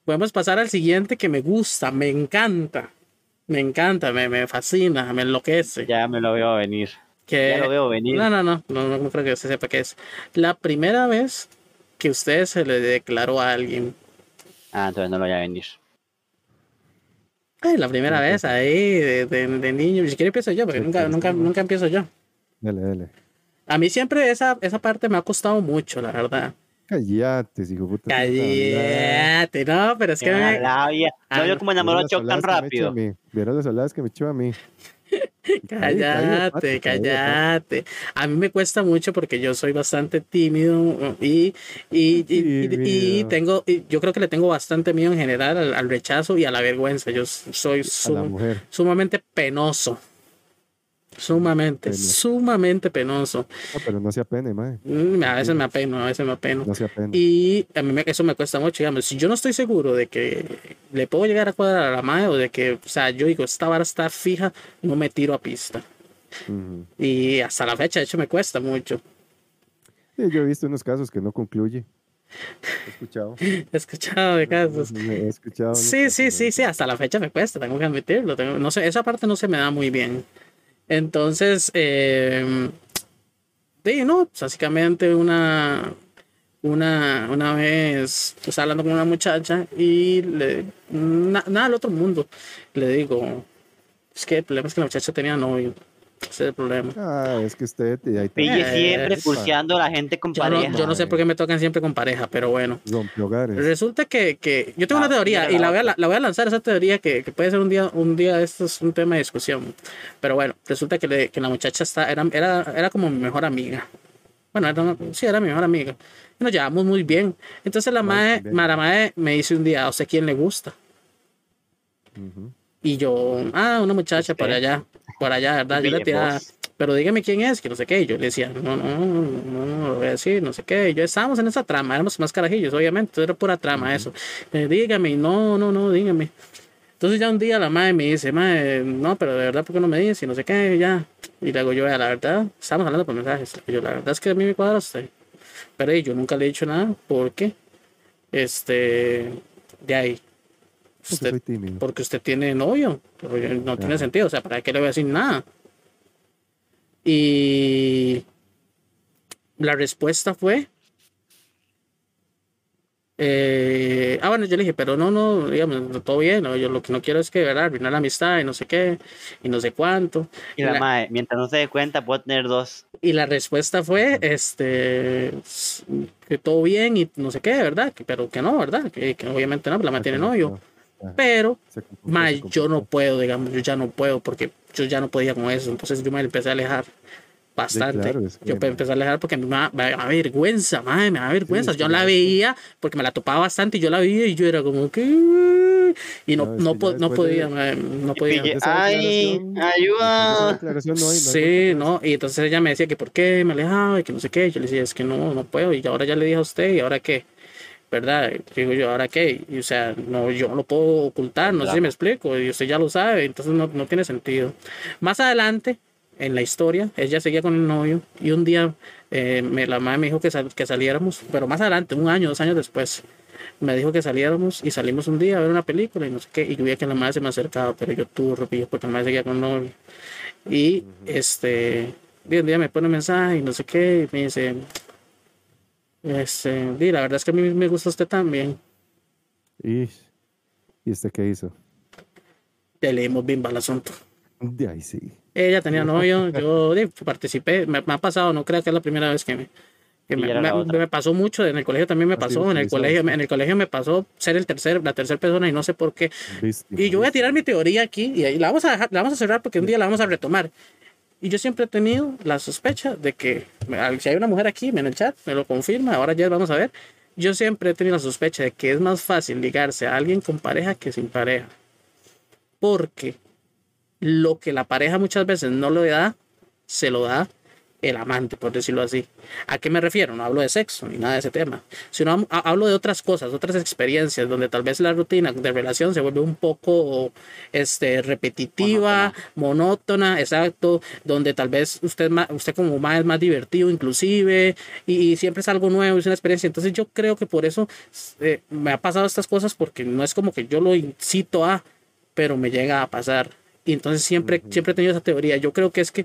Podemos pasar al siguiente que me gusta, me encanta. Me encanta, me, me fascina, me enloquece. Ya me lo veo venir. Que, Ya lo veo venir. No, no, no, no, no creo que usted sepa qué es. La primera vez que usted se le declaró a alguien. Ah, entonces no lo voy a venir. Ay, la primera vez ahí de, de, de niño. Si quiere empiezo yo, porque Sí, nunca, sí, nunca, sí. nunca empiezo yo. Dale, dale. A mí siempre esa, esa parte me ha costado mucho, la verdad. Cállate, hijo puta. Cállate, no, pero es que me-. Ah, No, yo no. como enamoró a Chuck tan rápido. Vieron las oladas que me echó a mí. Cállate, cállate. A mí me cuesta mucho porque yo soy bastante tímido y, y, y- y- y Tímido. tengo, y yo creo que le tengo bastante miedo en general al, al rechazo y a la vergüenza. Yo soy sum- sumamente penoso. Sumamente, sumamente penoso. No, pero no se apene, mae. Mm, A veces me apeno, a veces me apeno. No se apene. Y a mí me- eso me cuesta mucho, digamos, si yo no estoy seguro de que le puedo llegar a cuadrar a la madre o de que, o sea, yo digo, esta vara está fija, no me tiro a pista. Ujú. Y hasta la fecha, de hecho, me cuesta mucho. Sí, yo he visto unos casos que no concluye. He escuchado. He escuchado de casos. He escuchado. Sí, sí, sí, sí, hasta la fecha me cuesta, tengo que admitirlo. tengo- no sé, esa parte no se me da muy bien. Entonces, eh, sí, no, pues, básicamente una, una, una vez estaba hablando con una muchacha y le, na- nada del otro mundo, le digo, es que el problema es que la muchacha tenía novio, ese es el problema. Ah, es que usted. y ahí Pille siempre pulseando a la gente con Yo no, pareja. yo no sé por qué me tocan siempre con pareja, pero bueno. Resulta que, que yo tengo Ah, una teoría mira y la voy, a, la voy a lanzar esa teoría que, que puede ser un día, un día esto es un tema de discusión. Pero bueno, resulta que, le- que la muchacha está, era, era, era como mi mejor amiga. Bueno, era una- sí, era mi mejor amiga. Y nos llevamos muy bien. Entonces la madre, la madre me dice un día, ¿a usted quién le gusta? Y yo, ah, una muchacha por ¿Usted? allá, por allá, ¿verdad? Yo le tiraba, pero dígame quién es, que no sé qué. Y yo le decía, no, no, no, no, no lo voy a decir, no sé qué. Y yo estábamos en esa trama, éramos más carajillos, obviamente, entonces era pura trama eso. Eh, dígame, no, no, no, dígame. Entonces ya un día la madre me dice, madre, no, pero de verdad, ¿por qué no me dice? Y no sé qué, ya. Y le digo yo, "Vea, la verdad, estamos hablando por mensajes. Y yo, la verdad es que a mí me cuadra usted. Pero yo nunca le he dicho nada, porque, este, de ahí. Porque Usted soy tímido. porque usted tiene novio. Pero no tiene sentido. O sea, ¿para qué le voy a decir nada? Y la respuesta fue. eh, ah, bueno, yo le dije, pero no, no, digamos, todo bien. ¿no? Yo lo que no quiero es que, ¿verdad? Arruinar la amistad y no sé qué, y no sé cuánto. Y la la- mae, mientras no se dé cuenta, puedo tener dos. Y la respuesta fue, este, que todo bien y no sé qué, ¿verdad? Que- pero que no, ¿verdad? Que, que obviamente no, pues la madre tiene novio. Ajá. Pero Mae, yo no puedo, digamos, yo ya no puedo porque yo ya no podía con eso. Entonces yo me empecé a alejar bastante. claro, es que, yo empecé a alejar porque me da, me da vergüenza, mae, me da vergüenza. es yo la veía porque me la topaba bastante y yo la veía y yo era como que. Y no, No, po- no de- podía, mae, no podía. Ay, ayuda. no Sí, no, y entonces ella me decía que por qué me alejaba y que no sé qué. Yo le decía, es que no, no puedo. Y ahora ya le dije a usted, ¿y ahora qué? ¿Verdad? Digo yo, ¿ahora qué? Y, o sea, no, yo no lo puedo ocultar, no sé si me explico. Y usted ya lo sabe, entonces no, no tiene sentido. Más adelante, en la historia, ella seguía con el novio y un día eh, me, la madre me dijo que, sal- que saliéramos, pero más adelante, un año, dos años después, me dijo que saliéramos y salimos un día a ver una película y no sé qué. Y yo veía que la madre se me acercaba, pero yo tuve porque la madre seguía con el novio. Y este, y un día me pone un mensaje y no sé qué, y me dice, este, di, la verdad es que a mí me gusta usted también. Ish. ¿Y este qué hizo? Ya leímos bimba al asunto. De ahí sí. Ella tenía novio, yo di, participé, me, me ha pasado, no creo que es la primera vez que me, que Y me, me- pasó mucho, en el colegio también me sido pasó, en el colegio, en el colegio me pasó ser el tercer, la tercera persona y no sé por qué. Y yo voy a tirar mi teoría aquí y ahí la vamos a dejar- la vamos a cerrar porque un día la vamos a retomar. Y yo siempre he tenido la sospecha de que si hay una mujer aquí en el chat, me lo confirma, ahora ya vamos a ver. Yo siempre he tenido la sospecha de que es más fácil ligarse a alguien con pareja que sin pareja. Porque lo que la pareja muchas veces no le da, se lo da el amante, por decirlo así. ¿A qué me refiero? No hablo de sexo ni nada de ese tema, sino hablo de otras cosas, otras experiencias, donde tal vez la rutina de relación se vuelve un poco este, repetitiva, monótona, exacto, donde tal vez usted, usted como más es más divertido inclusive, y, y siempre es algo nuevo, es una experiencia. Entonces yo creo que por eso eh, me ha pasado estas cosas, porque no es como que yo lo incito a, pero me llega a pasar. Y entonces siempre, siempre he tenido esa teoría. Yo creo que es que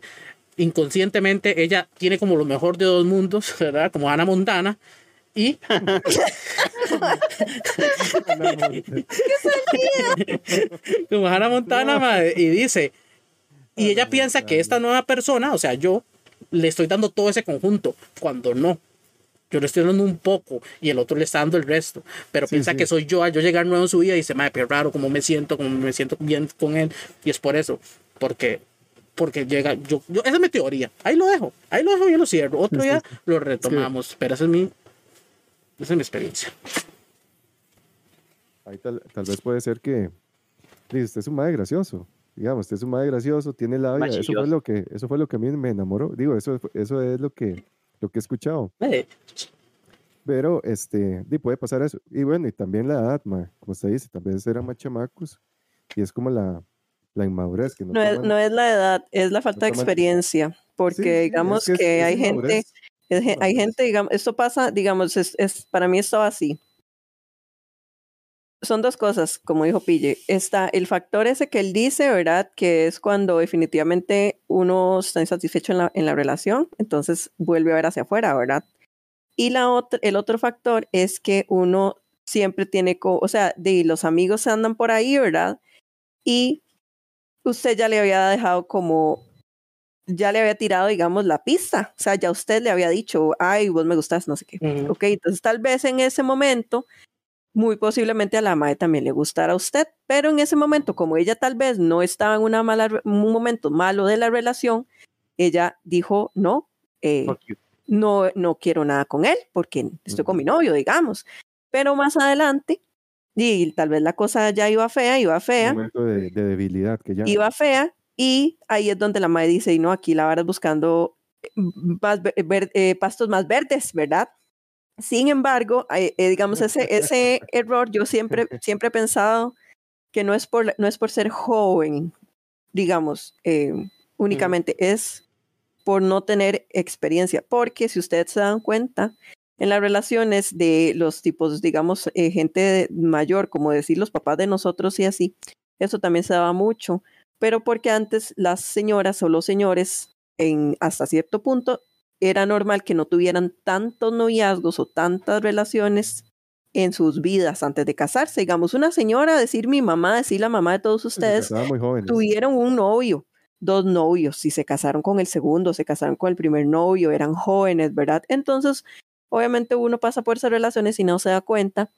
inconscientemente ella tiene como lo mejor de dos mundos, ¿verdad? Como Ana Montana. Y. como Ana Montana, mae, y dice. Y ella piensa que esta nueva persona, o sea, yo, le estoy dando todo ese conjunto, cuando no. Yo le estoy dando un poco y el otro le está dando el resto. Pero Sí, piensa sí. que soy yo al yo llegar nuevo en su vida y dice, madre, qué raro, cómo me siento, cómo me siento bien con él. Y es por eso. Porque, porque llega, yo, yo, esa es mi teoría. Ahí lo dejo. Ahí lo dejo y lo cierro. Otro Sí, día sí. lo retomamos. Pero esa es mi, esa es mi experiencia. Ahí tal, tal vez puede ser que dice, usted es un madre gracioso. Digamos, usted es un madre gracioso, tiene labia. Eso fue Machilloso. lo que, eso fue lo que a mí me enamoró. Digo, eso, eso es lo que, lo que he escuchado. Eh, Pero este, di, puede pasar eso. Y bueno, y también la edad, ma, como usted dice, tal vez eran más chamacos. Y es como la, la inmadurez que no, No es, no es la edad, es la falta de experiencia, porque Sí, sí, es digamos que que, es- es hay gente, hay gente, digamos, esto pasa, digamos, es, para mí esto así. Son dos cosas, como dijo Pille. Está el factor ese que él dice, ¿verdad? Que es cuando definitivamente uno está insatisfecho en la, en la relación, entonces vuelve a ver hacia afuera, ¿verdad? Y la otra, el otro factor es que uno siempre tiene, co- o sea, de los amigos andan por ahí, ¿verdad? Y usted ya le había dejado como, ya le había tirado, digamos, la pista. O sea, ya usted le había dicho, ay, vos me gustas, no sé qué. ujú. Ok, entonces tal vez en ese momento, muy posiblemente a la madre también le gustara a usted, pero en ese momento, como ella tal vez no estaba en una mala, un momento malo de la relación, ella dijo, no, eh, no, no quiero nada con él porque estoy con mi novio, digamos. Pero más adelante, y tal vez la cosa ya iba fea, iba un fea, momento de, de debilidad que ya. iba fea, y ahí es donde la madre dice, y no, aquí la vara es buscando eh, más ver- ver- eh, pastos más verdes, ¿verdad? Sin embargo, eh, eh, digamos, ese, ese error yo siempre, siempre he pensado que no es por, no es por ser joven, digamos, eh, únicamente es por no tener experiencia. Porque si ustedes se dan cuenta, en las relaciones de los tipos, digamos, eh, gente mayor, como decir los papás de nosotros y así, eso también se daba mucho. Pero porque antes las señoras o los señores, en, hasta cierto punto, era normal que no tuvieran tantos noviazgos o tantas relaciones en sus vidas antes de casarse. Digamos, una señora, decir mi mamá, decir la mamá de todos ustedes, muy tuvieron un novio, dos novios, si se casaron con el segundo, se casaron con el primer novio, eran jóvenes, ¿verdad? Entonces, obviamente uno pasa por esas relaciones y no se da cuenta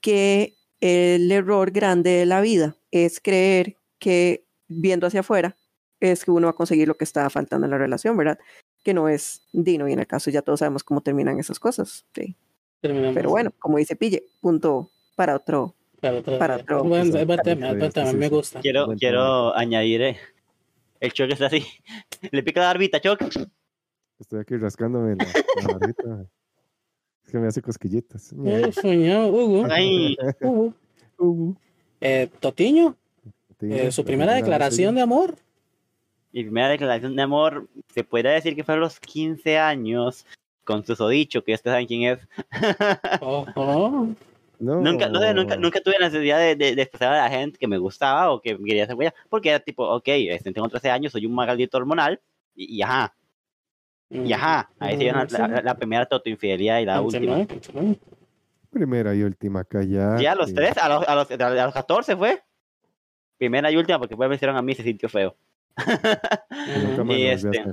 que el error grande de la vida es creer que viendo hacia afuera es que uno va a conseguir lo que está faltando en la relación, ¿verdad? Que no es Dino y en el caso ya todos sabemos cómo terminan esas cosas. Sí. Terminamos. Pero bueno, como dice Pille, punto para otro. Para otro, para otro Buen, es buen episodio. tema, es buen Sí, tema, sí, me gusta. Quiero, Buen quiero añadir eh, el Choc está así. Le pica la barbita, Choc. Estoy aquí rascándome la, la barbita. Que me hace cosquillitas. Soñado, Hugo. Ay, Hugo. Uh, Eh, Totiño, eh, su primera declaración de amor. mi primera declaración de amor, se puede decir que fue a los 15 años, con susodicho, que ustedes saben quién es. Oh, oh. No, Nunca, no sé, nunca, nunca tuve necesidad de, de, de expresar a la gente que me gustaba o que quería ser huella, porque era tipo, ok, este, tengo 13 años, soy un maldito hormonal, y, y ajá, y ajá, ahí se dio la, la, la primera infidelidad y la última. Primera y última, callada. Ya a los 3, a los, a los, a los 14 fue. Primera y última, porque después me hicieron a mí ese sitio feo. Nunca más Y este-.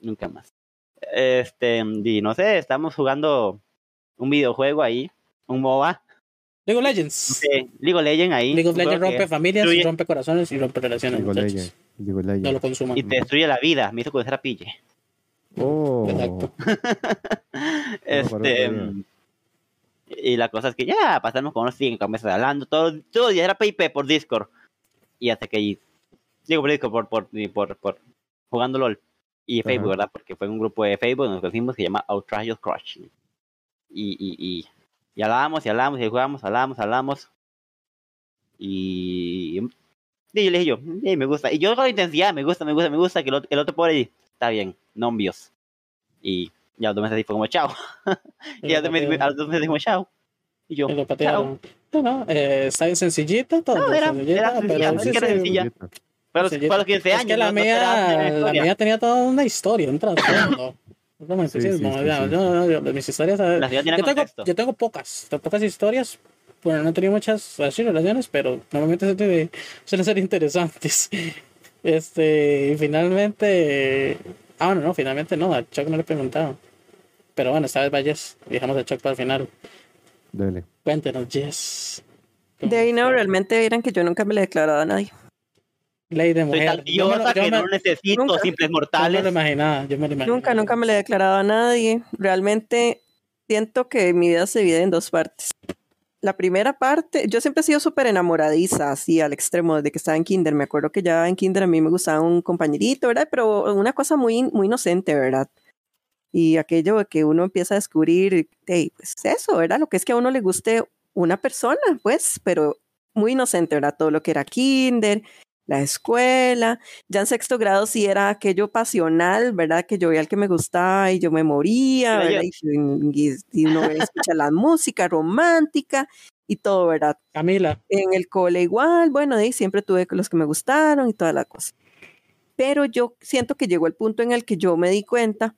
Nunca más. Este, y no sé, estamos jugando un videojuego ahí, un MOBA, League of Legends. League of Legends ahí. League of Legends rompe familias, destruye- rompe corazones y rompe relaciones. Digo muchachos. Legend. Digo No lo consuman. y te destruye la vida. Me hizo conocer a Pille. Oh, Exacto. este, y la cosa es que ya pasamos con unos 100 cabezas hablando. Todo, todo el día era PIP por Discord. Y hasta que. Digo por Discord, por, por, por, por jugando LOL. Y Facebook, Ajá. ¿verdad? Porque fue un grupo de Facebook nos conocimos que se llama Outrageous Crush. Y, y, y, y hablábamos y hablábamos y jugábamos, hablábamos, hablábamos. Y. Y yo le dije yo, "Sí, me gusta. Y yo con la intensidad, me gusta, me gusta, me gusta, que el otro, el otro ahí está bien, no envíos. Y ya los dos meses fue como chao. y a los dos meses a los dos meses como chao. Y yo, Y lo patearon. No, no, eh, está bien sencillita, todo. No, era- sencillita, era sencilla, pero no sí, es que era sí, sencilla. Para los, Sí, yo- para los 15 es años. que la, no- mía, la mía tenía toda una historia, un trasfondo. Sí, sí, sí, ya, sí. mis historias. La yo, tengo, yo tengo pocas, tengo pocas historias. Bueno, no he tenido muchas así, relaciones, pero normalmente suelen ser interesantes. Este, y finalmente. Ah, bueno, no, finalmente no, a Chuck no le he preguntado. Pero bueno, esta vez va Jess. Dejamos a Chuck para el final. Dale. Cuéntenos, Jess. De ahí no, realmente vieran que yo nunca me le he declarado a nadie. Ley de Soy mujer. tan Yo diosa yo que me- no necesito Nunca. simples yo me lo mortales. imaginaba, yo me lo imaginaba. Nunca, nunca me le he declarado a nadie. Realmente siento que mi vida se divide en dos partes. La primera parte, yo siempre he sido súper enamoradiza, así al extremo, desde que estaba en kinder. Me acuerdo que ya en kinder a mí me gustaba un compañerito, ¿verdad? Pero una cosa muy, muy inocente, ¿verdad? Y aquello que uno empieza a descubrir, hey, pues eso, ¿verdad? Lo que es que a uno le guste una persona, pues, pero muy inocente, ¿verdad? Todo lo que era kinder, la escuela, ya en sexto grado sí era aquello pasional, ¿verdad? Que yo veía al que me gustaba y yo me moría, ¿verdad? Y, y- y uno escucha la música romántica y todo, ¿verdad? Camila. En el cole igual, bueno, de ahí siempre tuve los que me gustaron y toda la cosa. Pero yo siento que llegó el punto en el que yo me di cuenta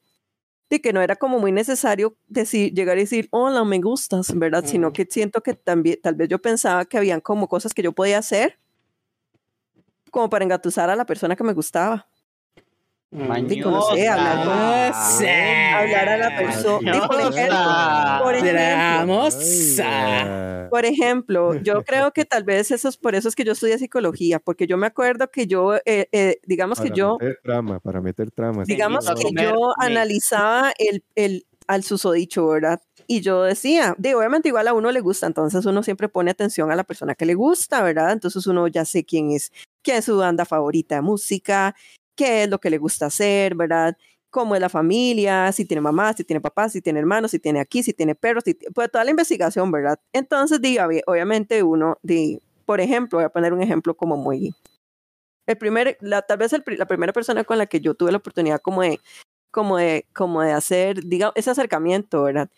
de que no era como muy necesario decir, llegar y decir, hola, me gustas, ¿verdad? Sino Ujú. que siento que también, tal vez yo pensaba que habían como cosas que yo podía hacer como para engatusar a la persona que me gustaba. Sí, conocí, hablar con- Mañosa. Hablar a la persona. Sí, por ejemplo, por ejemplo. Por ejemplo, yo creo que tal vez eso es por eso es que yo estudié psicología, porque yo me acuerdo que yo, eh, eh, digamos que Para yo, meter trama, para meter trama. digamos que yo analizaba el, el al susodicho, ¿verdad? Y yo decía, de, obviamente igual a uno le gusta, entonces uno siempre pone atención a la persona que le gusta, ¿verdad? Entonces uno ya sé quién es, quién es su banda favorita de música, qué es lo que le gusta hacer, ¿verdad? Cómo es la familia, si tiene mamá, si tiene papá, si tiene hermanos, si tiene aquí, si tiene perros, si pues toda la investigación, ¿verdad? Entonces, diga, obviamente uno, di, por ejemplo, voy a poner un ejemplo como muy... El primer, la, tal vez la primera persona con la que yo tuve la oportunidad como de, como de, como de hacer, diga, ese acercamiento, ¿verdad?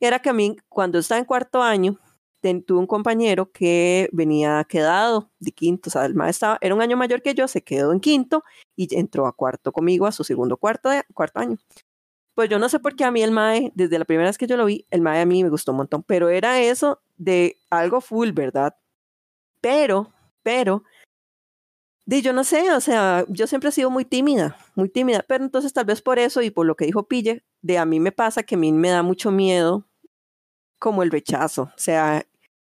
Era que a mí, cuando estaba en cuarto año, ten- tuve un compañero que venía quedado de quinto, o sea, el maestro era un año mayor que yo, se quedó en quinto y entró a cuarto conmigo a su segundo cuarto, de, cuarto año. Pues yo no sé por qué a mí el MAE, desde la primera vez que yo lo vi, el MAE a mí me gustó un montón, pero era eso de algo full, ¿verdad? Pero, pero, di, yo no sé, o sea, yo siempre he sido muy tímida, muy tímida, pero entonces tal vez por eso y por lo que dijo Pille, de a mí me pasa que a mí me da mucho miedo como el rechazo, o sea,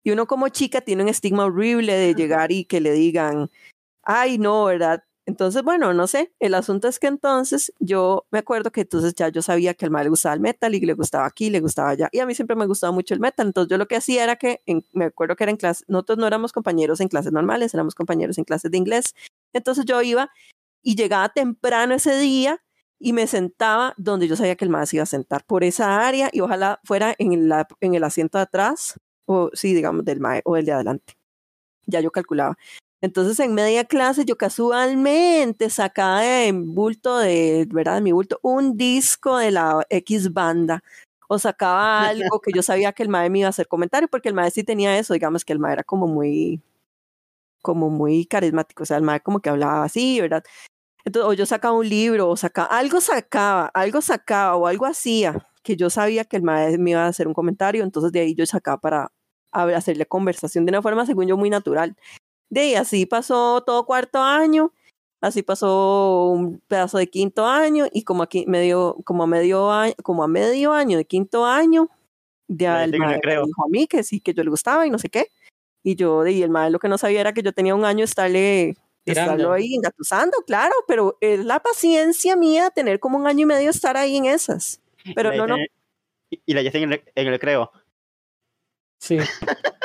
y uno como chica tiene un estigma horrible de llegar y que le digan, ay, no, ¿verdad? Entonces, bueno, no sé, el asunto es que entonces yo me acuerdo que entonces ya yo sabía que al mal le gustaba el metal y le gustaba aquí, le gustaba allá, y a mí siempre me gustaba mucho el metal, entonces yo lo que hacía era que, en- me acuerdo que era en clase, nosotros no éramos compañeros en clases normales, éramos compañeros en clases de inglés, entonces yo iba y llegaba temprano ese día y me sentaba donde yo sabía que el más iba a sentar, por esa área, y ojalá fuera en, la, en el asiento de atrás, o sí, digamos, del mae, o el de adelante. Ya yo calculaba. Entonces, en media clase, yo casualmente sacaba de bulto, de, ¿verdad? De mi bulto, un disco de la X banda. O sacaba algo que yo sabía que el mae me iba a hacer comentario, porque el mae sí tenía eso, digamos que el mae era como muy, como muy carismático, o sea, el mae como que hablaba así, ¿verdad? Entonces, o yo sacaba un libro, o sacaba, algo sacaba, algo sacaba, o algo hacía, que yo sabía que el mae me iba a hacer un comentario, entonces de ahí yo sacaba para hacerle conversación de una forma, según yo, muy natural. De ahí así pasó todo cuarto año, así pasó un pedazo de quinto año, y como aquí medio, como a medio año, como a medio año de quinto año, ya el sí que me mae me creo. dijo a mí que sí, que yo le gustaba y no sé qué. Y yo, y el mae lo que no sabía era que yo tenía un año estarle. Estarlo ahí engatusando, claro, pero es la paciencia mía tener como un año y medio estar ahí en esas. Pero no, no, Y la hice en el, en el creo. Sí.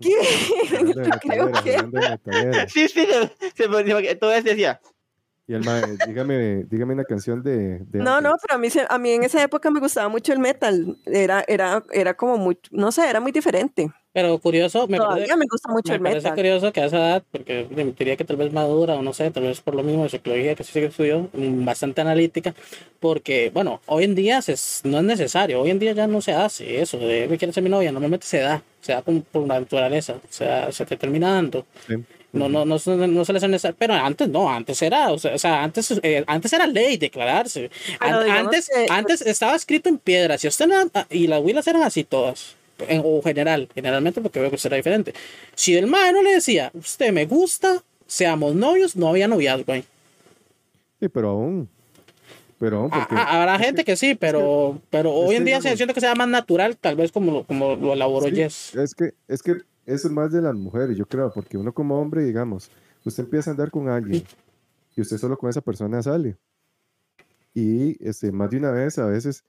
¿qué? Creo que... Sí, sí, se, se me dijo que todo eso decía. Y el mae, dígame, dígame una canción de. de No, no, antes. pero a mí, a mí en esa época me gustaba mucho el metal. Era, era, era como muy, no sé, era muy diferente. Pero curioso, me Todavía parece, me gusta mucho me el parece metal. curioso que a esa edad, porque diría que tal vez madura o no sé, tal vez por lo mismo de psicología que sí que estudió, mm, bastante analítica, porque bueno, hoy en día se, no es necesario, hoy en día ya no se hace eso, de me quiere ser mi novia, normalmente se da, se da por, por naturaleza, o sea, se te termina dando. Sí. No, no, no, no suele ser necesario, pero antes no, antes era, o sea, antes, eh, antes era ley declararse. antes, antes estaba escrito en piedra, si usted y las huilas eran así todas, en, o general, generalmente porque veo que será diferente. Si el mae no le decía, usted me gusta, seamos novios, no había noviazgo ahí. Sí, pero aún, pero ah, ah, habrá gente que, sí, pero, pero hoy en día se siente que sea más natural, tal vez como lo, como lo elaboró Jess. Es que, es que eso es más de las mujeres, yo creo, porque uno como hombre, digamos, usted empieza a andar con alguien y usted solo con esa persona sale. Y este, más de una vez, a veces,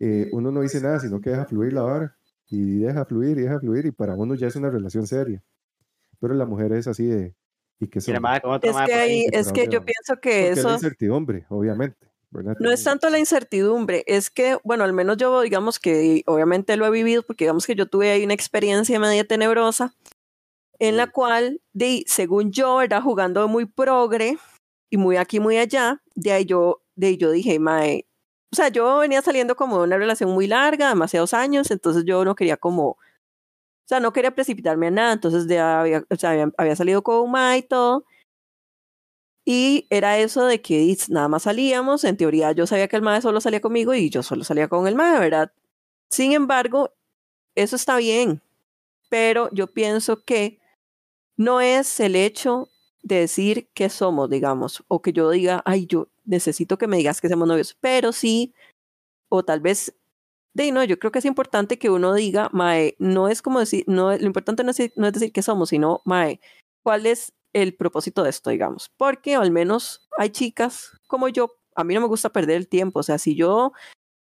eh, uno no dice nada, sino que deja fluir la vara. Y deja fluir, y deja fluir, y para uno ya es una relación seria. Pero la mujer es así de... ¿Y que son? Es que, es que yo pienso que eso... Es incertidumbre, obviamente. No es tanto la incertidumbre, es que, bueno, al menos yo digamos que obviamente lo he vivido porque digamos que yo tuve ahí una experiencia media tenebrosa en la cual, de, según yo, era jugando muy progre y muy aquí, muy allá, de ahí yo, de yo dije, mae, o sea, yo venía saliendo como de una relación muy larga, demasiados años, entonces yo no quería como, o sea, no quería precipitarme a nada, entonces ya había, o sea, había, había salido con Mae y todo, y era eso de que nada más salíamos, en teoría yo sabía que el MAE solo salía conmigo y yo solo salía con el MAE, ¿verdad? Sin embargo, eso está bien, pero yo pienso que no es el hecho de decir que somos, digamos, o que yo diga, ay, yo necesito que me digas que somos novios, pero sí, o tal vez, de no, yo creo que es importante que uno diga, Mae, no es como decir, no, lo importante no es, no es decir que somos, sino, Mae, ¿cuál es el propósito de esto, digamos, porque al menos hay chicas como yo, a mí no me gusta perder el tiempo, o sea, si yo,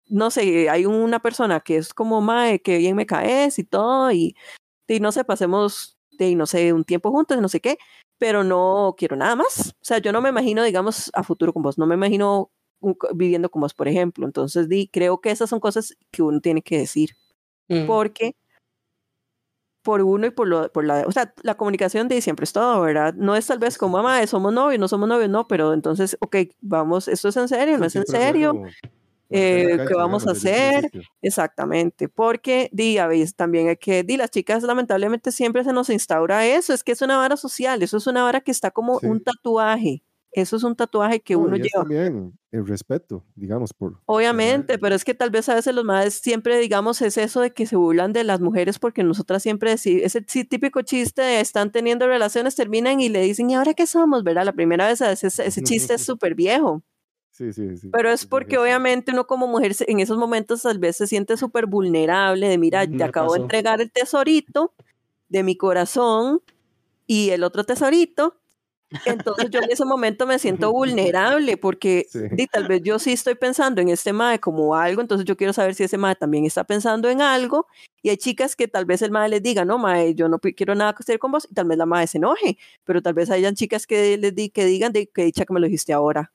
no sé, hay una persona que es como, mae, que bien me caes y todo, y, y no sé, pasemos, de, no sé, un tiempo juntos, no sé qué, pero no quiero nada más, o sea, yo no me imagino, digamos, a futuro con vos, no me imagino viviendo con vos, por ejemplo, entonces di, creo que esas son cosas que uno tiene que decir, mm. porque por uno y por, lo, por la... O sea, la comunicación de siempre es todo, ¿verdad? No es tal vez como, mamá, somos novios, no somos novios, no, pero entonces, ok, vamos, ¿esto es en serio? ¿No es en serio? Eh, ¿Qué vamos a hacer? Exactamente, porque di, a veces también hay que, di, las chicas lamentablemente siempre se nos instaura eso, es que es una vara social, eso es una vara que está como un tatuaje. Eso es un tatuaje que uno lleva. También el respeto, digamos, por. Obviamente, pero es que tal vez a veces los madres siempre, digamos, es eso de que se burlan de las mujeres porque nosotras siempre decimos, ese típico chiste de están teniendo relaciones, terminan y le dicen, ¿y ahora qué somos? ¿Verdad? La primera vez ese, ese chiste es súper viejo. Sí, sí, sí. Pero es porque obviamente uno como mujer en esos momentos tal vez se siente súper vulnerable de, mira, te acabo de entregar el tesorito de mi corazón y el otro tesorito entonces yo en ese momento me siento vulnerable porque tal vez yo sí estoy pensando en este MAE como algo, entonces yo quiero saber si ese MAE también está pensando en algo y hay chicas que tal vez el MAE les diga, no MAE, yo no quiero nada que hacer con vos y tal vez la MAE se enoje, pero tal vez hayan chicas que les di, que digan de que dicha que me lo dijiste ahora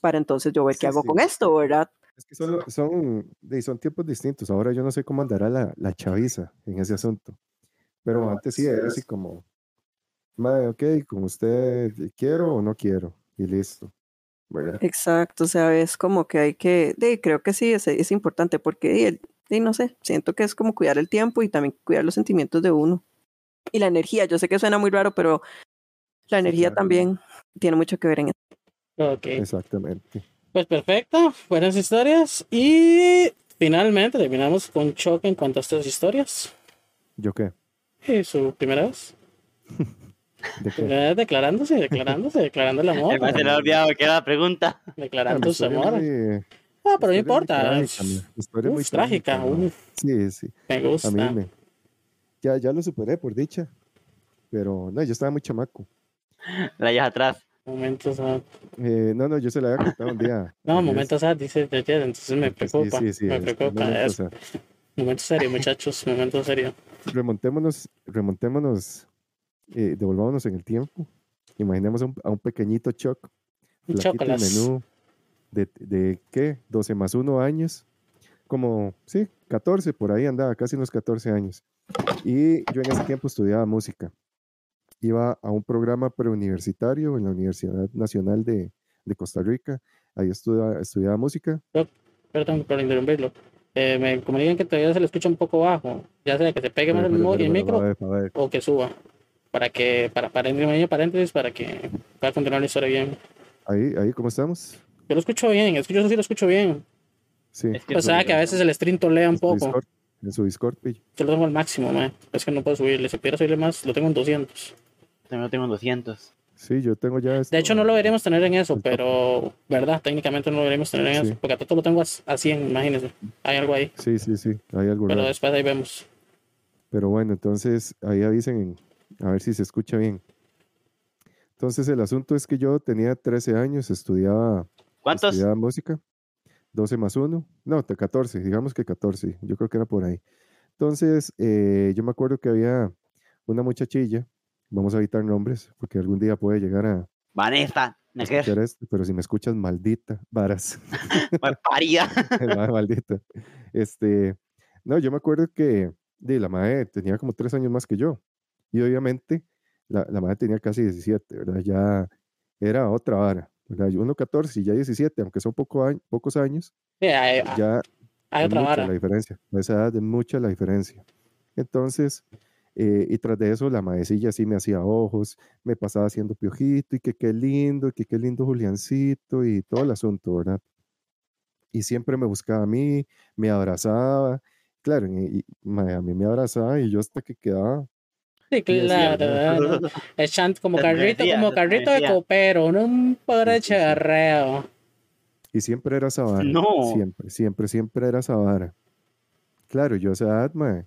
para entonces yo ver qué hago con esto, ¿verdad? Es que son, son, son tiempos distintos. Ahora yo no sé cómo andará la, la chaviza en ese asunto. Pero antes sí era así como, madre, ok, con usted quiero o no quiero, y listo. Exacto, o sea, es como que hay que, de, creo que sí, es, es importante porque, de, no sé, siento que es como cuidar el tiempo y también cuidar los sentimientos de uno. Y la energía, yo sé que suena muy raro, pero la energía también tiene mucho que ver en eso. Ok. Exactamente. Pues perfecto, buenas historias. Y finalmente terminamos con choque en cuanto a estas historias. ¿Yo qué? ¿Y su primera vez? Declarándose, declarándose, declarando el amor. Se le ha olvidado que era la pregunta. Declarando su amor. Ah, pero no importa. Historia muy trágica. Sí, sí. Me gusta. A mí me... ya, ya lo superé, por dicha. Pero no, yo estaba muy chamaco. La llevas atrás. Momentos ah. eh, no, no, yo se la había contado un día. No, momentos ah, dice entonces me preocupa. Sí, sí, sí, me preocupa. Momento serio, muchachos, momento serio. Remontémonos, remontémonos eh, devolvámonos en el tiempo. Imaginemos a un, pequeñito Chuck. Un menú de, de, ¿qué? 12 más 1 años. Como, sí, 14, por ahí andaba, casi unos 14 años. Y yo en ese tiempo estudiaba música. Iba a un programa preuniversitario en la Universidad Nacional de, de Costa Rica. Ahí estudiaba, estudiaba música. Perdón por interrumpirlo. Eh, me comunican que todavía se le escucha un poco bajo. Ya sea que se pegue más el, micro o que suba. Para que, para paréntesis, paréntesis, para que pueda continuar la historia bien. Ahí, ahí, ¿cómo estamos? Yo lo escucho bien, es que yo sí lo escucho bien. Sí. Es que O sea, que a veces el stream tolea un en su poco. Discord, en su Discord, pillo. Yo lo tengo al máximo, man. Es que no puedo subirle. Si pudiera subirle más, lo tengo en 200. También lo tengo en 200. Sí, yo tengo ya esto. De hecho, no lo deberíamos tener en eso, pero, ¿verdad? Técnicamente no lo deberíamos tener en Sí. eso. Porque a todo lo tengo a a 100, imagínense. Hay algo ahí. Sí, sí, sí, hay algo Pero raro. después ahí vemos. Pero bueno, entonces ahí avisen a ver si se escucha bien. Entonces el asunto es que yo tenía 13 años, estudiaba, ¿Cuántos? estudiaba música, 12 más 1, no, te- 14, digamos que 14, yo creo que era por ahí. Entonces eh, yo me acuerdo que había una muchachilla, vamos a evitar nombres, porque algún día puede llegar a Vanessa. Esto, pero si me escuchas, maldita, varas. Malparida. Maldita. Este, no, yo me acuerdo que de, la madre tenía como tres años más que yo. Y obviamente la, la madre tenía casi 17, ¿verdad? Ya era otra vara, ¿verdad? Uno 14 y ya 17, aunque son poco año- pocos años, hay, ya hay otra mucha vara. la diferencia. A esa edad es mucha la diferencia. Entonces, eh, y tras de eso, la maecilla sí me hacía ojos, me pasaba haciendo piojito y que qué lindo, y que qué lindo Juliancito y todo el asunto, ¿verdad? Y siempre me buscaba a mí, me abrazaba. Claro, y, y, a mí me abrazaba y yo hasta que quedaba. Sí, claro. ¿no? Chant como carrito, como carrito de copero, no un pobre Sí, sí, sí. charreo. Y siempre era esa vara. No. Siempre, siempre, siempre era esa vara. Claro, yo a esa edad, mae,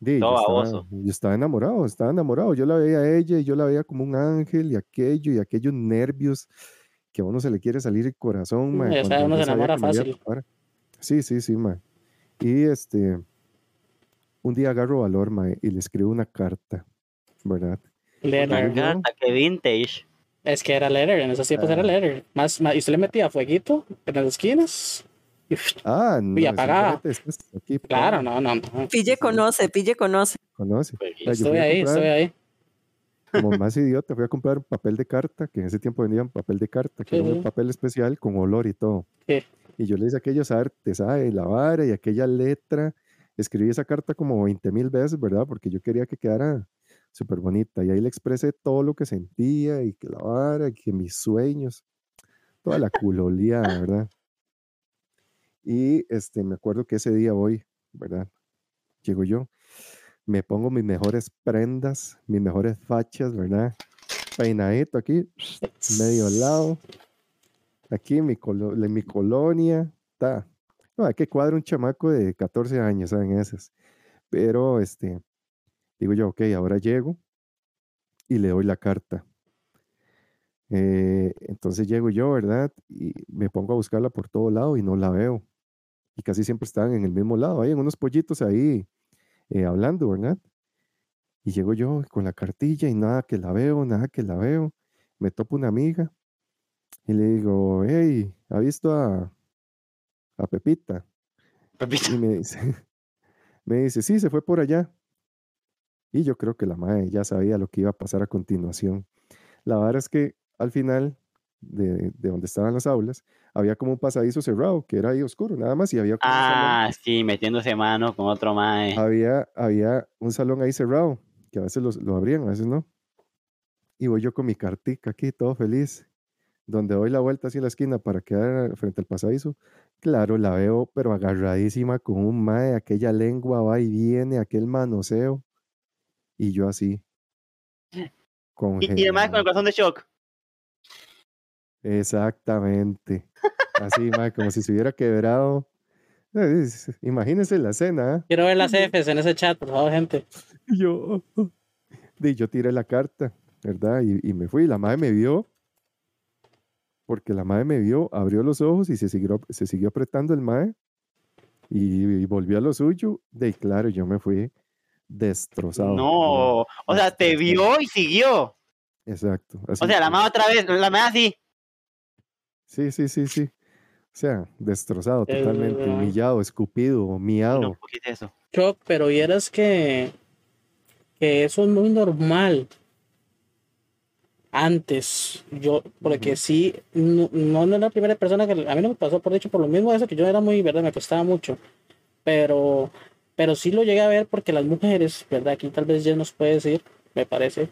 yo estaba, baboso. yo estaba enamorado, estaba enamorado. Yo la veía a ella y yo la veía como un ángel y aquello y aquellos nervios que a uno se le quiere salir el corazón, mae, uno se enamora iba a fácil. Sí, sí, sí, mae. Y este, un día agarro valor, mae, y le escribo una carta, ¿verdad? Letter. Carta, que vintage. Es que era letter, en esos tiempos era Ah. letter. Más, más, y usted le metía fueguito en las esquinas. Y, Ah, no, Y después aquí, claro, pum, no, no, no. Pille conoce, Pille conoce. Conoce. Pues, yo Estoy ahí, comprar- estoy ahí. como más idiota, fui a comprar un papel de carta, que en ese tiempo vendían papel de carta, que Sí, era un papel especial con olor y todo. Sí. Y yo le hice aquellos artes, ¿sabes? La vara y aquella letra. Escribí esa carta como 20 mil veces, ¿verdad? Porque yo quería que quedara súper bonita. Y ahí le expresé todo lo que sentía y que la vara, y que mis sueños, toda la culolía, ¿verdad? Y este, me acuerdo que ese día voy, ¿verdad? Llego yo, me pongo mis mejores prendas, mis mejores fachas, ¿verdad? Peinadito aquí, medio lado. Aquí mi, colo- mi colonia, está. Hay que cuadrar un chamaco de 14 años, ¿saben? Esas. Pero, este, digo yo, ok, ahora llego y le doy la carta. Eh, entonces llego yo, ¿verdad? Y me pongo a buscarla por todo lado y no la veo. Y casi siempre están en el mismo lado, hay unos pollitos ahí eh, hablando, ¿verdad? Y llego yo con la cartilla y nada que la veo, nada que la veo. Me topo una amiga y le digo, hey, ¿ha visto a, a Pepita? Pepito. Y me dice, me dice, sí, se fue por allá. Y yo creo que la madre ya sabía lo que iba a pasar a continuación. La verdad es que al final de, de donde estaban las aulas, había como un pasadizo cerrado, que era ahí oscuro, nada más, y había como un salón Ah, sí, metiéndose mano con otro mae. había, había un salón ahí cerrado, que a veces los- lo, abrían, a veces no. Y voy yo con mi cartica aquí, todo feliz, donde doy la vuelta hacia la esquina para quedar frente al pasadizo. Claro, la veo, pero agarradísima con un mae, aquella lengua va y viene, aquel manoseo. Y yo así. Y, y el mae con el corazón de shock. Exactamente. Así, mae, como si se hubiera quebrado. Eh, Imagínense la escena, ¿ah? Quiero ver las Fs en ese chat, por favor, gente. Yo, y yo tiré la carta, ¿verdad? Y, y me fui. La madre me vio, porque la madre me vio, abrió los ojos y se siguió, se siguió apretando el mae y, y volvió a lo suyo. De claro, yo me fui destrozado. No, o sea, te vio y siguió. Exacto. O así sea, la mae otra vez, la mae así. Sí, sí, sí, sí. O sea, destrozado Eh, totalmente, humillado, escupido, miado. No, ¿por qué es eso? Choc, pero vieras que, que eso es muy normal. Antes, yo, porque sí, no, no no es la primera persona que a mí no me pasó por dicho por lo mismo eso que yo era muy, verdad, me costaba mucho. Pero, pero sí lo llegué a ver porque las mujeres, verdad, aquí tal vez ya nos puede decir, me parece.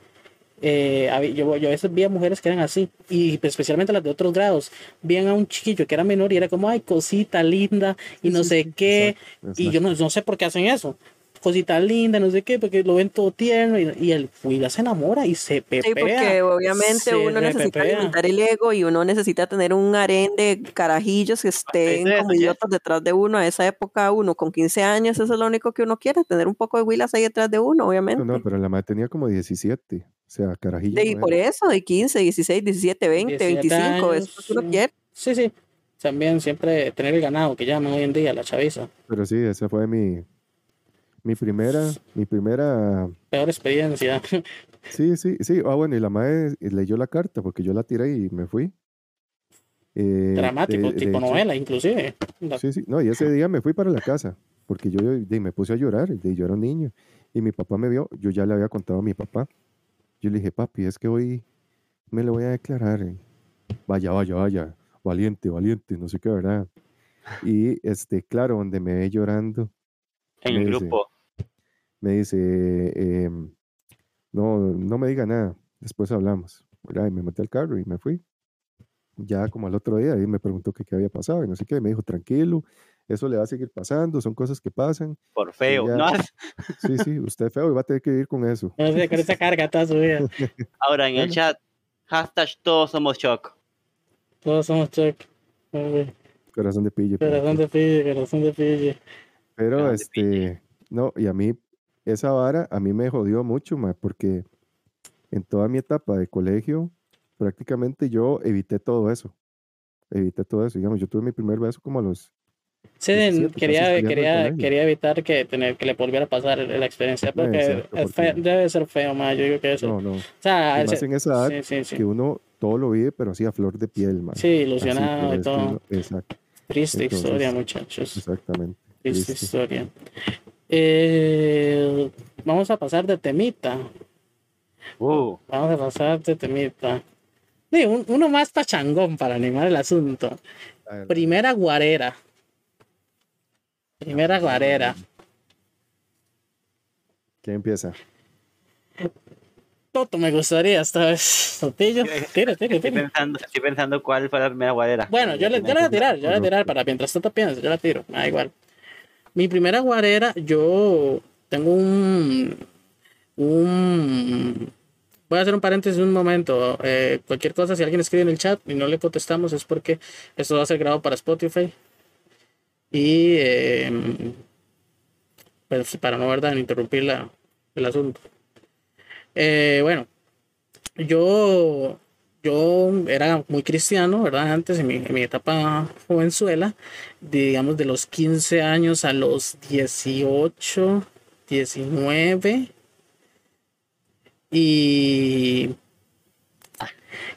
Eh, yo, yo a veces vi a mujeres que eran así, y especialmente las de otros grados, veían a un chiquillo que era menor y era como, ay, cosita linda, y no sí, sé qué, exacto, y yo no, no sé por qué hacen eso. Cosita linda, no sé qué, porque lo ven todo tierno, y, y el Willa se enamora y se pepea. Sí, porque obviamente uno necesita alimentar el ego y uno necesita tener un harén de carajillos que estén eso, como idiotas detrás de uno. A esa época, uno con 15 años, eso es lo único que uno quiere, tener un poco de huilas ahí detrás de uno, obviamente. No, no, pero la madre tenía como 17. O sea, carajillo. Y no por eso, de 15, 16, 17, 20, 17 25, eso es años, lo que uno sí. quiere. Sí, sí. También siempre tener el ganado que llaman hoy en día la chaviza. Pero sí, esa fue mi, mi primera, mi primera, Peor experiencia. sí, sí, sí. Ah, bueno, y la madre leyó la carta porque yo la tiré y me fui. Eh, Dramático, de- de tipo hecho, novela, inclusive. Sí, sí, no, y ese día me fui para la casa porque yo de- me puse a llorar, yo era un niño y mi papá me vio, yo ya le había contado a mi papá. Yo le dije, papi, es que hoy me lo voy a declarar. eh". Vaya, vaya, vaya, valiente, valiente, no sé qué, ¿verdad? Y este, claro, donde me ve llorando, En Me el dice, grupo. me dice, em, no, no me diga nada, después hablamos. ¿verdad? Y me metí al carro y me fui. Ya como al otro día, ahí me preguntó que qué había pasado y no sé qué, me dijo, tranquilo, eso le va a seguir pasando, son cosas que pasan. Por feo. ya. ¿no? Sí, sí, usted es feo y va a tener que vivir con eso. No sé, con esa carga toda su vida. Ahora en el Bueno. chat, hashtag todos somos shock. Todos somos. Ay, Corazón de pille. por Corazón de pille, corazón de pille. Pero este, no, y a mí, esa vara a mí me jodió mucho, ma, porque en toda mi etapa de colegio, prácticamente yo evité todo eso. Evité todo eso. Digamos, yo tuve mi primer beso como a los Sí, 17, casi quería, quería, quería evitar que, tener, que le volviera a pasar la experiencia, porque Exacto, es fe- porque- debe ser feo, más. Yo digo que eso. No, no. o sea, ese- en esa edad sí, sí, sí. que uno todo lo vive, pero así a flor de piel, man. Sí, ilusionado y todo. exacto, Triste entonces, historia, muchachos. exactamente. Triste historia. Eh, vamos a pasar de temita. Uh, Vamos a pasar de temita. Sí, un- uno más pachangón para animar el asunto. Primera guarera. Primera guarera. ¿Quién empieza? Toto me gustaría esta vez. Totillo. Tira, tira, estoy, tira. pensando, estoy pensando cuál fue la primera guarera. Bueno, yo, le, yo la voy a tirar, yo la voy a tirar para mientras Toto piensa, yo la tiro, me da igual. Mi primera guarera, yo tengo un. un voy a hacer un paréntesis un momento. eh, cualquier cosa, si alguien escribe en el chat y no le contestamos, es porque esto va a ser grabado para Spotify. Y. eh, pues para no, ¿verdad? interrumpir el asunto. Eh, bueno, yo yo era muy cristiano, ¿verdad? Antes, en mi, en mi etapa jovenzuela, digamos de los 15 años a los 18, 19. Y,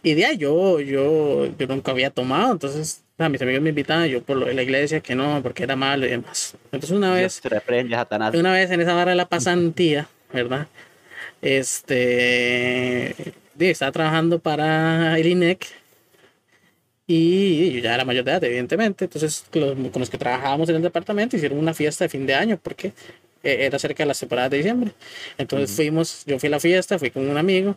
y de ahí yo, yo, yo nunca había tomado, entonces a mis amigos me invitaban, yo por lo de la iglesia, que no, porque era malo y demás. Entonces una vez... Te reprende, Satanás. Una vez en esa barra de la pasantía, ¿verdad? Este. Estaba trabajando para el INEC. Y yo ya era mayor de edad, evidentemente. Entonces, los- con los que trabajábamos en el departamento hicieron una fiesta de fin de año porque eh, era cerca de las temporadas de diciembre. Entonces fuimos, yo fui a la fiesta, fui con un amigo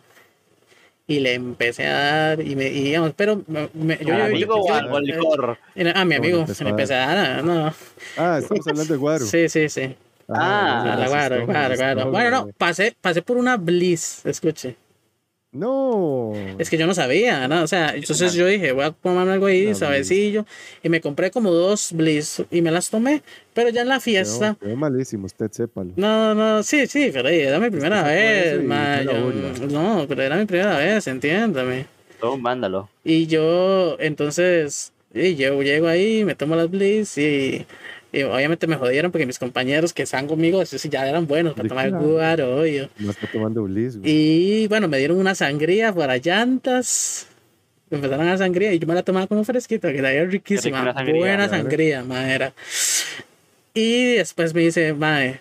y le empecé a dar y me y digamos, pero me- yo, ¿Al yo- amigo yo- o yo- licor? eh, a mi No, amigo empezó le empecé a dar, no, Ah, estamos hablando de Guaro. sí, sí, sí. Ah, bueno, A la guaro, guaro, guaro. Bueno, no, pasé, pasé por una bliss, escuche. No. Es que yo no sabía, ¿no? O sea, entonces yo dije, voy a tomarme algo ahí, Una suavecillo. Y me compré como dos bliss y me las tomé. Pero ya en la fiesta. Quedó malísimo, usted sépalo. No, no, sí, sí, pero era mi primera vez, eso y ma, fue la yo- burla. No, pero era mi primera vez, entiéndame. Todo un vándalo. Y yo, entonces, y yo llego ahí, me tomo las bliss y, y obviamente me jodieron porque mis compañeros que están conmigo, ya eran buenos para tomar guaro, obvio. No está tomando Bliss, güey. Y bueno, me dieron una sangría para llantas. Me empezaron a dar sangría y yo me la tomaba como fresquita, que era riquísima. sangría, buena sangría, ma, era. Y después me dice, mae,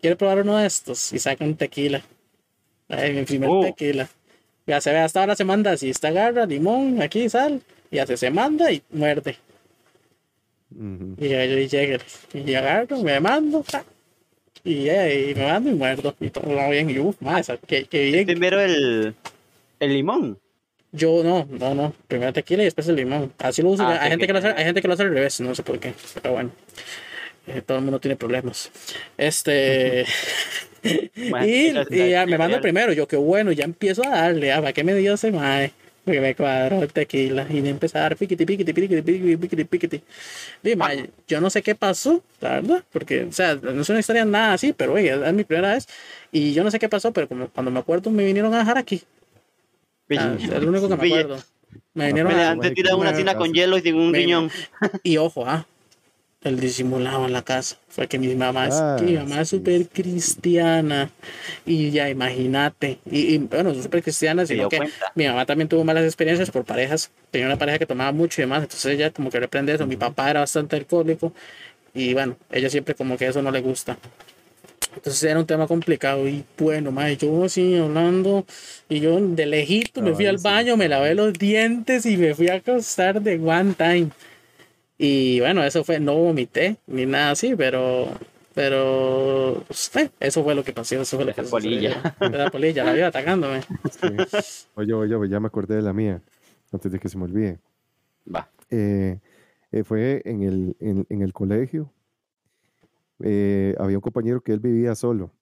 ¿quiere probar uno de estos? Y saca un tequila. Ay, mi primer Oh. tequila. Ya se ve, hasta ahora se manda así, esta agarra, limón, aquí, sal. Y hace, se manda y muerde. Ujú. Y yo, yo y llega, y agarro, me mando, Y, y me mando y muerdo. Y todo va bien. Y uff, más, qué, qué bien. Primero el, el limón. Yo no, no, no. Primero tequila y después el limón. Así lo uso. Ah, hay, gente que lo hace, hay gente que lo hace al revés, no sé por qué. Pero bueno. Eh, todo el mundo tiene problemas. Este. Y, ya me mando primero. Yo, qué bueno, ya empiezo a darle. Ah, ¿Para qué me dio ese mae? Porque me cuadró el tequila. Y me empecé a dar piquiti, piquiti, piquiti, piquiti, piquiti, piquiti. Mae, yo no sé qué pasó, la verdad. Porque, o sea, no es una historia nada así, pero oye, es mi primera vez. Y yo no sé qué pasó, pero como cuando me acuerdo, me vinieron a dejar aquí. Ah, es lo único que me acuerdo. Me vinieron a antes tira una tina con hielo y sin un riñón. Y ojo, ah, el disimulado en la casa. Fue que mi mamá es, Ah, que mi mamá es sí. súper cristiana. Y ya imagínate. Y, y, bueno, súper cristiana, sino que cuenta. mi mamá también tuvo malas experiencias por parejas. Tenía una pareja que tomaba mucho y demás. Entonces ella como que reprende eso. Mi papá era bastante alcohólico. Y bueno, ella siempre como que eso no le gusta. Entonces era un tema complicado y bueno, madre, yo así hablando y yo de lejito me fui Ay, al sí. baño, me lavé los dientes y me fui a acostar de one time. Y bueno, eso fue, no vomité ni nada así, pero, pero, usted, eso fue lo que pasó, eso fue lo que polilla. sucedió. Esa polilla, la vida atacándome. Sí. Oye, oye, oye, ya me acordé de la mía, antes de que se me olvide. Va. Eh, eh, fue en el, en, en el colegio. eh, había un compañero que él vivía solo.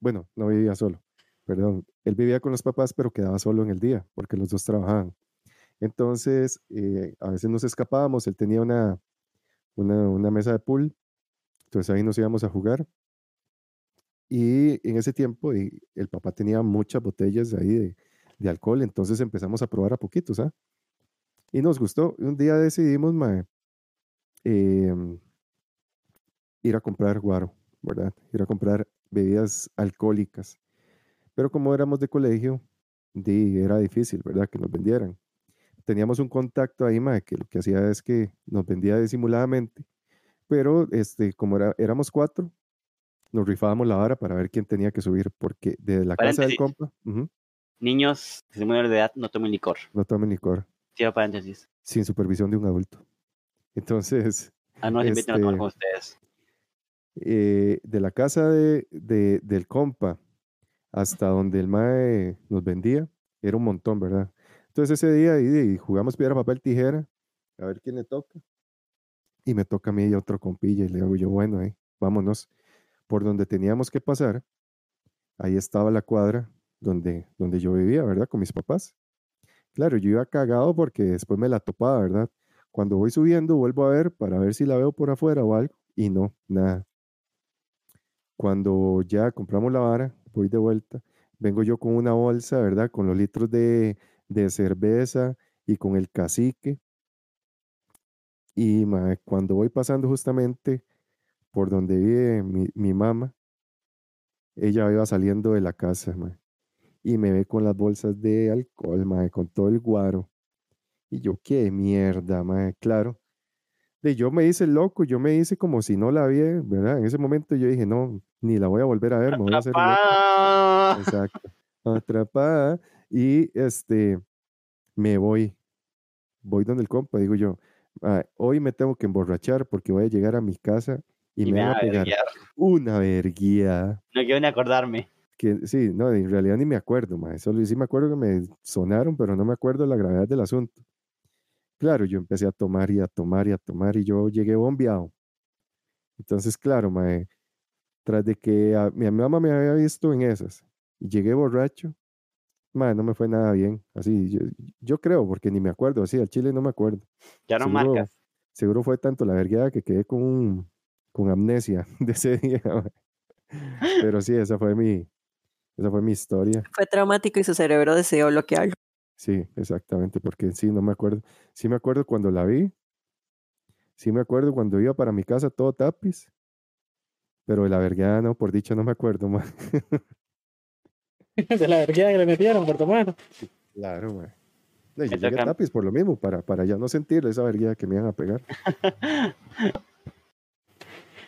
Bueno, no vivía solo, perdón. Él vivía con los papás, pero quedaba solo en el día, porque los dos trabajaban. Entonces, eh, a veces nos escapábamos. Él tenía una, una, mesa de pool. Entonces ahí nos íbamos a jugar. Y en ese tiempo el papá tenía muchas botellas ahí de, alcohol, entonces empezamos a probar a poquitos, ¿ah? Y nos gustó. Un día decidimos, em, ir a comprar guaro, ¿verdad? Ir a comprar bebidas alcohólicas. Pero como éramos de colegio, era difícil, ¿verdad? Que nos vendieran. Teníamos un contacto ahí, mae, que lo que hacía es que nos vendía disimuladamente, pero este, como era, éramos cuatro, nos rifábamos la vara para ver quién tenía que subir, porque desde la casa del Paréntesis. compa, ujú, Niños que se menores de edad no tomen licor. no tomen licor, Cierro paréntesis. sin supervisión de un adulto. Entonces, Ah, no se inviten a tomar Este- con ustedes. eh, de la casa de, de- del compa hasta donde el mae nos vendía, era un montón, ¿verdad? Entonces ese día y, y jugamos piedra, papel, tijera, a ver quién le toca. Y me toca a mí y otro compilla y le digo yo, bueno, ahí, vámonos. Por donde teníamos que pasar, ahí estaba la cuadra donde, donde yo vivía, ¿verdad? Con mis papás. Claro, yo iba cagado porque después me la topaba, ¿verdad? Cuando voy subiendo, vuelvo a ver para ver si la veo por afuera o algo, y no, nada. Cuando ya compramos la vara, voy de vuelta, vengo yo con una bolsa, ¿verdad? Con los litros de, de cerveza y con el cacique. Y mae, cuando voy pasando justamente por donde vive mi, mi mamá, ella iba saliendo de la casa, mae, y me ve con las bolsas de alcohol, mae, con todo el guaro. Y yo, qué mierda, mae, claro. De yo me hice loco, yo me hice como si no la vi, ¿verdad? En ese momento yo dije, no, ni la voy a volver a ver, me voy a hacer loco. Exacto. Atrapada. Y este, me voy. Voy donde el compa, digo yo, "Ah, hoy me tengo que emborrachar porque voy a llegar a mi casa y, Y me me va a pegar verguiar. una verguía. No quiero ni acordarme. Que sí, no, en realidad ni me acuerdo, mae. Solo sí me acuerdo que me sonaron, pero no me acuerdo la gravedad del asunto. Claro, yo empecé a tomar y a tomar y a tomar y yo llegué bombeado. Entonces, claro, mae, tras de que a- mi mamá me había visto en esas y llegué borracho, mae, no me fue nada bien. Así, yo, yo creo, porque ni me acuerdo, así, al chile no me acuerdo. Ya no Seguro, marcas. seguro fue tanto la vergüenza que quedé con, un- con amnesia de ese día. Pero sí, esa fue mi, esa fue mi historia. Fue traumático y su cerebro decidió bloquearlo. Sí, exactamente, porque sí, no me acuerdo. Sí me acuerdo cuando la vi. Sí me acuerdo cuando iba para mi casa todo tapiz. Pero de la vergüenza no, por dicha no me acuerdo, ma. de la vergüenza que le metieron por tomar. Claro, ma. No, yo Me llegué toca- tapiz por lo mismo, para, para ya no sentir esa vergüenza que me iban a pegar.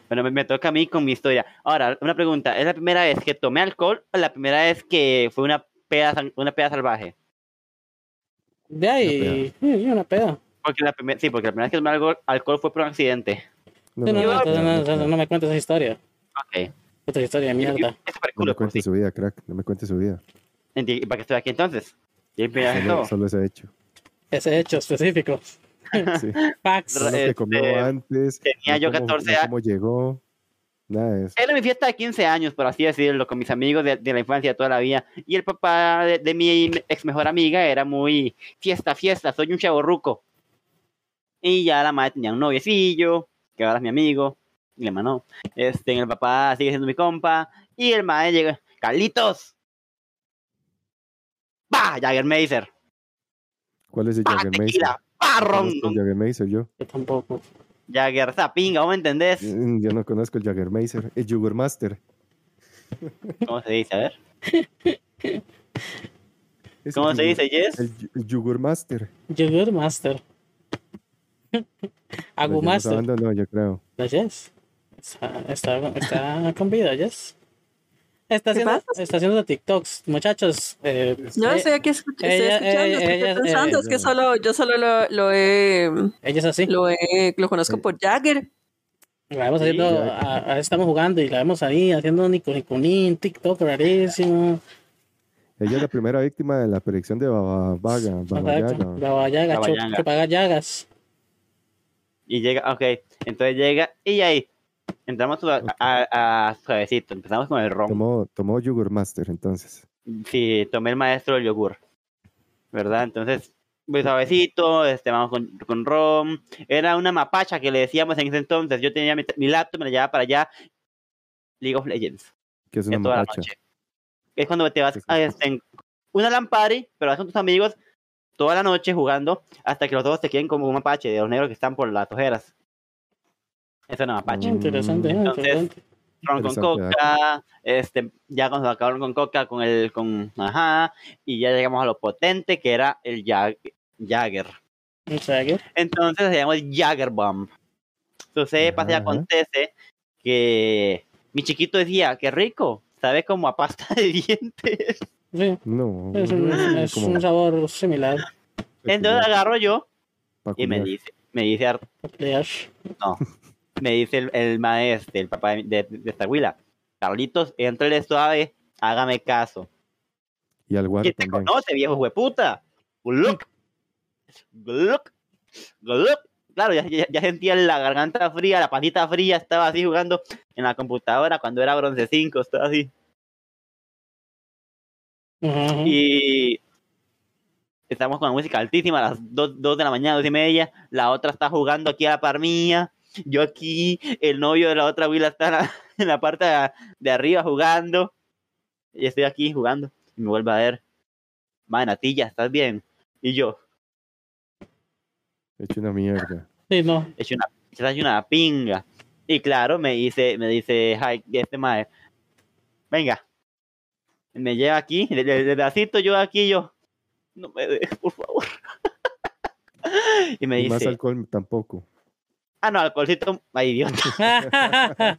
Bueno, me, me toca a mí con mi historia. Ahora, una pregunta. ¿Es la primera vez que tomé alcohol o la primera vez que fue una peda, una peda salvaje? De ahí, sí, sí, una peda. Porque la primer- sí, porque la primera vez que tomé alcohol, alcohol fue por un accidente. No, no, no, no, no, entonces no, no, no, entonces no. no me cuentes esa historia. Ok. Otra historia de Y- y- mierda. Es súper No me cuente su vida, crack. No me cuente su vida. ¿Y para qué estoy aquí entonces? Empieza Solo, todo. solo ese hecho. Ese hecho específico. Sí. No lo que comió Este, antes. tenía no yo cómo- 14 no años. cómo llegó. Nada de eso. Era mi fiesta de 15 años, por así decirlo, con mis amigos de, de la infancia toda la vida. Y el papá de, de mi ex mejor amiga era muy fiesta, fiesta, soy un chaborruco. Y ya la madre tenía un noviecillo, que ahora es mi amigo, y le manó. Este, el papá sigue siendo mi compa, y el madre llega, Carlitos. ¡Bah! Jaggermeister. ¿Cuál es el. ¡Bah! Ron! Conozco el Jaggermeister yo. Yo tampoco. Jagger Zapinga, ¿vos me entendés? Mm, Yo no conozco el Jaggermeister. El Jugurmaster. ¿Cómo se dice? A ver. Es ¿Cómo el se Yugur- dice, Jess? El, el Jugurmaster. Yogurt Master. Agu Pero ya nos Master. abandonó, yo creo. La Jess. Está, está, está con vida, Jess. Está ¿Qué haciendo, está haciendo TikToks. Muchachos, eh, No, eh, estoy aquí estoy escuchando, ella- estoy ella- pensando, eh, es que solo, yo solo lo, lo he, ella es así. lo he, lo conozco Eh. por Jagger. La vemos Sí, haciendo, ya. a- a- estamos jugando y la vemos ahí haciendo Nico Nicunín, TikTok rarísimo. Ella es la primera víctima de la predicción de Baba Vaga. Baba. Yaga. Baba Yaga, Baba cho- Yaga. que paga llagas. Y llega, ok, entonces llega y ahí entramos a, a, a suavecito, empezamos con el ron. Tomó, tomó Jugurmaster entonces. Sí, tomé el maestro del yogur, ¿verdad? Entonces, muy suavecito, este, vamos con, con ron. Era una mapacha que le decíamos en ese entonces. Yo tenía mi, mi laptop, me la llevaba para allá. League of Legends, Que es una toda la mapacha. noche. Es cuando te vas a este, en una lampari, pero vas con tus amigos toda la noche jugando hasta que los dos te queden como un mapache de los negros que están por las ojeras. Esa es una mapache. Mm. Interesante, eh, Entonces, interesante. ron con coca, este, ya cuando acabaron con coca, con el, con, ajá, y ya llegamos a lo potente que era el Jag- Jagger. Sea que, Entonces se llama el Jagger Bomb. Entonces pasa y acontece que mi chiquito decía, qué rico, sabe como a pasta de dientes. sí, No. es un, es como un sabor similar. Entonces agarro yo y me dice, me dice, no, me dice el, el maestro, el papá de, de, de esta huila, Carlitos, entrele suave, hágame caso. Y al guaro ¿Quién te conoce, viejo hueputa? Gluck. Gluck. Gluck. Claro, ya, ya, ya sentía la garganta fría, la patita fría, estaba así jugando en la computadora cuando era bronce 5, estaba así. Y estamos con la música altísima a las 2, de la mañana, 2 y media. La otra está jugando aquí a la par mía. Yo aquí, el novio de la otra Willa está en la, en la parte de, de arriba jugando. Y estoy aquí jugando. Y me vuelve a ver. Manatilla, ¿estás bien? Y yo, Hecho una mierda. Sí, no. he hecho una, se hecho una pinga. Y claro, me dice, me dice, "Ay, este mae, venga. Me lleva aquí, de, de, de bracito yo aquí, yo, no me dejes, por favor. y me Y más dice, alcohol tampoco. Ah, no, alcoholcito, ay, idiota.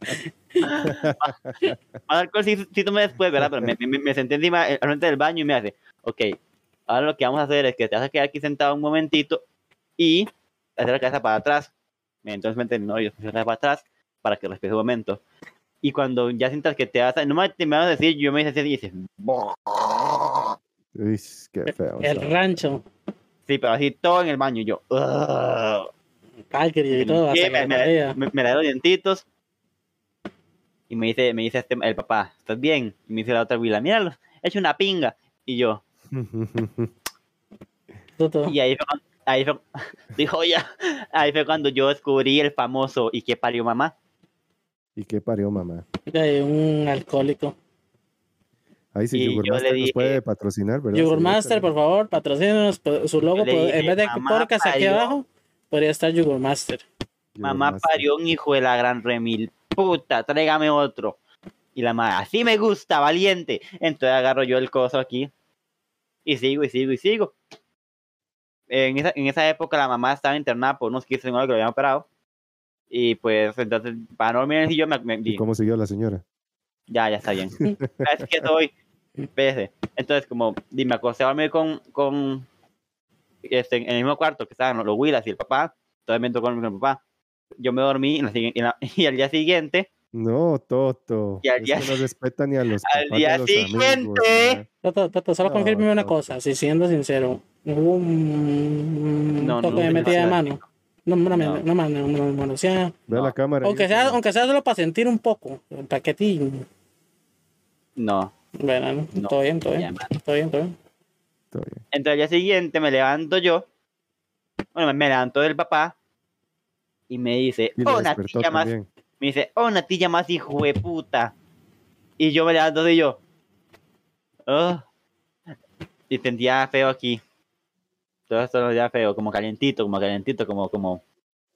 Alcoholcito me después, ¿verdad? Pero me, me, me senté encima, eh, al frente del baño y me hace, ok, ahora lo que vamos a hacer es que te vas a quedar aquí sentado un momentito y hacer la cabeza para atrás. Entonces me entendí, no, yo la cabeza para atrás para que respires un momento. Y cuando ya sientas que te vas a, no me, te me vas a decir, yo me hice así y dices, Uy, qué feo. El rancho. sí, pero así todo en el baño, y yo, "Ugh". Calgary y todo. Sí, me, me, me me, me da los dientitos. Y me dice, me dice este, el papá, ¿estás bien? Y me dice la otra Willa, míralo, he hecho una pinga. Y yo, y ahí fue, cuando- ahí fue, dijo ya, ahí fue cuando yo descubrí el famoso ¿y qué parió mamá? ¿Y qué parió, mamá? De un alcohólico. Ahí sí, Y yo Jugurmaster le nos puede patrocinar, ¿verdad? Master, por favor, patrocínenos. po- Su logo, dije, en vez de "Mamá podcast aquí parió". abajo, podría estar Yogurt Master. Mamá Master. parió un hijo de la gran remil, puta, tráigame otro. Y la madre, así me gusta, valiente. Entonces agarro yo el coso aquí y sigo y sigo y sigo. En esa, en esa época la mamá estaba internada por unos 15 años que lo habían operado. Y pues entonces, para no dormir en el sillón, me, me- ¿Y cómo siguió la señora? ya, ya está bien. es que estoy, espérese. Entonces, como di, me acosté a dormir con, con este, en el mismo cuarto que estaban los Willas y el papá, todavía me tocó con el papá. Yo me dormí y, la y la- y al día siguiente No, Toto. Y al día no respeta ni a los al papás día los siguiente. amigos, Toto, Toto, solo No, confírmeme una no. cosa, si siendo sincero, hubo un No, toque no, de metida de mano. No, No. una mano, una mano, o sea, Ve No. la cámara. aunque ahí, sea, aunque sea solo para sentir un poco, el paquetín. No. Bueno, no, No. todo bien, todo bien, todo bien, todo bien. Entonces al día siguiente me levanto yo. Bueno, me levanto del papá. Y me dice, Y oh, natilla más. Me dice, oh, natilla más hijo de puta. Y yo me levanto de yo. Oh. Y sentía feo aquí. Todo esto lo sentía feo, como calientito, como calientito, como, como,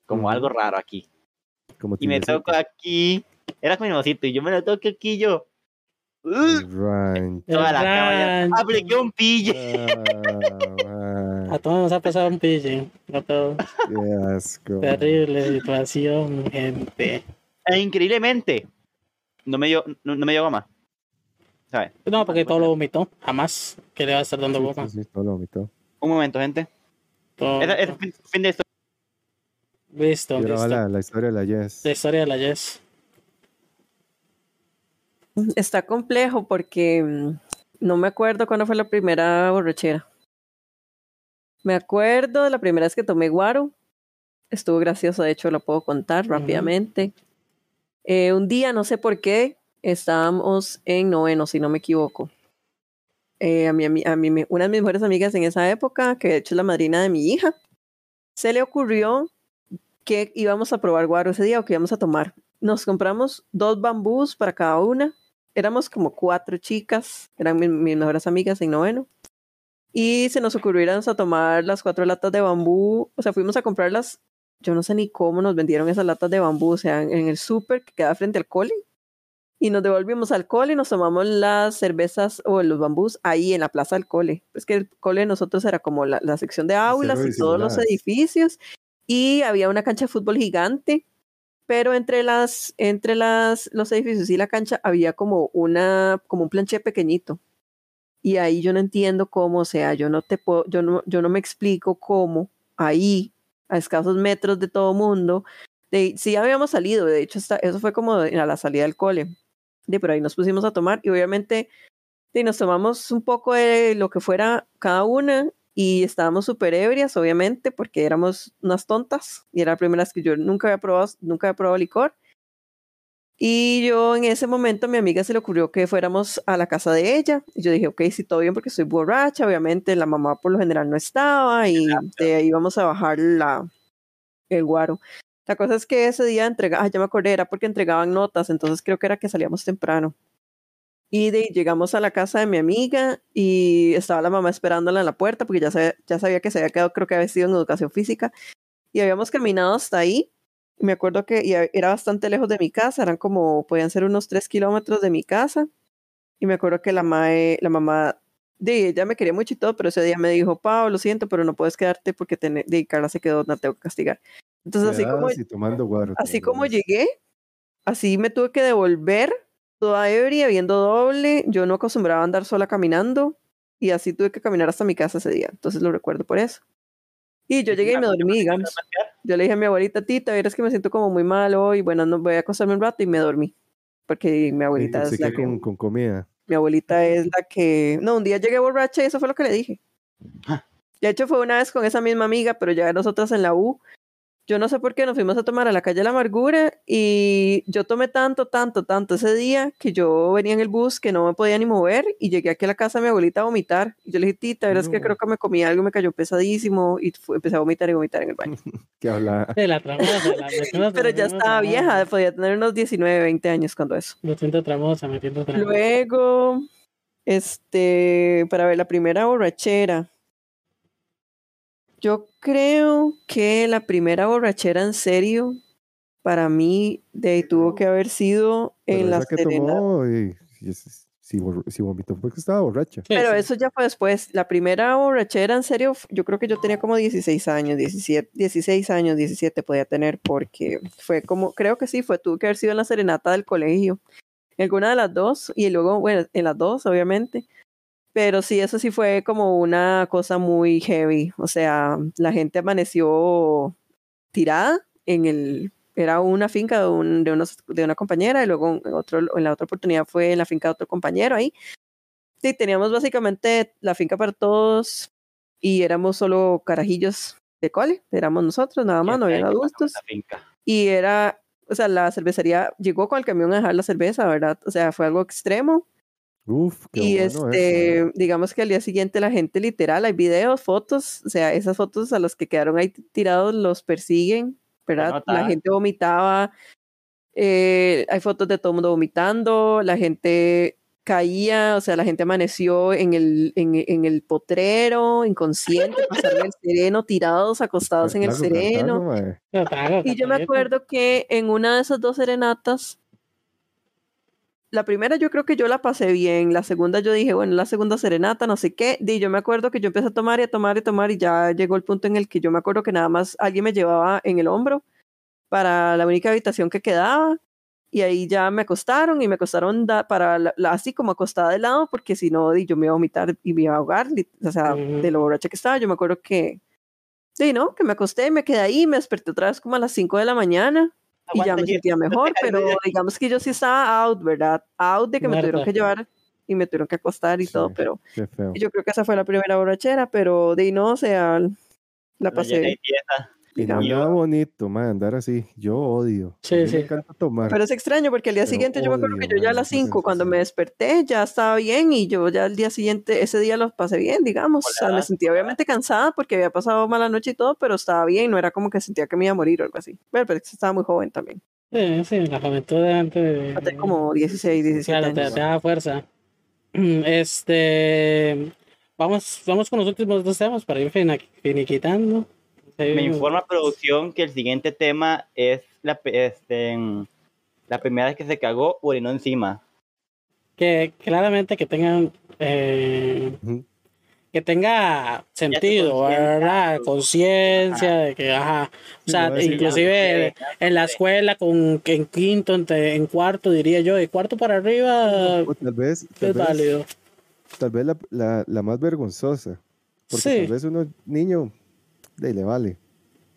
como algo raro aquí. Como Y me toco aquí. Era con mi y yo me lo toco aquí yo. Uh, toda la cama. Apliqué un pille. Ah, A todos nos ha pasado un pille. A todos. qué asco. Terrible situación, gente. E increíblemente, no me dio, no, no me dio goma. ¿Sabes? No, porque todo lo vomitó. Jamás que le va a estar dando Sí, boca. sí, sí, todo lo vomitó. Un momento, gente. Todo- Ese, ese fin, fin de esto. Listo, va listo. la, la historia de la Yes. La historia de la Jess. Está complejo porque mm, no me acuerdo cuándo fue la primera borrachera. Me acuerdo de la primera vez que tomé guaro. Estuvo gracioso, de hecho lo puedo contar rápidamente. Eh, un día, no sé por qué, estábamos en noveno, si no me equivoco. Eh, a mi, a mi- una de mis mejores amigas en esa época, que de hecho es la madrina de mi hija, se le ocurrió que íbamos a probar guaro ese día o que íbamos a tomar. Nos compramos dos bambús para cada una. Éramos como cuatro chicas, eran mi- mis mejores amigas en noveno. Y se nos ocurrió irnos a tomar las cuatro latas de bambú. O sea, fuimos a comprarlas. Yo no sé ni cómo nos vendieron esas latas de bambú. O sea, en el súper que queda frente al cole. Y nos devolvimos al cole y nos tomamos las cervezas o los bambús ahí en la plaza del cole. Es que el cole de nosotros era como la, la sección de aulas y todos los edificios. Y había una cancha de fútbol gigante. Pero entre las, entre las, los edificios y la cancha había como una, como un planché pequeñito. Y ahí yo no entiendo cómo, o sea, yo no te puedo, yo no, yo no me explico cómo ahí, a escasos metros de todo mundo, de, sí habíamos salido, de hecho, está, eso fue como a la salida del cole, de, pero ahí nos pusimos a tomar y obviamente de, nos tomamos un poco de lo que fuera cada una y estábamos súper ebrias, obviamente, porque éramos unas tontas y era la primera vez que yo nunca había probado, nunca había probado licor. Y yo en ese momento a mi amiga se le ocurrió que fuéramos a la casa de ella. Y yo dije, ok, sí, todo bien porque soy borracha. Obviamente la mamá por lo general no estaba y de ahí íbamos a bajar la, el guaro. La cosa es que ese día entregaba, ya me acordé, era porque entregaban notas, entonces creo que era que salíamos temprano. Y de, llegamos a la casa de mi amiga y estaba la mamá esperándola en la puerta porque ya sabía, ya sabía que se había quedado, creo que había sido en educación física. Y habíamos caminado hasta ahí me acuerdo que y era bastante lejos de mi casa, eran como, podían ser unos tres kilómetros de mi casa. Y me acuerdo que la, mae, la mamá de ella me quería mucho y todo, pero ese día me dijo, Pau, lo siento, pero no puedes quedarte porque ten, de Carla se quedó, no tengo que castigar. Entonces, así como, Quedadas y tomando guaro. así como llegué, así me tuve que devolver toda ebria, viendo doble. Yo no acostumbraba a andar sola caminando y así tuve que caminar hasta mi casa ese día. Entonces lo recuerdo por eso. Y yo llegué y me dormí, digamos. Yo le dije a mi abuelita, tita, verás que me siento como muy mal hoy, bueno, no voy a acostarme un rato y me dormí. Porque mi abuelita Sí, es la que, con, con comida. mi abuelita es la que, no, un día llegué borracha y eso fue lo que le dije. De hecho fue una vez con esa misma amiga, pero ya nosotras en la U, yo no sé por qué nos fuimos a tomar a la calle de la amargura y yo tomé tanto, tanto, tanto ese día que yo venía en el bus que no me podía ni mover y llegué aquí a la casa de mi abuelita a vomitar. Y yo le dije, tita, verás que No. creo que me comí algo y me cayó pesadísimo y empecé a vomitar y vomitar en el baño. Que habla. De la tramosa, la Pero ya estaba vieja, podía tener unos 19, 20 años cuando eso. Metiendo tramosa, metiendo tramosa. Luego, este, para ver la primera borrachera. Yo creo que la primera borrachera en serio, para mí, de ahí tuvo que haber sido Pero en la esa que Serena. tomó, y, y es- si, si vomitó fue que estaba borracha. Pero eso ya fue después. La primera borrachera, en serio, yo creo que yo tenía como 16 años, 17, 16 años, 17 podía tener, porque fue como, creo que sí, fue, tuvo que haber sido en la serenata del colegio. Alguna de las dos, y luego, bueno, en las dos, obviamente. Pero sí, eso sí fue como una cosa muy heavy. O sea, la gente amaneció tirada en el, era una finca de, un, de, unos, de una compañera y luego en, otro, en la otra oportunidad fue en la finca de otro compañero ahí. Sí, teníamos básicamente la finca para todos y éramos solo carajillos de cole, éramos nosotros nada más, no había adultos. Y era, o sea, la cervecería llegó con el camión a dejar la cerveza, ¿verdad? O sea, fue algo extremo. Uf, qué y bueno este, eso, digamos que al día siguiente la gente literal, hay videos, fotos, o sea, esas fotos a los que quedaron ahí tirados los persiguen, ¿verdad? La gente vomitaba, eh, hay fotos de todo el mundo vomitando, la gente caía, o sea, la gente amaneció en el, en, en el potrero, inconsciente, pasando el sereno, tirados, acostados en el sereno. Y yo me acuerdo que en una de esas dos serenatas, la primera yo creo que yo la pasé bien, la segunda yo dije, bueno, la segunda serenata, no sé qué, y yo me acuerdo que yo empecé a tomar y a tomar y a tomar y ya llegó el punto en el que yo me acuerdo que nada más alguien me llevaba en el hombro para la única habitación que quedaba y ahí ya me acostaron y me acostaron da- para la, la- así como acostada de lado porque si no di, yo me iba a vomitar y me iba a ahogar, o sea, de lo borracha que estaba, yo me acuerdo que Sí, ¿no? Que me acosté, me quedé ahí, me desperté otra vez como a las 5 de la mañana y ya me sentía no mejor, pero digamos que yo sí estaba out, ¿verdad? Out de que me tuvieron que llevar y me tuvieron que acostar y todo, Sí. pero Qué feo. yo creo que esa fue la primera borrachera, pero de ahí no, o sea, la pasé, llena y no bonito, mae, andar así. Yo odio. Sí, sí. me encanta tomar. Pero es extraño porque al día Pero siguiente yo me acuerdo que yo ya a man, las esa 5 cuando me desperté ya estaba bien y yo ya al día siguiente, ese día lo pasé bien, digamos. O sea, me sentía obviamente cansada porque había pasado mala noche y todo, pero estaba bien, no era como que sentía que me iba a morir o algo así. Bueno, pero es que estaba muy joven también. Sí, sí, la juventud de antes. de- como 16, 17 Claro, te, años. te da fuerza. Este. Vamos, vamos con los últimos dos temas para ir finiquitando. Me informa producción que el siguiente tema es la, este, la primera vez que se cagó, orinó encima. Que claramente que tengan. eh, que tenga sentido, ¿verdad? Conciencia de que, ajá. O sea, inclusive ya en la escuela, con que en quinto, en, te- en cuarto, diría yo, de cuarto para arriba, O tal vez, tal es vez, válido. tal vez la, la, la más vergonzosa. Porque Sí. tal vez uno niño de ahí le vale.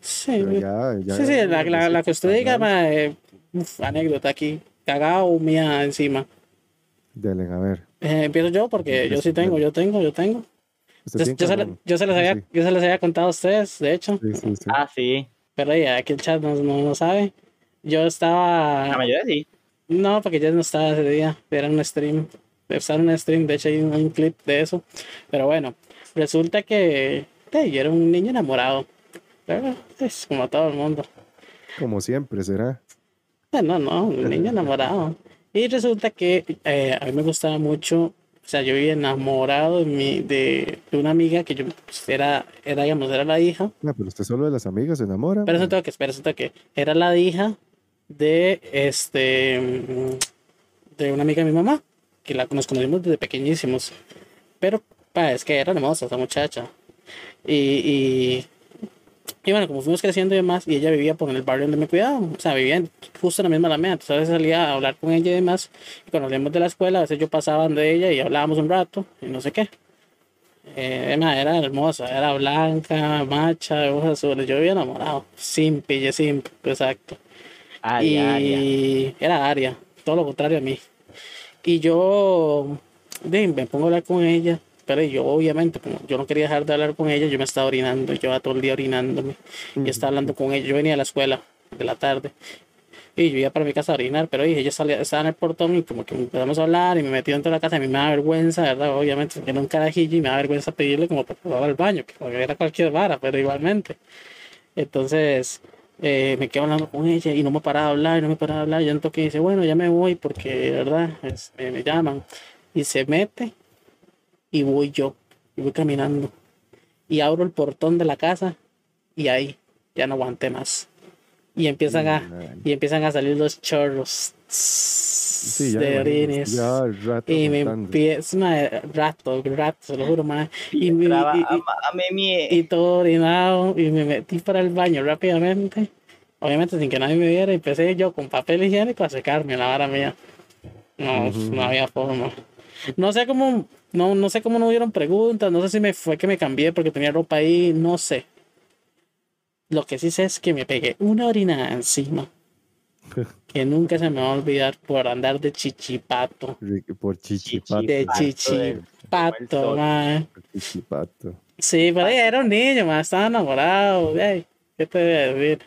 Sí, Pero ya, ya sí, sí, la, la, la que usted diga, ma, eh, uf, anécdota aquí, cagado mía encima. Dele, a ver. Eh, empiezo yo porque yo sí tengo, yo tengo, yo tengo. Yo, se, yo se les había, sí. yo se les había contado a ustedes, de hecho, Sí, sí, sí. Ah, sí. pero ya aquí el chat no, no, no sabe. Yo estaba... La mayoría sí. No, porque ya no estaba ese día. Era un stream. Estaba en un stream, de hecho hay un, un clip de eso. Pero bueno, resulta que eh, yo era un niño enamorado. Pero, Es como todo el mundo. Como siempre, será. Eh, No, no, un niño enamorado. Y resulta que eh, a mí me gustaba mucho, o sea, yo vivía enamorado de, mi, de, de una amiga que yo pues, era, era, digamos, era la hija. Ah, pero usted solo de las amigas se enamora. Pero tengo que, tengo que, era la hija de este mm, de una amiga de mi mamá, que la, nos conocimos desde pequeñísimos. Pero pa, es que era hermosa esa muchacha. Y, y, y bueno, como fuimos creciendo y demás, y ella vivía por el barrio donde me cuidaba, o sea, vivía en- justo en la misma alameda, entonces a veces salía a hablar con ella y demás, y cuando salíamos de la escuela, a veces yo pasaba de ella y hablábamos un rato, y no sé qué. Eh, era hermosa, era blanca, macha, de ojos azules. Yo vivía enamorado. Simp, ella simp, exacto. Ay, y era Aria, todo lo contrario a mí. Y yo de, me pongo a hablar con ella, pero yo obviamente, como yo no quería dejar de hablar con ella, yo me estaba orinando, yo iba todo el día orinándome. Y estaba hablando con ella, yo venía a la escuela de la tarde. Y yo iba para mi casa a orinar, pero dije, ella salía, estaba en el portón y como que empezamos a hablar y me metí dentro de la casa. A mí me da vergüenza, ¿verdad? Obviamente, era un carajillo y me da vergüenza pedirle como por favor al baño, que era cualquier vara, pero igualmente. Entonces, eh, me quedo hablando con ella y no me paraba de hablar, y no me paraba de hablar. Y entonces dice, bueno, ya me voy porque, ¿verdad? Es- me, me llaman. Y se mete y voy yo, y voy caminando. Y abro el portón de la casa y ahí ya no aguanté más. Y empiezan a, y empiezan a salir los chorros Sí, ya de orines. Ya rato Y me empieza, rato, rato, se lo juro, mae. Y, me- y- y- y todo orinado y me metí para el baño rápidamente. Obviamente sin que nadie me viera, empecé yo con papel higiénico a secarme la vara mía. No, Ujú. no había forma. No sé cómo, no, no sé cómo no hubieron preguntas, no sé si me fue que me cambié porque tenía ropa ahí, no sé. Lo que sí sé es que me pegué una orinada encima que nunca se me va a olvidar por andar de chichipato. Por chichipato. De chichipato, mae. Chichipato. Sí, pero era un niño, más estaba enamorado. Ey, ¿Qué te voy a decir?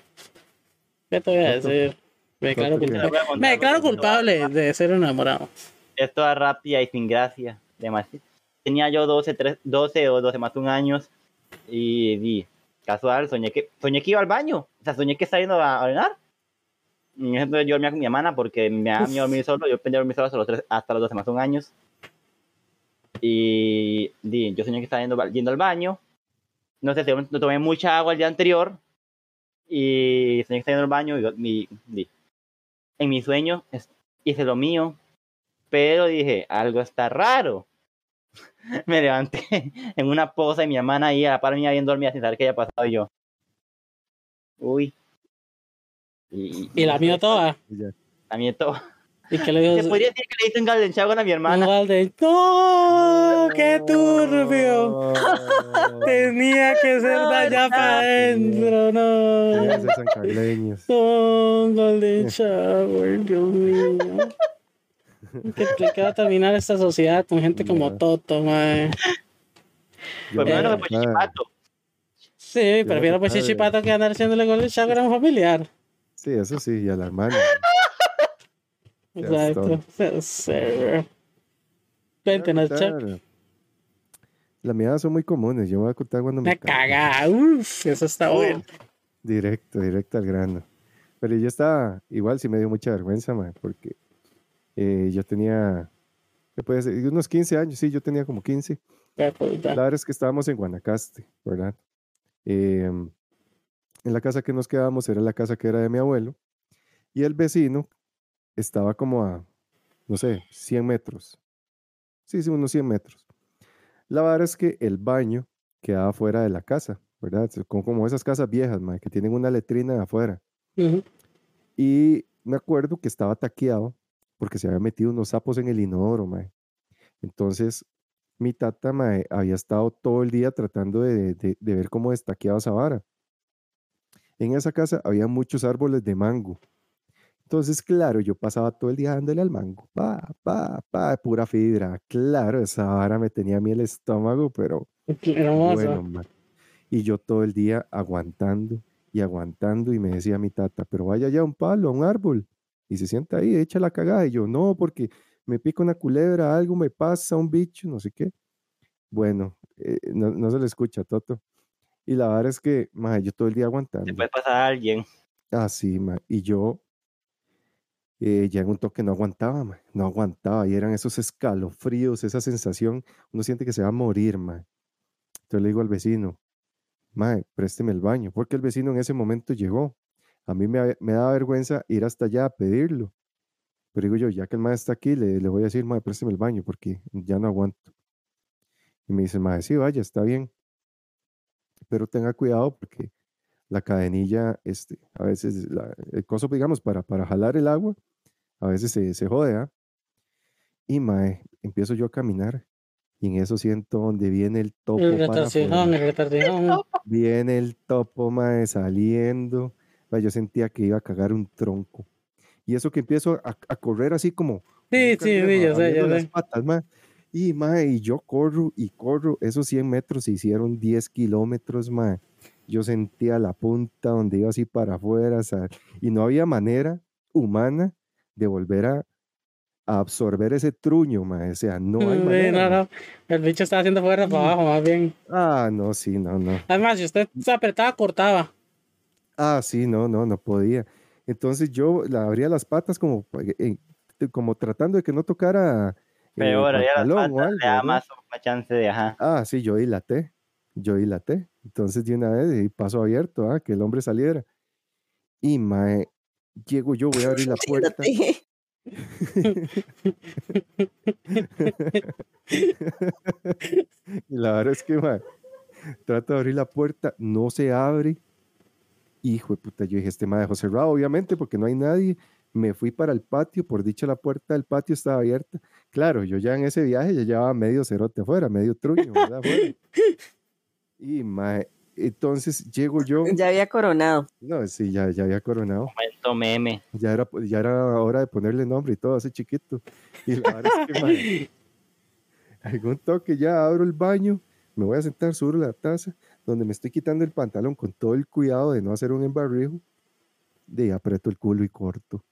¿Qué te voy a decir? Me declaro culpable, me declaro culpable de ser enamorado. Es rápida y sin gracia. Demasiado. Tenía yo 12, 3, 12 o 12 más un años y, y casual, soñé que, soñé que iba al baño. O sea, soñé que estaba yendo a orinar. Y yo dormía con mi hermana porque me miedo dormir solo. Yo aprendí a dormir solo hasta los, 3, hasta los 12 más un años. Y, y yo soñé que estaba yendo, yendo al baño. No sé, no tomé mucha agua el día anterior. Y soñé que estaba yendo al baño. Y, y, en mi sueño hice lo mío. Pero dije, algo está raro. me levanté en una posa y mi hermana ahí a la par mía bien dormida sin saber qué había pasado y yo. Uy. Y, y la mía toda. La mía toda. ¿Y qué le dijo? Se podría decir que le hice un Golden Shower a mi hermana. Un Golden... ¡No! ¡Qué turbio! Tenía que ser de allá para adentro, no. Sancarleños. No, Golden Shower, Dios mío. va a terminar esta sociedad con gente como Toto, mae. Pues bueno, eh, pues chichipato. Sí, prefiero pues chichipato que andar haciéndole Golden Shower a un familiar. Sí, eso sí, y a la hermana. Exacto. Cuéntenos, Chuck. Las mías son muy comunes. Yo voy a contar cuando me. Me caga. Uf, eso está bueno. Directo, directo al grano. Pero yo estaba, igual sí me dio mucha vergüenza, man, porque eh, yo tenía, ¿qué puede ser? Unos 15 años, sí, yo tenía como 15. La verdad es que estábamos en Guanacaste, ¿verdad? Eh, en la casa que nos quedábamos era la casa que era de mi abuelo. Y el vecino estaba como a, no sé, 100 metros. Sí, sí, unos 100 metros. La verdad es que el baño quedaba fuera de la casa, ¿verdad? Como, como esas casas viejas, que tienen una letrina afuera. Y me acuerdo que estaba taqueado porque se había metido unos sapos en el inodoro, mae. Entonces, mi tata mae, había estado todo el día tratando de, de, de ver cómo destaqueaba esa vara. En esa casa había muchos árboles de mango. Entonces, claro, yo pasaba todo el día dándole al mango, pa, pa, pa, pura fibra. Claro, esa vara me tenía a mí el estómago, pero bueno, man. Y yo todo el día aguantando y aguantando y me decía mi tata, pero vaya ya un palo, a un árbol y se sienta ahí, echa la cagada. Y yo, no, porque me pica una culebra, algo me pasa, un bicho, no sé qué. Bueno, eh, no, no, se le escucha, Toto. Y la verdad es que, ma, yo todo el día aguantando. Se puede pasar a alguien. Ah, sí, ma. Y yo eh, ya en un toque no aguantaba, ma. no aguantaba. Y eran esos escalofríos, esa sensación, uno siente que se va a morir, ma. Entonces le digo al vecino, ma, présteme el baño, porque el vecino en ese momento llegó. A mí me, me da vergüenza ir hasta allá a pedirlo. Pero digo yo, ya que el maestro está aquí, le, le voy a decir, ma, présteme el baño, porque ya no aguanto. Y me dice, ma, sí, vaya, está bien. Pero tenga cuidado porque la cadenilla, este, a veces, la, el coso, digamos, para, para jalar el agua, a veces se, se jode, ¿ah? Y mae, empiezo yo a caminar y en eso siento donde viene el topo. El retardijón, el retardijón. Viene el topo, mae, saliendo. Yo sentía que iba a cagar un tronco. Y eso que empiezo a, a correr así como. Sí, sí, sí, yo sé, yo las patas, mae. Y, mae, y yo corro y corro. Esos 100 metros se hicieron 10 kilómetros, mae. Yo sentía la punta donde iba así para afuera, ¿sabes? y no había manera humana de volver a, a absorber ese truño, mae. O sea, no hay manera. No, no. El bicho estaba haciendo fuerza para abajo, más bien. Ah, no, sí, no, no. Además, si usted se apretaba, cortaba. Ah, sí, no, no, no podía. Entonces yo la abría las patas como, eh, como tratando de que no tocara. Peor, abría las patas, algo, le da más, chance de ajá. Ah, sí, yo dilaté. Yo dilaté. Entonces, de una vez, y paso abierto, ¿ah? que el hombre saliera. Y mae, llego yo, voy a abrir la puerta. la verdad es que, mae, trato de abrir la puerta, no se abre. Hijo de puta, yo dije, este mae dejó cerrado, obviamente, porque no hay nadie. Me fui para el patio, por dicha la puerta del patio estaba abierta. Claro, yo ya en ese viaje ya llevaba medio cerote afuera, medio truño, ¿verdad? Y mae, entonces llego yo. Ya había coronado. No, sí, ya, ya había coronado. Momento meme. Ya era, ya era hora de ponerle nombre y todo, así chiquito. Y la verdad es que, mae, algún toque ya abro el baño, me voy a sentar sobre la taza, donde me estoy quitando el pantalón con todo el cuidado de no hacer un embarrijo. De aprieto el culo y corto.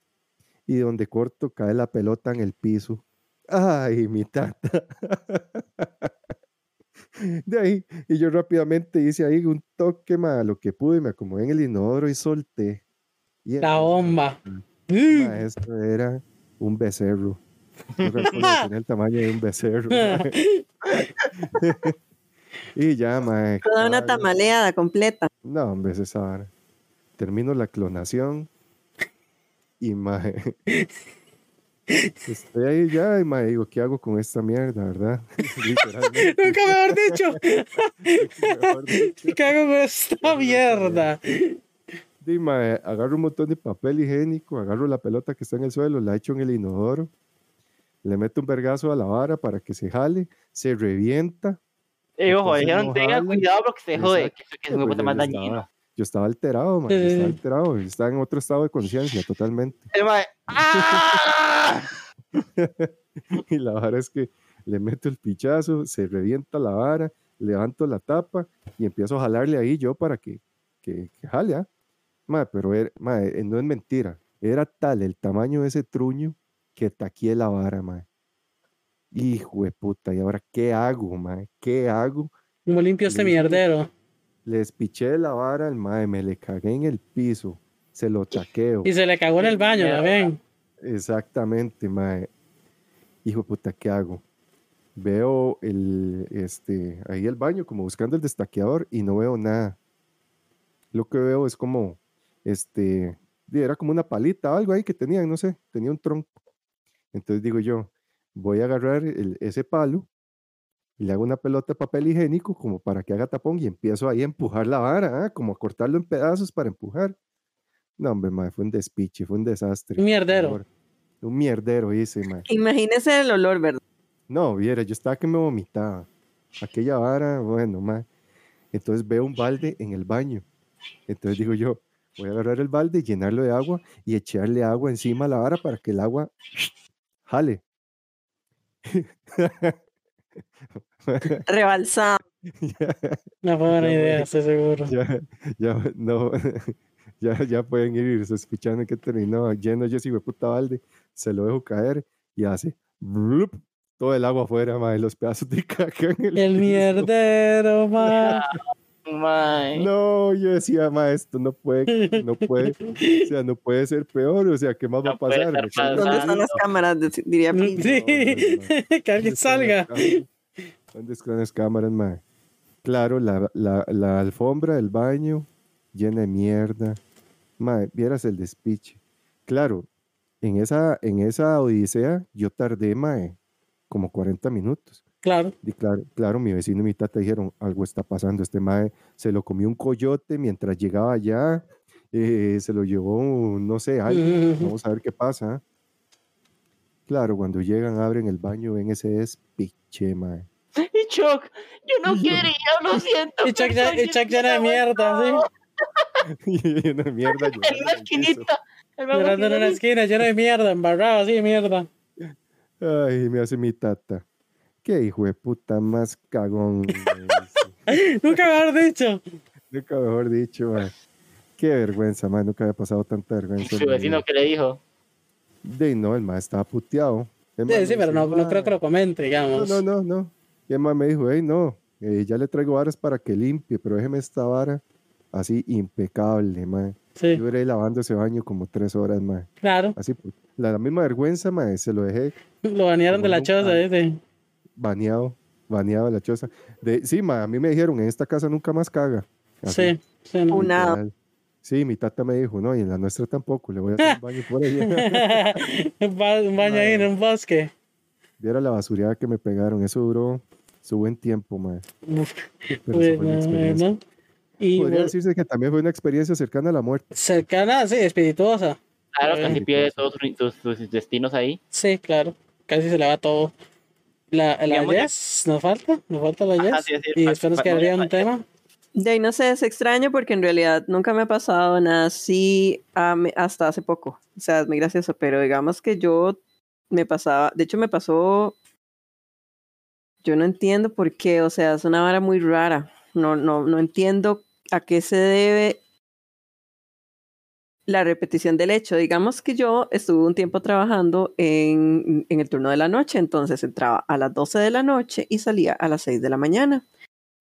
Y donde corto cae la pelota en el piso. Ay, mi tata. De ahí, y yo rápidamente hice ahí un toque, ma, lo que pude, me acomodé en el inodoro y solté. Y La bomba. ma, esto era un becerro. Que tenía el tamaño de un becerro. y ya, ma. Toda una tamaleada completa. No, hombre, es esa vara. Termino la clonación y mae. Estoy ahí ya y mae, digo, ¿qué hago con esta mierda, verdad? Literalmente. Nunca mejor dicho. mejor dicho. ¿Qué hago con esta mierda? Di, mae, agarro un montón de papel higiénico, agarro la pelota que está en el suelo, la echo en el inodoro, le meto un vergazo a la vara para que se jale, se revienta. Eh, ojo, Entonces, dijeron, no tenga jala. cuidado porque se jode, que, es un pues, más yo estaba- dañino. Yo estaba alterado, mae, yo estaba alterado, yo estaba en otro estado de conciencia totalmente. El mae, ¡ah! Y la vara es que le meto el pichazo, se revienta la vara, levanto la tapa y empiezo a jalarle ahí yo para que, que, que jale, ¿ah? Mae, pero era- mae, eh, no es mentira. Era tal el tamaño de ese truño que taqué la vara, mae. Hijo de puta, ¿y ahora qué hago, mae? ¿Qué hago? ¿Cómo limpio este mierdero? Les piché la vara al mae, me le cagué en el piso, se lo taqueo. Y se le cagó en el baño mierda. también. Exactamente, mae. Hijo de puta, ¿qué hago? Veo el, este, ahí el baño, como buscando el destaqueador y no veo nada. Lo que veo es como, este, era como una palita o algo ahí que tenían, no sé, tenía un tronco. Entonces digo yo, voy a agarrar el- ese palo y le hago una pelota de papel higiénico como para que haga tapón y empiezo ahí a empujar la vara, ah, como a cortarlo en pedazos para empujar. No, hombre, mae, fue un despiche, fue un desastre. Un mierdero. Un mierdero hice. Imagínese el olor, ¿verdad? No, viera, yo estaba que me vomitaba. Aquella vara, bueno, mae. Entonces veo un balde en el baño. Entonces digo yo, voy a agarrar el balde, llenarlo de agua y echarle agua encima a la vara para que el agua jale. Rebalsado. No fue buena Ya, idea, estoy seguro. ya, ya, no, ya, ya pueden ir sospechando que terminó lleno yo ese puta balde, se lo dejo caer y hace blup, todo el agua afuera, mae, los pedazos de caca en el, El mierdero, ma. Mae. No, yo decía, ma, esto no puede, no puede, o sea, no puede ser peor, o sea, ¿qué más va a No pasar? ¿Dónde están las cámaras? Diría Pi. Sí, hombre, que alguien ¿Dónde están las salga. ¿Dónde están las cámaras, ma? Claro, la, la, la alfombra del baño llena de mierda. Ma, vieras el despiche. Claro, en esa, en esa odisea yo tardé, mae, como 40 minutos. Claro. Y claro, claro, mi vecino y mi tata dijeron, algo está pasando, este mae se lo comió un coyote mientras llegaba allá, eh, se lo llevó, no sé, algo, vamos a ver qué pasa. Claro, cuando llegan, abren el baño, ven ese despiche, mae. Y Chuck, yo no quería, lo siento. Y Chuck, ya- y Chuck llena de el mierda, sí. y una mierda En una esquinita. Llorando en una esquina, lleno de mierda, embarrado así de mierda. Ay, me hace mi tata. Qué hijo de puta más cagón. Nunca me haber dicho. Nunca mejor dicho, mae. Qué vergüenza, mae. Nunca había pasado tanta vergüenza. en Su vecino que le dijo. De no, el mae estaba puteado. El Sí, sí, pero no, no creo que lo comente, digamos. no, no, no. Y el mae me dijo, hey, no, eh, ya le traigo varas para que limpie, pero déjeme esta vara así impecable, mae. Sí, Yo iré lavando ese baño como tres horas, mae. claro. Así, pues, la, la misma vergüenza, mae, se lo dejé Lo banearon de la choza, dice. Baneado, baneado de la choza. De, sí, mae, a mí me dijeron, en esta casa nunca más caga. Así, Sí, sí, no. Una-. Sí, mi tata me dijo, no, y en la nuestra tampoco, le voy a hacer un baño por ahí. un ba- un baño ahí en un bosque. Viera la basureada que me pegaron, eso duró su buen tiempo, Pero fue experiencia. Y Podría bueno, decirse que también fue una experiencia cercana a la muerte. cercana, sí, espirituosa. Claro, Eh. casi pierde todos tus, tus- tus destinos ahí. Sí, claro. Casi se le va todo. La, la nos falta, nos falta la Ajá, Yes. sí, sí, y después nos quedaría un tema. De ahí no sé, es extraño porque en realidad nunca me ha pasado nada así hasta hace poco. O sea, es muy gracioso, pero digamos que yo me pasaba, de hecho me pasó, yo no entiendo por qué, o sea, es una vara muy rara. No, no, no entiendo a qué se debe la repetición del hecho. Digamos que yo estuve un tiempo trabajando en, en, el turno de la noche, entonces entraba a las 12 de la noche y salía a las 6 de la mañana.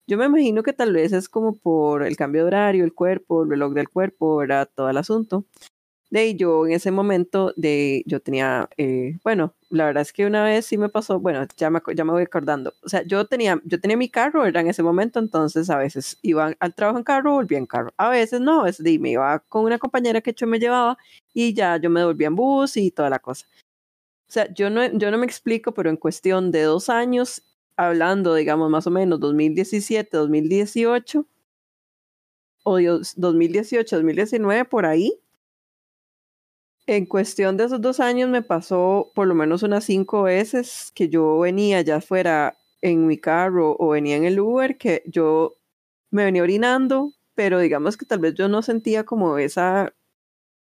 Yo me imagino que tal vez es como por el cambio de horario, el cuerpo, el reloj del cuerpo, era todo el asunto. De yo en ese momento, de, yo tenía, eh, bueno, la verdad es que una vez sí me pasó, bueno, ya me, ya me voy acordando. O sea, yo tenía, yo tenía mi carro, era en ese momento, entonces a veces iba al trabajo en carro, volvía en carro. A veces no, a veces me iba con una compañera que yo me llevaba y ya yo me devolvía en bus y toda la cosa. O sea, yo no, yo no me explico, pero en cuestión de dos años, hablando, digamos, más o menos 2017, 2018, o 2018, 2019, por ahí, en cuestión de esos dos años me pasó por lo menos unas cinco veces que yo venía ya fuera en mi carro o venía en el Uber, que yo me venía orinando, pero digamos que tal vez yo no sentía como esa,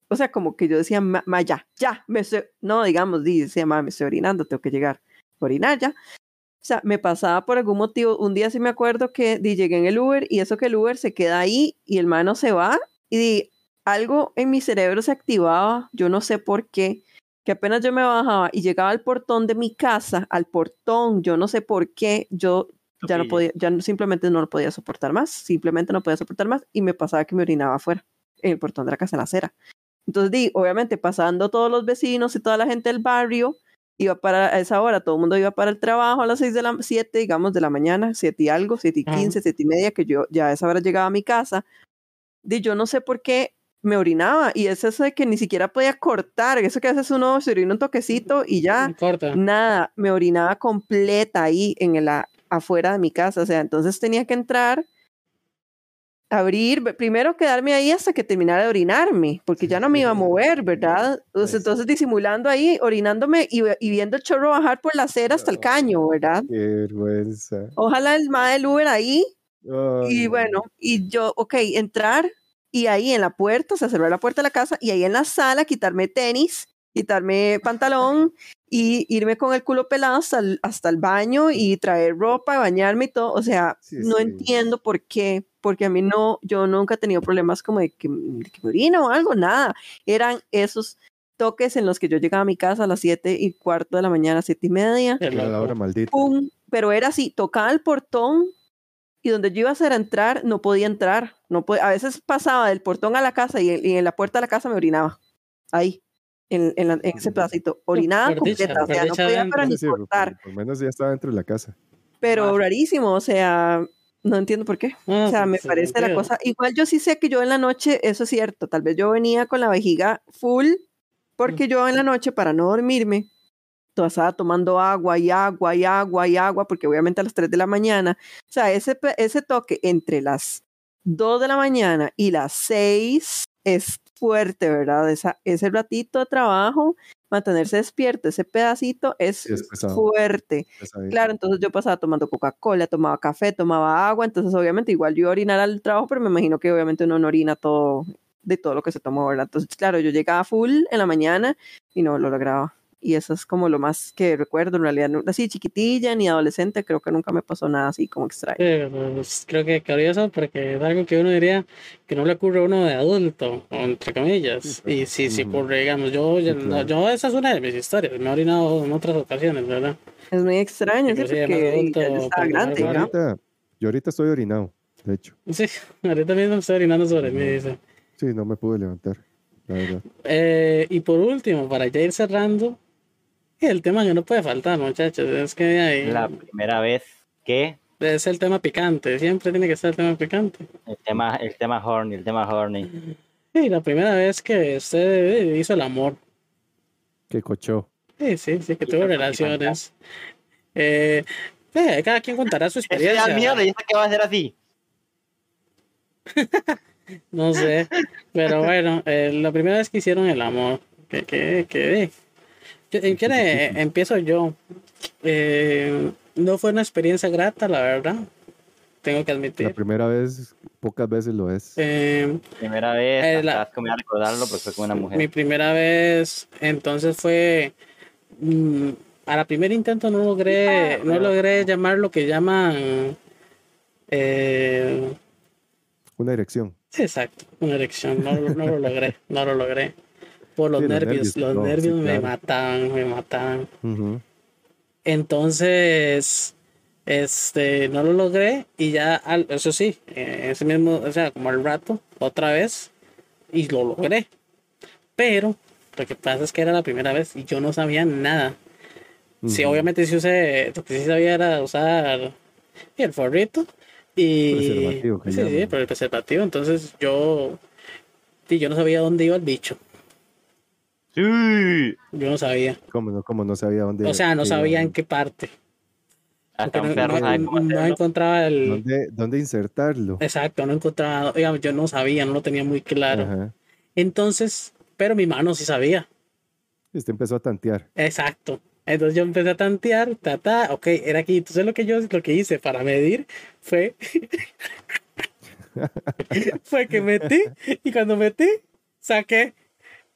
o sea, como que yo decía, ma, ya, ya, me estoy, no, digamos, dice, ma, me estoy orinando, tengo que llegar a orinar ya. O sea, me pasaba por algún motivo, un día sí me acuerdo que llegué en el Uber y eso que el Uber se queda ahí y el mano se va y di, algo en mi cerebro se activaba, yo no sé por qué, que apenas yo me bajaba y llegaba al portón de mi casa, al portón, yo no sé por qué, yo ya no podía, ya simplemente no lo podía soportar más, simplemente no podía soportar más y me pasaba que me orinaba afuera, en el portón de la casa en la acera. Entonces, di, obviamente, pasando todos los vecinos y toda la gente del barrio, iba para a esa hora, todo el mundo iba para el trabajo a las seis de la siete, digamos, de la mañana, siete y algo, siete y quince, siete y media, que yo ya a esa hora llegaba a mi casa. Di, yo no sé por qué me orinaba y es eso de que ni siquiera podía cortar, eso que haces uno se orina un toquecito y ya, nada, me orinaba completa ahí en el afuera de mi casa, o sea, entonces tenía que entrar, abrir, primero quedarme ahí hasta que terminara de orinarme, porque ya no me iba a mover, ¿verdad? Entonces, disimulando ahí, orinándome y, viendo el chorro bajar por la acera hasta el caño, ¿verdad? Qué vergüenza. Ojalá el ma del Uber ahí. y bueno, y yo, ok, entrar, y ahí en la puerta, o sea, cerrar la puerta de la casa y ahí en la sala quitarme tenis, quitarme pantalón y irme con el culo pelado hasta el, hasta el baño y traer ropa, bañarme y todo. O sea, no entiendo por qué, porque a mí no, yo nunca he tenido problemas como de que, me orina o algo, nada. Eran esos toques en los que yo llegaba a mi casa a las siete y cuarto de la mañana, siete y media. la hora maldita. pero era así, tocaba el portón y donde yo iba a hacer entrar, no podía entrar. No a veces pasaba del portón a la casa y, en la puerta de la casa me orinaba. Ahí, en, en, ese pedacito. Orinaba completa, o sea, no podía para ni cortar. Por, menos ya estaba dentro de la casa. Pero rarísimo, o sea, no entiendo por qué. o sea, me parece la cosa. Igual yo sí sé que yo en la noche, eso es cierto, tal vez yo venía con la vejiga full, porque yo en la noche, para no dormirme, estaba tomando agua y agua y agua y agua, porque obviamente a las 3 de la mañana, o sea, ese, ese toque entre las 2 de la mañana y las 6 es fuerte, ¿verdad? Esa, ese ratito de trabajo, mantenerse despierto, ese pedacito es, fuerte. Claro, entonces yo pasaba tomando Coca-Cola, tomaba café, tomaba agua, entonces obviamente igual yo orinar al trabajo, pero me imagino que obviamente uno no orina todo de todo lo que se tomó, ¿verdad? Entonces, claro, yo llegaba full en la mañana y no lo lograba y eso es como lo más que recuerdo en realidad así chiquitilla ni adolescente creo que nunca me pasó nada así como extraño. Pues, creo que curioso porque es algo que uno diría que no le ocurre a uno de adulto entre comillas y si sí, ocurre digamos yo, yo, esa es una de mis historias me he orinado en otras ocasiones verdad es muy extraño ¿sí? porque está grande ahorita, yo ahorita estoy orinado de hecho. Sí ahorita mismo estoy orinando sobre mí dice. Sí no me pude levantar la verdad. Eh, y por último, para ya ir cerrando, el tema que no puede faltar, muchachos, es que hay... La primera vez que... Es el tema picante, siempre tiene que ser el tema picante. El tema, el tema horny, el tema horny. Sí, la primera vez que usted hizo el amor. Que cochó. Sí, sí, sí, que tuvo relaciones. Eh, eh, cada quien contará su experiencia. Es mierda, ¿y qué va a ser así? no sé, pero bueno, eh, la primera vez que hicieron el amor, que, que, que, ¿En quién empiezo yo? Eh, no fue una experiencia grata, la verdad. tengo que La admitir. primera vez, pocas veces lo es. Eh, Primera vez, Eh, la- vas a recordarlo porque fue con una Mi mujer. primera vez, entonces fue mm, a la primer intento no logré, no logré llamar lo que llaman eh, Una erección. exacto, una erección. No, no lo logré, no lo logré. Por los Sí, los nervios, los no, sí, nervios me mataban, me mataban. Entonces, este, no lo logré y ya, al- eso sí, ese mismo, o sea, como al rato, otra vez, y lo logré. Pero lo que pasa es que era la primera vez y yo no sabía nada. Sí, Ujú. obviamente sí usé, lo que sí sabía era usar el forrito y... Preservativo, que sí, sí, pero el preservativo, entonces yo, sí, yo no sabía dónde iba el bicho, Sí. yo no sabía. ¿Cómo no, cómo no sabía dónde O sea, no sabía en qué parte. Hasta un no, perro no- sabe cómo no hacerlo. encontraba el... ¿Dónde, dónde insertarlo? Exacto, no encontraba, digamos, yo no sabía, no lo tenía muy claro. Ajá. Entonces, pero mi mano sí sabía. Y Usted empezó a tantear. Exacto. Entonces yo empecé a tantear, ta, ta, ok, era aquí. Entonces lo que yo lo que hice para medir fue fue que metí y cuando metí saqué,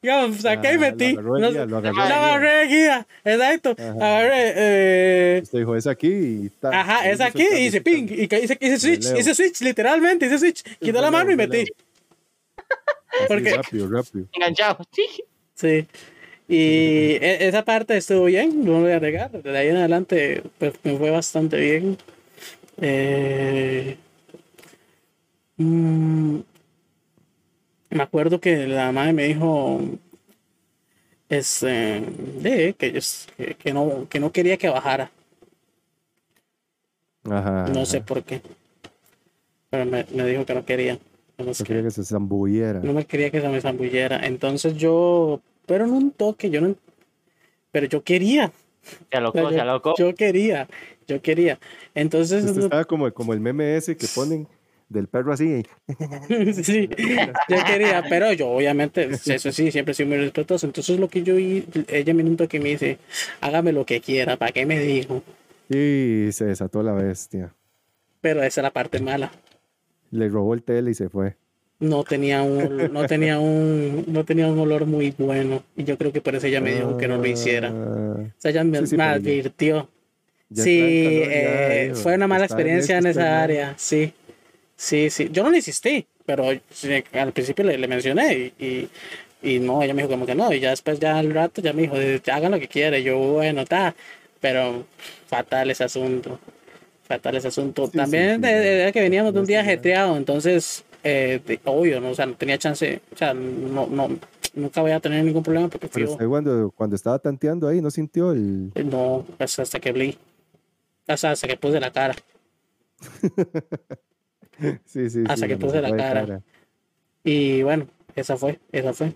digamos, saqué y Ah, metí. Lo agarró No- el guía, lo lo agarré guía, exacto. Ajá. Agarré, eh, Usted dijo, es aquí y ta, ajá, es aquí y hice ping y que hice, hice switch, hice switch, literalmente, hice switch. Quité la mano y metí. Así, porque- Rápido, rápido. Enganchado. Sí. Sí. Y e- esa parte estuvo bien, no lo voy a negar. De ahí en adelante pues, me fue bastante bien. Eh, mm, me acuerdo que la madre me dijo este, de, que, ellos- que, que no, que no quería que bajara. Ajá. No sé ajá. por qué. Pero me, me dijo que no quería. No quería que se zambulliera. No me quería que se me zambullera. Entonces yo, pero en un toque, yo no, pero yo quería. Se O alocó, sea, se yo, alocó. yo quería, yo quería. Entonces, Usted estaba como, como el meme ese que ponen del perro así. sí, yo quería, pero yo obviamente, eso sí, siempre he sido muy respetuoso. Entonces lo que yo, hi- ella me un toque y me dice, hágame lo que quiera, ¿para qué me dijo? Y se desató la bestia. Pero esa es la parte mala. Le robó el tele y se fue. No tenía un, no tenía un, no tenía un olor muy bueno. Y yo creo que por eso ella me dijo que no lo hiciera. O sea, ella me, Sí, sí, me pero ya- advirtió. ya Sí, entra en calor, ya, eh, fue una mala en experiencia en esto, esa en- área, sí. Sí, sí. Yo no le insistí, pero al principio le, le mencioné y, y, y no, ella me dijo como que no, y ya después ya al rato ya me dijo, "Eh, hagan lo que quiera, y yo, bueno, está, pero fatal ese asunto, fatal ese asunto. Sí, También sí, era que veníamos de un día ajetreado, entonces, eh, de- obvio, ¿no? o sea, no tenía chance, o sea, no, no, nunca voy a tener ningún problema porque Pero usted cuando, cuando estaba tanteando ahí no sintió el... no, pues hasta que blí, hasta, hasta que puse la cara. Sí, sí, Hasta sí, que puse se la cara. Y bueno, esa fue, esa fue.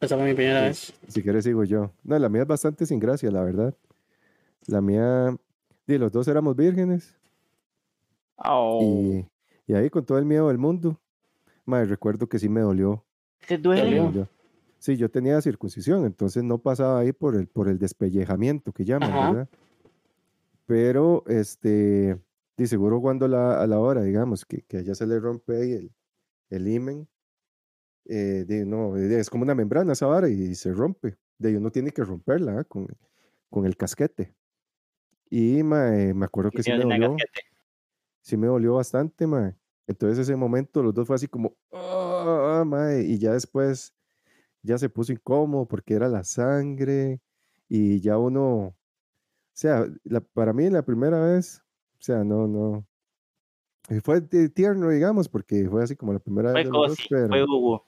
Esa fue mi primera vez. Si quieres sigo yo. No, la mía es bastante sin gracia, la verdad. La mía, di, los dos éramos vírgenes Oh, y, y ahí con todo el miedo del mundo, madre, recuerdo que sí me dolió. ¿Te duele? Sí, yo tenía circuncisión, entonces no pasaba ahí por el, por el despellejamiento que llaman, Ajá. ¿verdad? Pero, este, di, seguro cuando la, a la hora, digamos, que, que a ella se le rompe ahí el, el himen, eh, di, no, es como una membrana esa vara y, se rompe. De ahí uno tiene que romperla ¿ah? con, con el casquete. Y mae, me acuerdo que sí me dolió, sí me dolió bastante, mae. Entonces ese momento los dos fue así como, "Ah, mae", y ya después ya se puso incómodo porque era la sangre y ya uno, o sea, la- para mí la primera vez, o sea, no, no, fue ti- tierno, digamos, porque fue así como la primera Fue vez dos, cosi, fue pero, Hugo.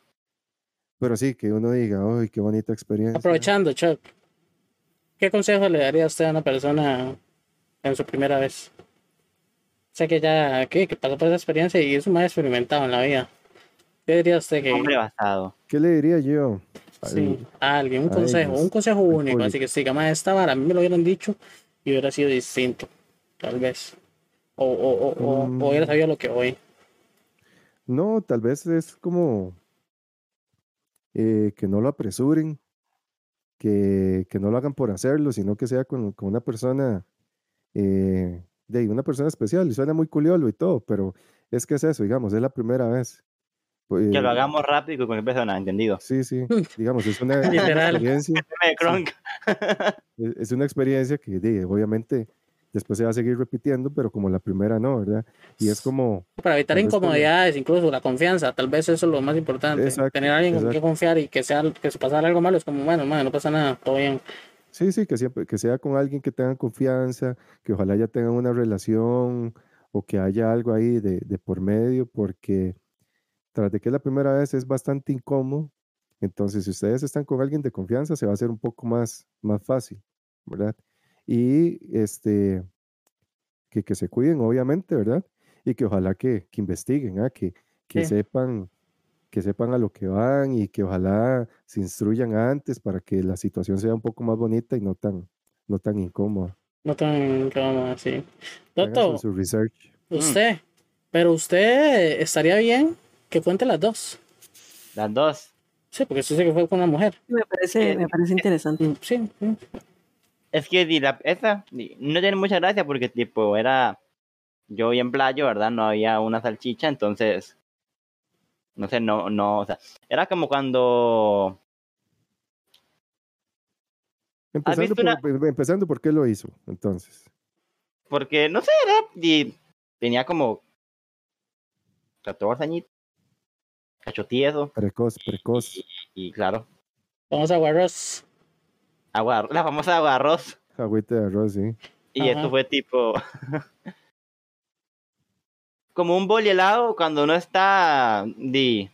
pero sí, que uno diga, uy, qué bonita experiencia. Aprovechando, Chuck, ¿qué consejo le daría usted a una persona en su primera vez? Sé que ya, ¿qué? que pasó por esa experiencia y es un más experimentado en la vida. ¿Qué diría usted que Hombre basado. ¿Qué le diría yo? al- sí, a alguien, un a consejo, ellos, un consejo único, así que siga más esta vara, a mí me lo hubieran dicho y hubiera sido distinto, tal vez. O, o, o, o- o hubiera Mm. sabido lo que hoy. No, tal vez es como eh, que no lo apresuren, que, que no lo hagan por hacerlo, sino que sea con, con una persona eh, de una persona especial y suena muy culiolo y todo, pero es que es eso, digamos, es la primera vez. Pues, Que lo hagamos rápido y con persona, ¿entendido? Sí, sí, digamos, es una experiencia, Kronk. es es una experiencia que de, obviamente después se va a seguir repitiendo, pero como la primera no, ¿verdad? Y es como, Para evitar incomodidades, incluso la confianza, tal vez eso es lo más importante. Exacto, Tener a alguien con exacto. quien confiar y que sea que si pasara algo malo es como, bueno, man, no pasa nada, todo bien. sí, sí, que siempre, que sea con alguien que tengan confianza, que ojalá ya tengan una relación o que haya algo ahí de, de por medio, porque tras de que es la primera vez es bastante incómodo, entonces si ustedes están con alguien de confianza se va a hacer un poco más, más fácil, ¿verdad? Y este, que, que se cuiden, obviamente, ¿verdad? Y que ojalá que, que investiguen, ¿ah? que, que Sí. sepan que sepan a lo que van y que ojalá se instruyan antes para que la situación sea un poco más bonita y no tan, no tan incómoda. No tan, ¿qué vamos a decir? Hagan Toto, su, research. usted, pero usted estaría bien que cuente las dos. Las dos. Sí, porque usted dice que fue con una mujer. Me parece, me parece interesante. Mm, Sí, sí. Es que di, la, esa di, no tiene mucha gracia porque tipo era yo bien playo, ¿verdad? No había una salchicha, entonces no sé, no, no, o sea, era como cuando Empezando una- por, empezando por qué lo hizo, entonces. porque no sé, era di, tenía como 14 añitos, cacho tieso, Precoz, precoz. y, y claro, Vamos a Guarros. Agua, la famosa agua de arroz. Agüita de arroz, sí. Y Ajá. esto fue tipo. como un boli helado cuando no está di,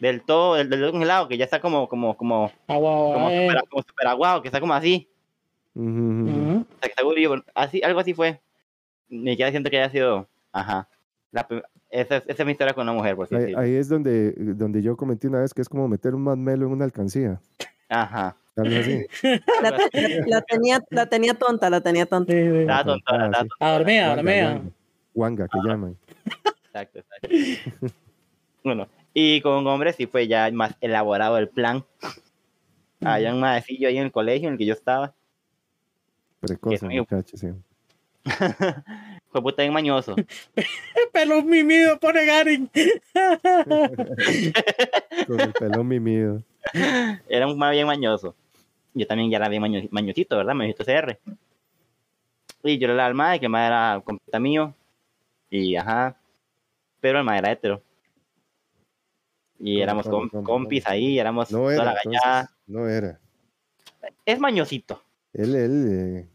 del todo, del, del todo congelado, que ya está como, como, como, Agua, como, eh, super, como super aguado, que está como así. Ujú. ujú. O sea, que está. Así, algo así fue. Ni siquiera siento que haya sido. Ajá. La esa, es- esa es mi historia con una mujer, por Ahí, ahí es donde, donde yo comenté una vez que es como meter un masmelo en una alcancía. Ajá. Algo así. La, te- la tenía, la tenía tonta, la tenía tonta. Sí, sí. Estaba tonta, Ah, tonta. Wanga, que llaman. Exacto, exacto. bueno, y con un hombre sí fue ya más elaborado el plan. Había un maecillo ahí en el colegio en el que yo estaba. Precoz, muchachos, sí. Fue puta bien mañoso. Pelo mimido, pone Garin. Con el pelón mimido. Era un más bien mañoso. Yo también ya era bien maño- mañosito, ¿verdad? Mañosito CR. Y yo era el alma, que el más era compita mío. Y ajá. Pero el más era hetero. Y ¿Cómo, éramos com- compis ahí, éramos No toda era, la gallada. No era. Es mañosito. Él, él eh,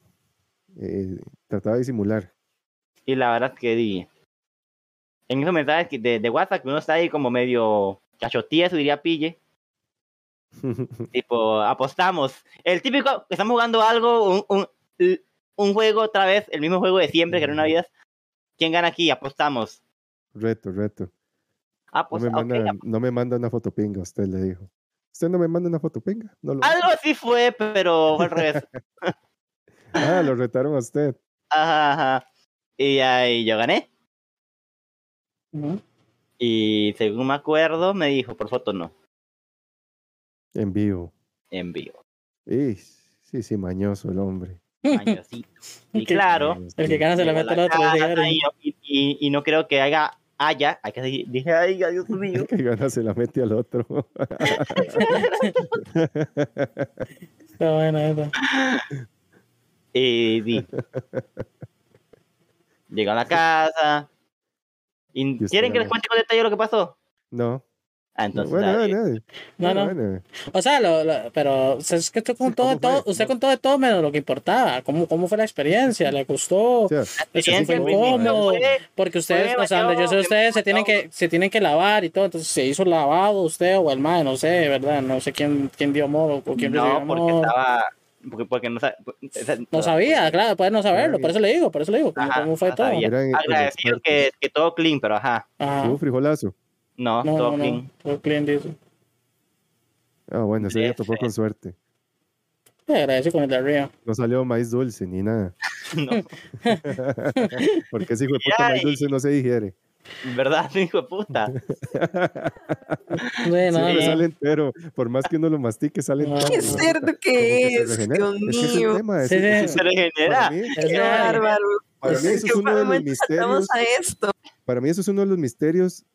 eh, trataba de disimular. Y la verdad es que di. En esos mensajes de, de WhatsApp, que uno está ahí como medio cachotieso, diría Pille. Tipo, apostamos. El típico, estamos jugando algo, un, un, un juego otra vez, el mismo juego de siempre, que era una vida. ¿Quién gana aquí? Apostamos. reto, reto. Ah, No pues, me, ok, manda, no me manda una fotopinga, usted le dijo. ¿Usted no me manda una fotopinga? No lo... Algo así fue, pero fue al revés. Ah, lo retaron a usted. Ajá, ajá. Y ahí yo gané. Y según me acuerdo, me dijo, por foto no, En vivo. en vivo. Y, sí, sí, mañoso el hombre. Mañosito. Y claro, El que gana se le llegó a mete la al otro. y, no- y- y- y no creo que haya, haya, hay que decir, dije, ay, Dios mío. que gana se la mete al otro. Está buena esa. Y di. Llegó a la casa. ¿Y Y usted quieren que les cuente con detalle lo que pasó? no. Ah, entonces. bueno, dale. no, no. No, no. bueno. O sea, lo, lo- pero o sea, es que usted con Sí, todo, todo, usted ¿Cómo? con todo, menos lo que importaba. ¿Cómo, cómo fue la experiencia? ¿Le gustó? Sea, Eso fue fue- Porque ustedes, o sea, yo sé ustedes se tienen que, se tienen que lavar y todo, entonces se hizo lavado usted o el mae, no sé, ¿verdad? No sé quién, quién dio amor o quién No, porque estaba. Porque, porque no, sa- esa- No sabía, claro, puede no saberlo, por eso le digo, por eso le digo, ¿cómo, Ajá, cómo fue no todo? Agradecido que, que todo clean, pero ajá. Ajá. frijolazo. No, No, todo no, clean. no, todo clean dice. Ah, bueno, ese día tocó Ese. con suerte. Te agradezco con el de arriba. No salió maíz dulce ni nada. No, Porque ese hijo de puta maíz dulce no se digiere. ¿verdad, hijo de puta? Sí, no, Siempre sale entero. Por más que uno lo mastique, sale entero. Qué cerdo que es. Dios Es que es el mío. Se regenera. para mí, Es Qué bárbaro. Para mí eso es uno de los misterios. Para mí eso es uno de los misterios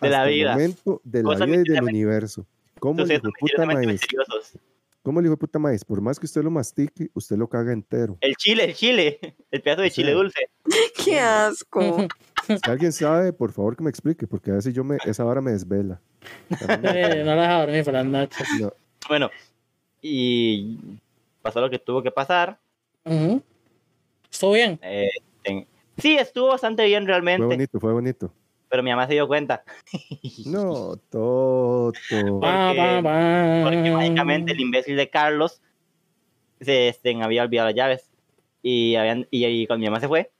de la vida. momento de la Cosas vida y del universo. ¿Cómo hijo de puta maíz? ¿Cómo el hijo de puta maíz? Por más que usted lo mastique, usted lo caga entero. El chile, el chile. El pedazo de O sea, chile dulce. ¡Qué asco! Si alguien sabe, por favor que me explique, porque a veces yo me, esa hora me desvela. Eh, no la deja dormir por las noches. no. Bueno, y pasó lo que tuvo que pasar. Estuvo bien. Eh, ten- Sí, estuvo bastante bien Fue realmente, bonito, fue bonito. Pero mi mamá se dio cuenta. No, Toto. Va, va, va. Porque mágicamente el imbécil de Carlos se este, había olvidado las llaves. Y, habían, y, y cuando mi mamá se fue,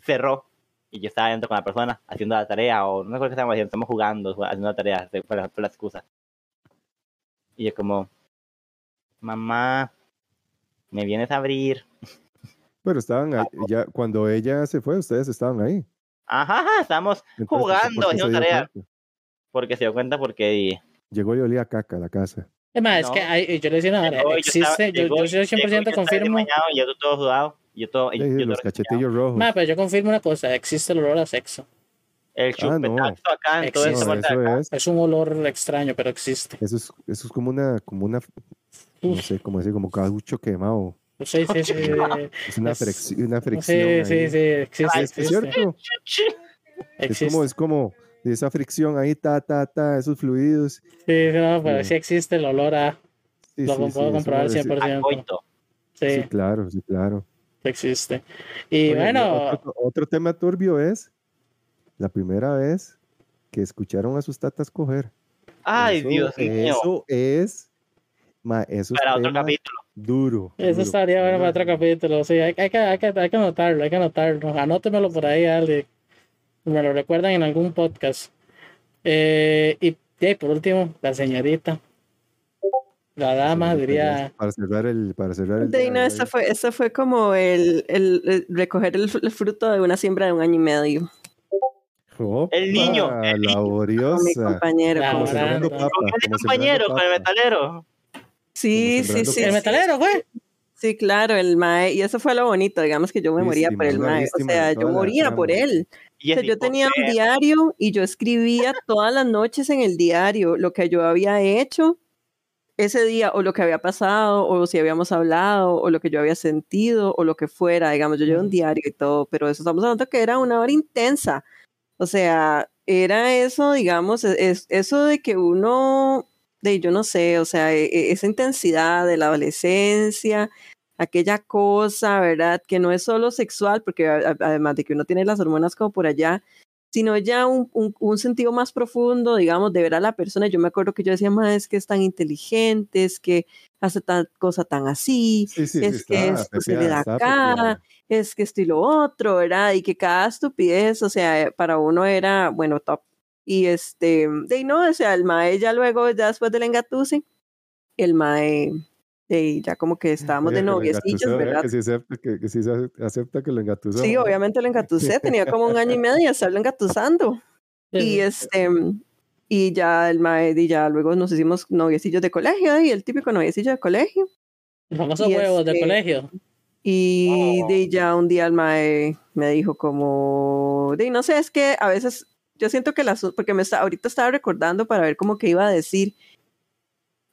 cerró. Y yo estaba dentro con la persona haciendo la tarea, o no me acuerdo qué estábamos haciendo, estamos jugando, haciendo la tarea, fue la, fue la excusa. Y yo como, mamá, ¿me vienes a abrir? Pero estaban ahí, ya cuando ella se fue, ustedes estaban ahí. Ajá, estamos Entonces, ¿por jugando, haciendo tarea. cuenta? Porque se dio cuenta porque Llegó y olía caca a la casa. Es más, es No. que hay, yo le decía Llegó, yo estaba- existe, yo, llegó, yo, llegó, 100% yo estaba confirmo, Y yo todo sudado. y Yo todo, Sí, yo todo los reseñado. cachetillos rojos. Ma, pero yo confirmo una cosa, existe el olor a sexo. El Ah, no. chupetazo acá en todo esta No, parte acá. es, Es un olor extraño, pero existe. eso es, eso es como una, como una, no sé cómo decir, como caucho quemado. Sí, sí, sí. Es una, Es- fricción, una Sí, fricción. sí, ahí. sí, existe, Sí, es existe. cierto. Es como, es como esa fricción ahí, ta, ta, ta, esos fluidos. Sí, no, pero Sí. sí existe el olor a... Sí, Lo sí, puedo sí, comprobar no es- 100%. Coito. Sí, Sí, claro, sí, claro. existe. Y Oye, bueno, otro, otro tema turbio es la primera vez que escucharon a sus tatas coger. Ay, Eso- Dios mío. Eso es, ma, eso es Para otro capítulo. duro. eso duro. estaría bueno para otro capítulo. Sí, hay, hay que, hay, que, hay que anotarlo, hay que anotarlo. Anótemelo por ahí, Ale. Me lo recuerdan en algún podcast. Eh, y, y por último, la señorita. La dama, diría... Para cerrar el. Para cerrar el no, eso fue, eso fue como el, el- el recoger el, fr- el fruto de una siembra de un año y medio. Opa, El niño, el niño. Con mi Laboriosa. compañero. Como Como como compañero, con el metalero. Sí, sí, sí. ¿El metalero fue? Sí, claro, el mae, y eso fue lo bonito, digamos que yo me moría por el mae, o sea, yo moría por él. Y O sea, así, yo tenía ¿por un diario y yo escribía todas las noches en el diario lo que yo había hecho ese día o lo que había pasado o si habíamos hablado o lo que yo había sentido o lo que fuera, digamos, yo llevo un diario y todo, pero eso estamos hablando que era una hora intensa. O sea, era eso, digamos, es, eso de que uno, de yo no sé, o sea, e- e- esa intensidad de la adolescencia, aquella cosa, ¿verdad? Que no es solo sexual, porque además de que uno tiene las hormonas como por allá, sino ya un, un, un sentido más profundo, digamos, de ver a la persona. Yo me acuerdo que yo decía, más es que es tan inteligente, es que hace tal cosa tan así, Sí, sí, sí, es que estaba esto se le da acá, es que esto y lo otro, ¿verdad? Y que cada estupidez, o sea, eh, para uno era, bueno, top. Y este, de no, o sea, el mae ya luego, ya después del engatuse, el mae, de ya como que estábamos de noviecillos, ¿verdad? Que sí acepta que, que sí se acepta que lo engatusó. Sí, obviamente lo engatusé, tenía como un año y medio de estarlo engatusando. Y este, y ya el mae, y ya luego nos hicimos noviecillos de colegio, y el típico noviecillo de colegio. Los famosos y huevos de este- colegio. Y Oh. de ya un día el mae me dijo como, de no sé, es que a veces yo siento que la, porque me está, ahorita estaba recordando para ver cómo que iba a decir.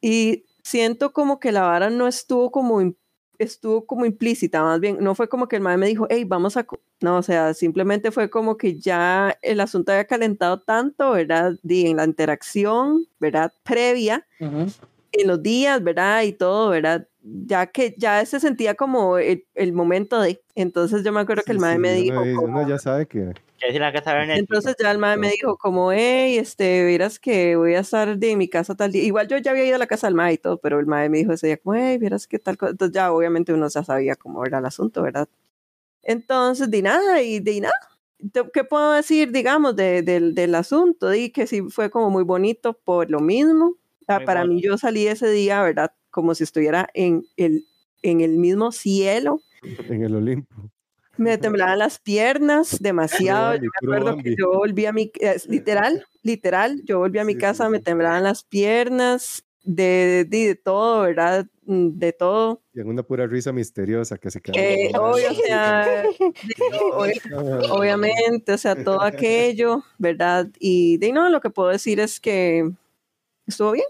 Y siento como que la vara no estuvo como, estuvo como implícita, más bien, no fue como que el mae me dijo, hey, vamos a, co-". no, o sea, simplemente fue como que ya el asunto había calentado tanto, ¿verdad? Y en la interacción, ¿verdad? Previa, en los días, ¿verdad? Y todo, ¿verdad? Ya que ya se sentía como el, el momento de. Entonces yo me acuerdo que el Sí, mae sí, me dijo. dice- como- uno ya sabe que entonces ya el mae me dijo como, hey, este, vieras que voy a estar de mi casa tal día. Igual yo ya había ido a la casa del mae y todo, pero el mae me dijo ese día como, hey, vieras que tal cosa. Entonces ya obviamente uno ya sabía cómo era el asunto, ¿verdad? Entonces, de nada, y de nada. ¿Qué puedo decir, digamos, de- del, del asunto? Di que sí fue como muy bonito por lo mismo. Ah, Muy Para mí yo salí ese día, ¿verdad? Como si estuviera en el, en el mismo cielo. en el Olimpo. Me temblaban las piernas demasiado. Yo me acuerdo que yo volví a mi, eh, literal, literal, yo volví a mi Sí, sí, casa, me temblaban las piernas. de, de, de todo, ¿verdad? Mm, De todo. Y en una pura risa misteriosa que se queda. Eh, obvio, o sea, de- ob- obviamente, o sea, todo aquello, ¿verdad? Y de no, lo que puedo decir es que estuvo bien.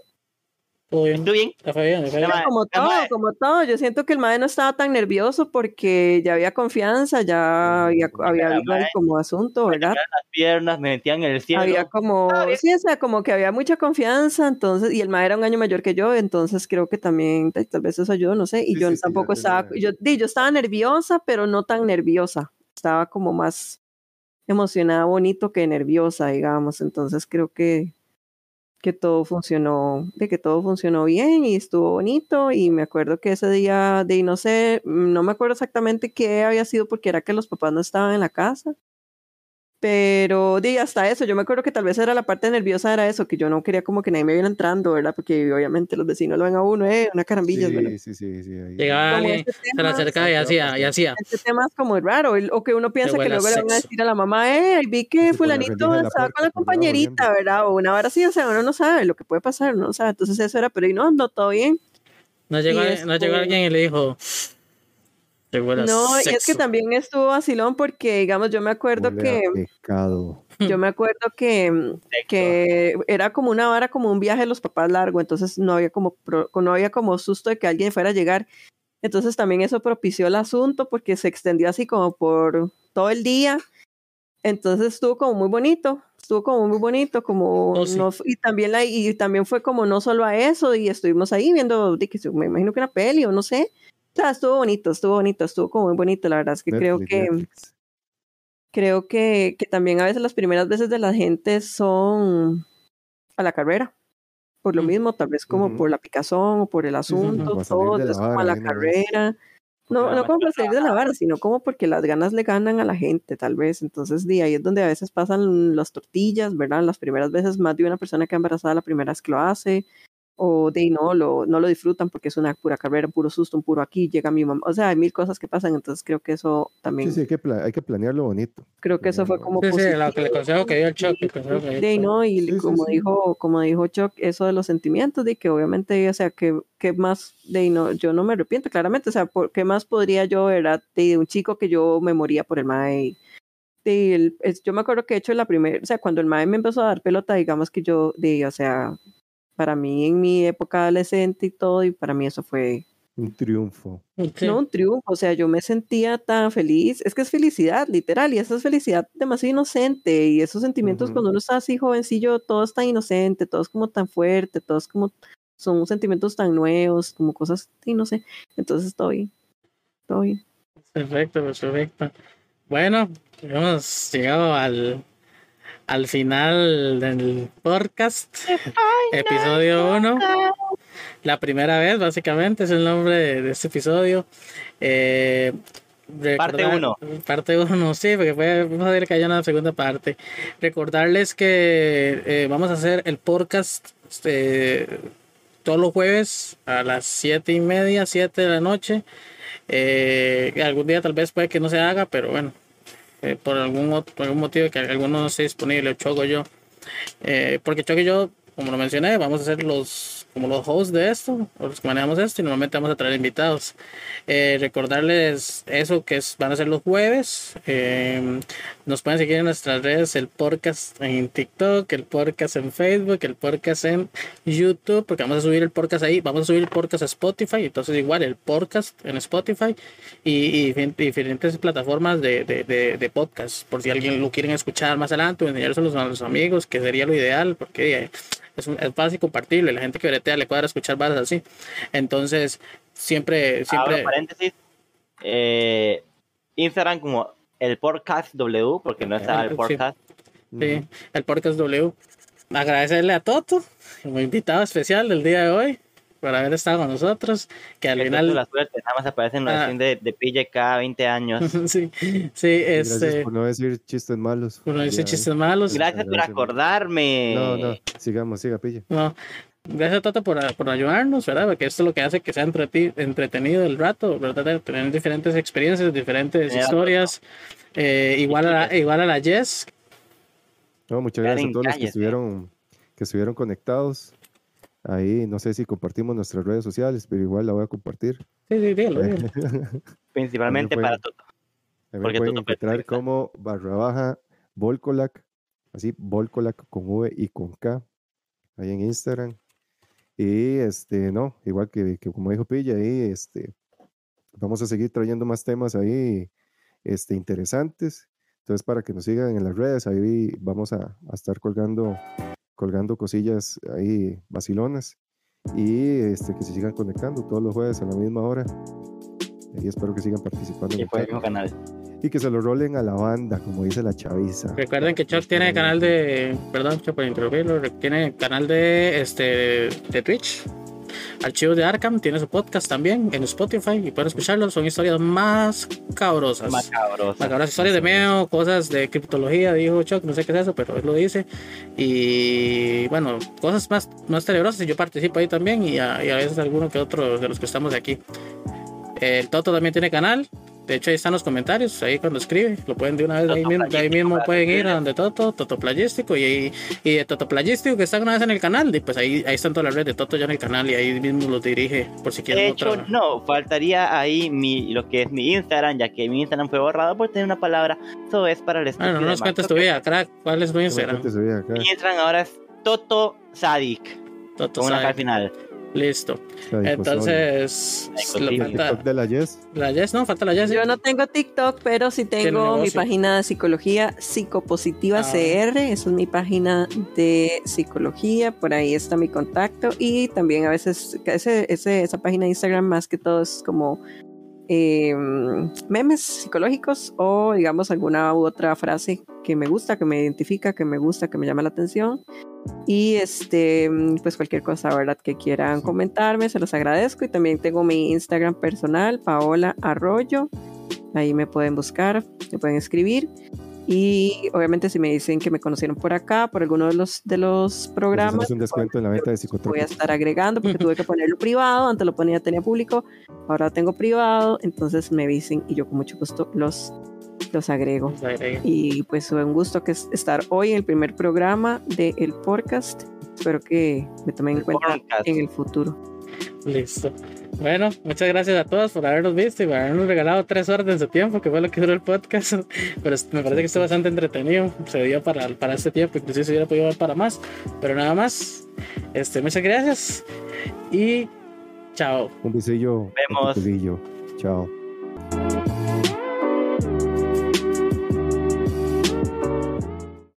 Todo bien. ¿Estuvo bien? Le fue bien, le fue bien. Mae, Como todo, como todo. Yo siento que el mae no estaba tan nervioso porque ya había confianza, ya había, habido como asunto, ¿verdad? Las piernas me metían en el cielo. Había como, Ah, sí, o sea, como que había mucha confianza, entonces, y el mae era un año mayor que yo, entonces creo que también tal tal vez eso ayudó, no sé, y Sí, yo sí, tampoco estaba, yo, di, yo estaba nerviosa, pero no tan nerviosa, estaba como más emocionada, bonito que nerviosa, digamos, entonces creo que que todo funcionó, de que todo funcionó bien y estuvo bonito y me acuerdo que ese día de no sé, no me acuerdo exactamente qué había sido porque era que los papás no estaban en la casa. Pero di hasta eso, yo me acuerdo que tal vez era la parte nerviosa, era eso, que yo no quería como que nadie me viera entrando, ¿verdad? Porque obviamente los vecinos lo ven a uno, eh, una carambilla, ¿verdad? Sí, sí, sí, sí. ahí- Llegaba alguien, este se tema, acercaba y hacía, y hacía. este tema es como raro, o que uno piensa que luego le van a decir a la mamá, eh, vi que Sí, la fulanito de la estaba puerta, con la compañerita, ¿verdad? O una vara así, o sea, uno no sabe lo que puede pasar, no sabe, entonces eso era, pero y no, no, todo bien. No llegó, Y no llegó esto- alguien y le dijo. No, y es que sexo". también estuvo vacilón porque, digamos, yo me acuerdo Huele que, Pecado. yo me acuerdo que, mm, que era como una vara, como un viaje de los papás largo, entonces no había como, pro- no había como susto de que alguien fuera a llegar. Entonces también eso propició el asunto porque se extendió así como por todo el día. Entonces estuvo como muy bonito, estuvo como muy bonito, como Oh, sí. no, y también la, y también fue como no solo a eso, y estuvimos ahí viendo, di que se- me imagino que una peli o no sé. O sea, estuvo bonito, estuvo bonito, estuvo como muy bonito, la verdad es que creo que Netflix. creo que, que también a veces las primeras veces de la gente son a la carrera. Por lo Mm. mismo, tal vez como por la picazón o por el asunto, salir todo es como a la carrera. No, no como para salir de la vara, sino como porque las ganas le ganan a la gente, tal vez. Entonces, de ahí es donde a veces pasan las tortillas, ¿verdad? Las primeras veces más de una persona que embarazada la primera vez que lo hace, o de no lo, no lo disfrutan porque es una pura carrera, un puro susto, un puro aquí, llega mi mamá. O sea, hay mil cosas que pasan, entonces creo que eso también, Sí, sí, hay que, pla- hay que planearlo bonito. creo que eso fue como Sí, sí, positivo. lo que le consejo que dio el Chuck. el el De no, y Sí, sí, como sí. dijo, como dijo Chuck, eso de los sentimientos, de que obviamente, o sea, que, que más, de no, yo no me arrepiento, claramente, o sea, ¿por qué más podría yo, verdad, de un chico que yo me moría por el mae? De el- es- yo me acuerdo que he hecho la primera, o sea, cuando el mae me empezó a dar pelota, digamos que yo, de, o sea, para mí en mi época adolescente y todo, y para mí eso fue, Un triunfo. No un triunfo, o sea, yo me sentía tan feliz, es que es felicidad, literal, y esa es felicidad demasiado inocente, y esos sentimientos cuando uno está así jovencillo, todo es tan inocente, todo es como tan fuerte, todo es como, son sentimientos tan nuevos, como cosas, sí, no sé, entonces estoy, estoy, Perfecto, perfecto. Bueno, hemos llegado al, al final del podcast, episodio 1. La primera vez, básicamente, es el nombre de, este episodio. Eh, Parte recordar- uno. Parte 1, sí, porque fue fácil que haya una segunda parte. Recordarles que eh, vamos a hacer el podcast este, todos los jueves a las siete y media, 7 de la noche. Eh, algún día tal vez puede que no se haga, pero bueno, eh, por algún, ot- por algún motivo que alguno no esté disponible, Choco yo. Eh, porque Choco y yo, como lo mencioné, vamos a ser los como los hosts de esto, los que manejamos esto, y normalmente vamos a traer invitados. Eh, recordarles eso que es, van a ser los jueves. Eh, nos pueden seguir en nuestras redes, el podcast en TikTok, el podcast en Facebook, el podcast en YouTube, porque vamos a subir el podcast ahí, vamos a subir el podcast a Spotify, entonces igual el podcast en Spotify y, y dif- diferentes plataformas de, de, de, podcast, por si alguien lo quieren escuchar más adelante o enseñárselo a los amigos, que sería lo ideal, porque eh, es, un- es fácil compartirlo, y la gente que bretea le cuadra escuchar varas así. Entonces, siempre, siempre... Abro paréntesis. Eh, Instagram como el podcast W, porque no está Ah, el sí. podcast. Sí, el podcast W. Agradecerle a Toto, como invitado especial del día de hoy, por haber estado con nosotros. Que al final. la suerte, nada más aparece en Ah. la versión de, de PJ cada 20 años. sí, sí, Gracias este. por no decir chistes malos. Por no decir Ya, chistes malos. Gracias por Gracias. acordarme. No, no, sigamos, siga, pilla. No. Gracias Toto por, por ayudarnos, ¿verdad? Porque esto es lo que hace que sea entretenido el rato, ¿verdad? Tener diferentes experiencias, diferentes historias. Eh, igual, a la, igual a la Jess, No, muchas gracias a todos los que cállese. estuvieron, que estuvieron conectados. Ahí no sé si compartimos nuestras redes sociales, pero igual la voy a compartir. Sí, sí, dígalo, dígalo. Principalmente para Toto. Porque pueden encontrar como barra baja Volcolac, así Volcolac con V y con K, ahí en Instagram. Y este, no, igual que, que como dijo Pilla, ahí este, vamos a seguir trayendo más temas ahí este, interesantes. Entonces, para que nos sigan en las redes, ahí vamos a, a estar colgando, colgando cosillas ahí vacilonas. Y este, que se sigan conectando todos los jueves a la misma hora. Y espero que sigan participando. en Y el por el chat. mismo canal. Y que se lo rolen a la banda, como dice la chaviza. Recuerden que Chuck tiene canal de. Perdón, Chuck, por interrumpirlo. Tiene canal de este de Twitch. Archivos de Arkham, tiene su podcast también en Spotify y pueden escucharlo. Son historias más cabrosas. Macabroso. Macabras historias de miedo, cosas de criptología, dijo Chuck, no sé qué es eso, pero él lo dice. Y bueno, cosas más, más tenebrosas. y Yo participo ahí también y a, y a veces alguno que otro de los que estamos aquí. El Toto también tiene canal. De hecho, ahí están los comentarios, ahí cuando escribe, lo pueden de una vez, de ahí mismo, de ahí mismo pueden ir a donde Toto, Toto Playístico, y, ahí- y de Toto Playístico que está una vez en el canal, y pues ahí, ahí están todas las redes de Toto ya en el canal y ahí mismo los dirige por si quieren De hecho, otra. no, faltaría ahí mi, lo que es mi Instagram, ya que mi Instagram fue borrado por tener una palabra. Eso es para el Bueno, estúpido no nos cuentes tu vida, crack, ¿cuál es tu Instagram? vida. Mi Instagram ahora es Toto Sadik, Toto con una K sabe. al final. Listo. La. Entonces, lo contigo. falta, TikTok de la Yes. la Jess, no, falta la Jess. Yo no tengo TikTok, pero sí tengo mi página de psicología psicopositiva Ah. CR. Esa es mi página de psicología. Por ahí está mi contacto. Y también a veces ese, ese- esa página de Instagram más que todo es como eh, memes psicológicos o digamos alguna u otra frase que me gusta, que me identifica, que me gusta, que me llama la atención. Y este, pues cualquier cosa, ¿verdad? Que quieran comentarme, se los agradezco. Y también tengo mi Instagram personal, Paola Arroyo. Ahí me pueden buscar, me pueden escribir. Y obviamente si me dicen que me conocieron por acá, por alguno de los, de los programas, un descuento en la venta de voy a estar agregando porque tuve que ponerlo privado, antes lo ponía, tenía público, ahora lo tengo privado, entonces me dicen y yo con mucho gusto los, los agrego. Y pues fue un gusto que es estar hoy en el primer programa del podcast. Espero que me tomen en cuenta podcast. en el futuro. Listo. Bueno, muchas gracias a todos por habernos visto y por habernos regalado tres horas de su tiempo, que fue lo que duró el podcast. Pero me parece que estuvo bastante entretenido. Se dio para, para este tiempo, inclusive se hubiera podido dar para más. Pero nada más. Este, muchas gracias y chao. Un besillo. Vemos. culillo. Chao.